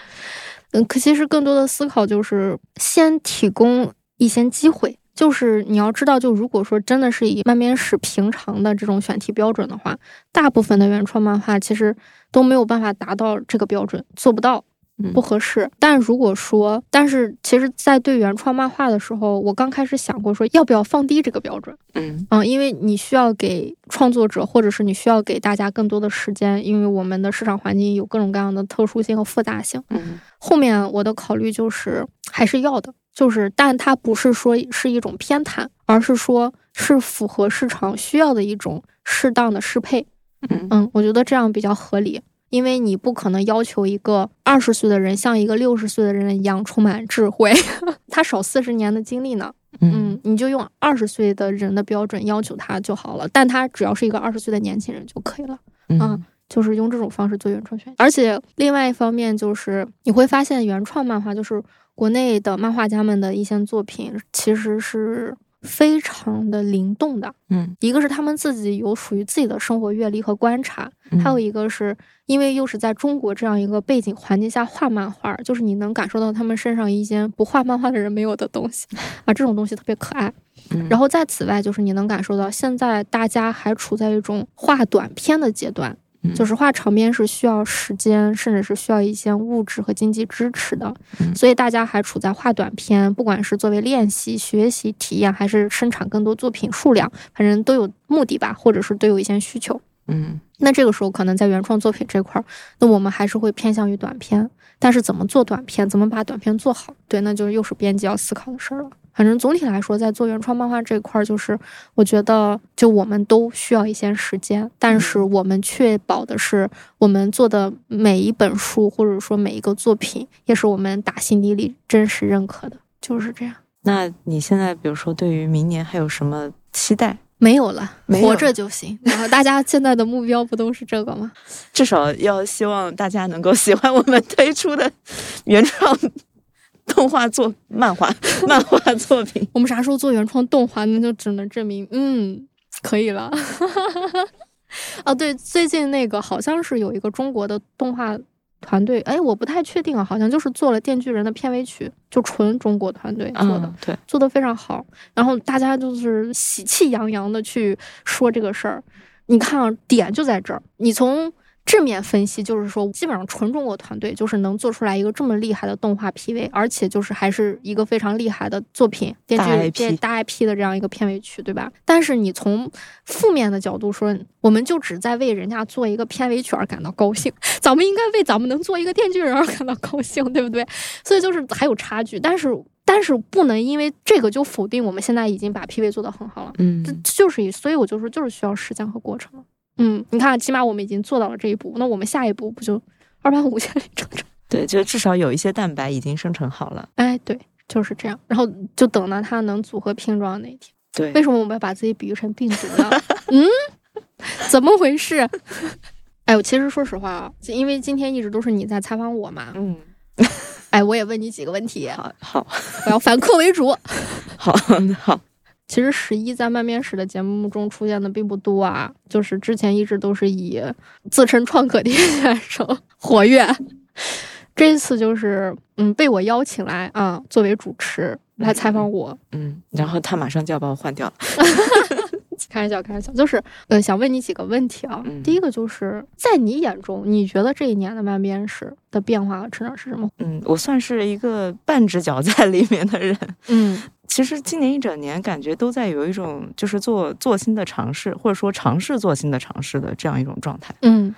Speaker 2: 嗯，可其实更多的思考就是先提供一些机会。就是你要知道，就如果说真的是以漫编史平常的这种选题标准的话，大部分的原创漫画其实都没有办法达到这个标准，做不到，不合适。但如果说，但是其实，在对原创漫画的时候，我刚开始想过说，要不要放低这个标准？
Speaker 1: 嗯
Speaker 2: 嗯，因为你需要给创作者，或者是你需要给大家更多的时间，因为我们的市场环境有各种各样的特殊性和复杂性。
Speaker 1: 嗯，
Speaker 2: 后面我的考虑就是还是要的。就是，但它不是说是一种偏袒，而是说是符合市场需要的一种适当的适配。
Speaker 1: 嗯
Speaker 2: 嗯，我觉得这样比较合理，因为你不可能要求一个二十岁的人像一个六十岁的人一样充满智慧，他少四十年的经历呢。嗯，你就用二十岁的人的标准要求他就好了，但他只要是一个二十岁的年轻人就可以了。嗯，就是用这种方式做原创选，而且另外一方面就是你会发现原创漫画就是。国内的漫画家们的一些作品其实是非常的灵动的，
Speaker 1: 嗯，
Speaker 2: 一个是他们自己有属于自己的生活阅历和观察，还有一个是因为又是在中国这样一个背景环境下画漫画，就是你能感受到他们身上一些不画漫画的人没有的东西啊，这种东西特别可爱。然后在此外，就是你能感受到现在大家还处在一种画短片的阶段。就是画长篇是需要时间，甚至是需要一些物质和经济支持的，所以大家还处在画短片，不管是作为练习、学习、体验，还是生产更多作品数量，反正都有目的吧，或者是都有一些需求。
Speaker 1: 嗯，
Speaker 2: 那这个时候可能在原创作品这块儿，那我们还是会偏向于短片，但是怎么做短片，怎么把短片做好，对，那就是又是编辑要思考的事儿了。反正总体来说，在做原创漫画这一块儿，就是我觉得，就我们都需要一些时间，但是我们确保的是，我们做的每一本书或者说每一个作品，也是我们打心底里真实认可的，就是这样。
Speaker 1: 那你现在，比如说，对于明年还有什么期待？
Speaker 2: 没有了，活着就行。然后大家现在的目标不都是这个吗？
Speaker 1: 至少要希望大家能够喜欢我们推出的原创。动画作漫画 漫画作品，
Speaker 2: 我们啥时候做原创动画，那就只能证明，嗯，可以了。哦，对，最近那个好像是有一个中国的动画团队，哎，我不太确定啊，好像就是做了《电锯人》的片尾曲，就纯中国团队做的，
Speaker 1: 对，
Speaker 2: 做的非常好。然后大家就是喜气洋洋的去说这个事儿，你看啊，点就在这儿，你从。正面分析就是说，基本上纯中国团队就是能做出来一个这么厉害的动画 PV，而且就是还是一个非常厉害的作品，电视
Speaker 1: 剧
Speaker 2: 大 IP 的这样一个片尾曲，对吧？但是你从负面的角度说，我们就只在为人家做一个片尾曲而感到高兴，咱们应该为咱们能做一个电锯人而感到高兴，对不对？所以就是还有差距，但是但是不能因为这个就否定我们现在已经把 PV 做得很好了，
Speaker 1: 嗯，
Speaker 2: 就是以，所以我就说就是需要时间和过程。嗯，你看，起码我们已经做到了这一步，那我们下一步不就 二百五千里长征？
Speaker 1: 对，就至少有一些蛋白已经生成好了。
Speaker 2: 哎，对，就是这样。然后就等到它能组合拼装那一天。
Speaker 1: 对，
Speaker 2: 为什么我们要把自己比喻成病毒呢？嗯，怎么回事？哎，我其实说实话啊，因为今天一直都是你在采访我嘛。
Speaker 1: 嗯。
Speaker 2: 哎，我也问你几个问题。
Speaker 1: 好，好，
Speaker 2: 我要反客为主。
Speaker 1: 好，好。
Speaker 2: 其实十一在漫面史的节目中出现的并不多啊，就是之前一直都是以自称创可贴选手活跃，这次就是嗯被我邀请来啊作为主持来采访我，
Speaker 1: 嗯，然后他马上就要把我换掉了，
Speaker 2: 开玩笑，开玩笑，就是呃，想问你几个问题啊。
Speaker 1: 嗯
Speaker 2: 第一个就是在你眼中，你觉得这一年的慢边史的变化和成长是什么？
Speaker 1: 嗯，我算是一个半只脚在里面的人。
Speaker 2: 嗯
Speaker 1: 其实今年一整年，感觉都在有一种就是做做新的尝试，或者说尝试做新的尝试的这样一种状态。
Speaker 2: 嗯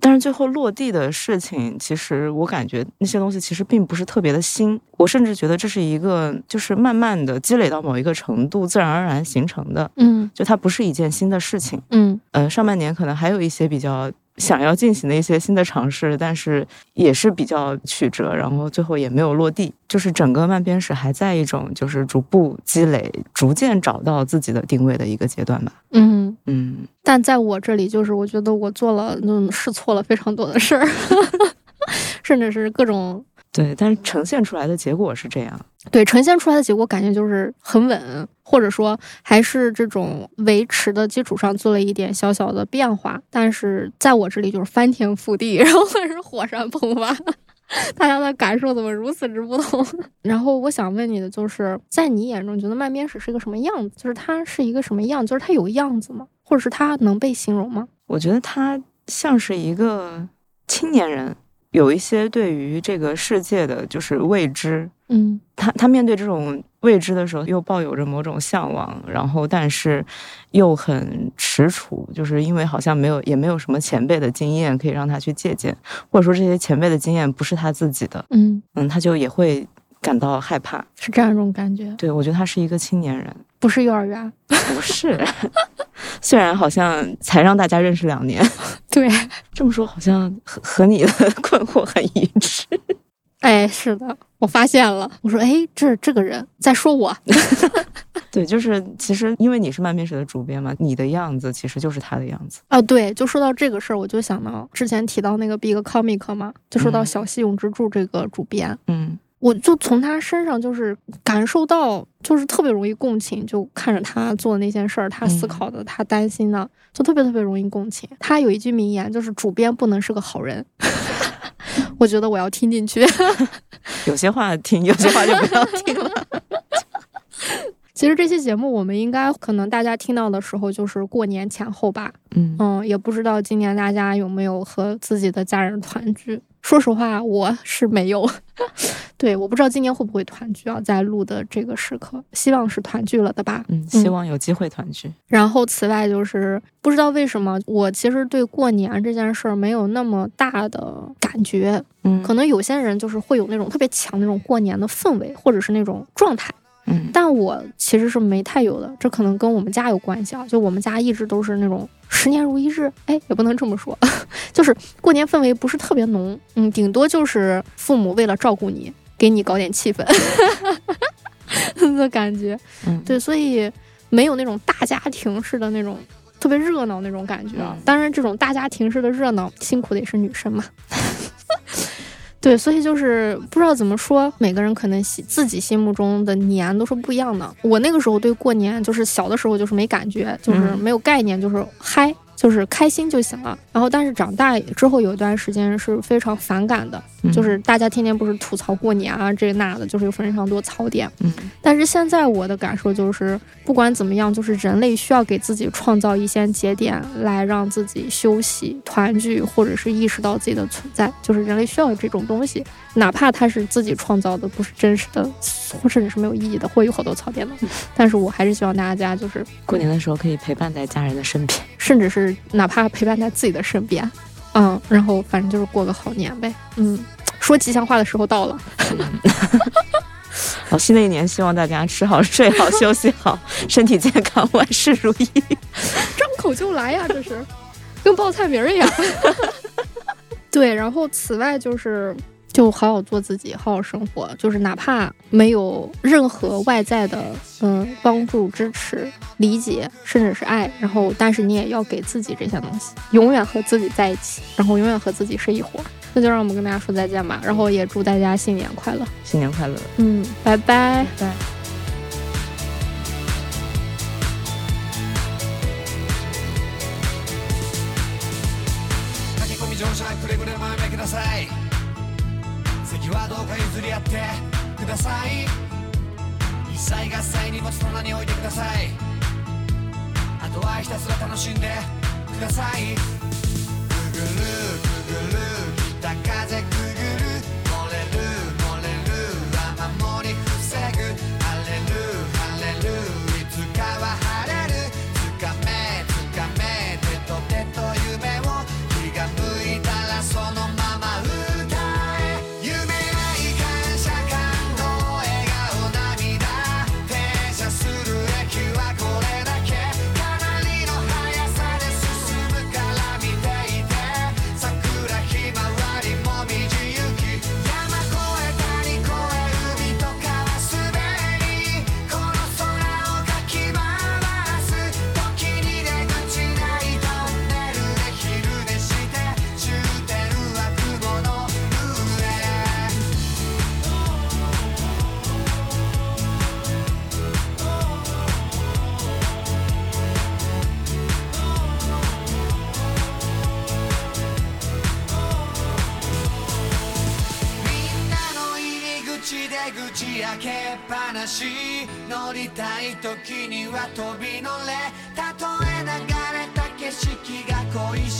Speaker 1: 但是最后落地的事情，其实我感觉那些东西其实并不是特别的新。我甚至觉得这是一个就是慢慢的积累到某一个程度，自然而然形成的，
Speaker 2: 嗯
Speaker 1: 就它不是一件新的事情。
Speaker 2: 嗯
Speaker 1: 呃，上半年可能还有一些比较想要进行的一些新的尝试，但是也是比较曲折，然后最后也没有落地。就是整个慢编史还在一种就是逐步积累、逐渐找到自己的定位的一个阶段吧。
Speaker 2: 嗯。
Speaker 1: 嗯，
Speaker 2: 但在我这里，就是我觉得我做了嗯试错了非常多的事儿，甚至是各种
Speaker 1: 对，但是呈现出来的结果是这样。
Speaker 2: 对呈现出来的结果，感觉就是很稳，或者说还是这种维持的基础上做了一点小小的变化。但是在我这里就是翻天覆地，然后或者是火山喷发。大家的感受怎么如此之不同？然后我想问你的就是，在你眼中，你觉得慢边史是一个什么样子？就是它是一个什么样？就是它有样子吗？或者是它能被形容吗？
Speaker 1: 我觉得他像是一个青年人，有一些对于这个世界的就是未知，
Speaker 2: 嗯。
Speaker 1: 他他面对这种未知的时候，又抱有着某种向往，然后但是又很踟蹰，就是因为好像没有也没有什么前辈的经验可以让他去借鉴，或者说这些前辈的经验不是他自己的，
Speaker 2: 嗯，
Speaker 1: 嗯，他就也会感到害怕。
Speaker 2: 是这样一种感觉，
Speaker 1: 对我觉得他是一个青年人，
Speaker 2: 不是幼儿园。
Speaker 1: 不是，虽然好像才让大家认识两年，
Speaker 2: 对，
Speaker 1: 这么说好像和和你的困惑很一致。
Speaker 2: 哎，是的，我发现了。我说，哎，这这个人在说我。
Speaker 1: 对，就是其实因为你是漫面史的主编嘛，你的样子其实就是他的样子。
Speaker 2: 啊，对，就说到这个事儿，我就想到之前提到那个 Big Comic 嘛，就说到
Speaker 1: 嗯
Speaker 2: 小西永之助这个主编，
Speaker 1: 嗯
Speaker 2: 我就从他身上就是感受到，就是特别容易共情，就看着他做的那件事儿，他思
Speaker 1: 嗯
Speaker 2: 考的，他担心的，就特别特别容易共情。他有一句名言，就是主编不能是个好人。我觉得我要听进去。
Speaker 1: 有些话听，有些话就不要听了。
Speaker 2: 其实这期节目我们应该可能大家听到的时候就是过年前后吧，
Speaker 1: 嗯
Speaker 2: 嗯，也不知道今年大家有没有和自己的家人团聚。说实话，我是没有。对，我不知道今年会不会团聚啊，在录的这个时刻，希望是团聚了的吧。
Speaker 1: 嗯，希望有机会团聚。
Speaker 2: 然后，此外就是不知道为什么，我其实对过年这件事儿没有那么大的感觉。
Speaker 1: 嗯
Speaker 2: 可能有些人就是会有那种特别强的那种过年的氛围，或者是那种状态。
Speaker 1: 嗯
Speaker 2: 但我其实是没太有的，这可能跟我们家有关系啊。就我们家一直都是那种十年如一日，哎，也不能这么说，就是过年氛围不是特别浓，嗯，顶多就是父母为了照顾你，给你搞点气氛 的感觉。
Speaker 1: 嗯，
Speaker 2: 对，所以没有那种大家庭式的那种特别热闹那种感觉。当然，这种大家庭式的热闹，辛苦的也是女生嘛。对，所以就是不知道怎么说，每个人可能心自己心目中的年都是不一样的。我那个时候对过年，就是小的时候就是没感觉，就是
Speaker 1: 嗯
Speaker 2: 没有概念，就是嗨，就是开心就行了。然后，但是长大之后有一段时间是非常反感的，
Speaker 1: 嗯
Speaker 2: 就是大家天天不是吐槽过年啊这那的，就是有非常多槽点。
Speaker 1: 嗯
Speaker 2: 但是现在我的感受就是，不管怎么样，就是人类需要给自己创造一些节点，来让自己休息、团聚，或者是意识到自己的存在。就是人类需要有这种东西，哪怕它是自己创造的，不是真实的，或甚至是没有意义的，会有好多槽点的。但是我还是希望大家就是，
Speaker 1: 过年的时候可以陪伴在家人的身边。
Speaker 2: 甚至是哪怕陪伴在自己的身边，嗯，然后反正就是过个好年呗，嗯。说吉祥话的时候到了，
Speaker 1: 好，新的一年希望大家吃好、睡好、休息好，身体健康，万事如意。
Speaker 2: 张口就来呀，这是跟报菜名儿一样。对，然后此外就是就好好做自己，好好生活，就是哪怕没有任何外在的嗯帮助、支持、理解，甚至是爱，然后但是你也要给自己这些东西，永远和自己在一起，然后永远和自己是一伙儿。那就让我们跟大家说再见吧，然后也祝大家新年快乐。
Speaker 1: 新年快乐！
Speaker 2: 嗯，拜拜。
Speaker 1: 拜。
Speaker 3: 駆け込み乗車くれぐれもやめください席 はどうか譲り合ってください。一切合切荷物棚に置いてください。あとはひたすら楽しんでください。くぐるくぐる。北風く口開けっぱなし。乗りたい時には飛び乗れ。たとえ流れた景色が恋しい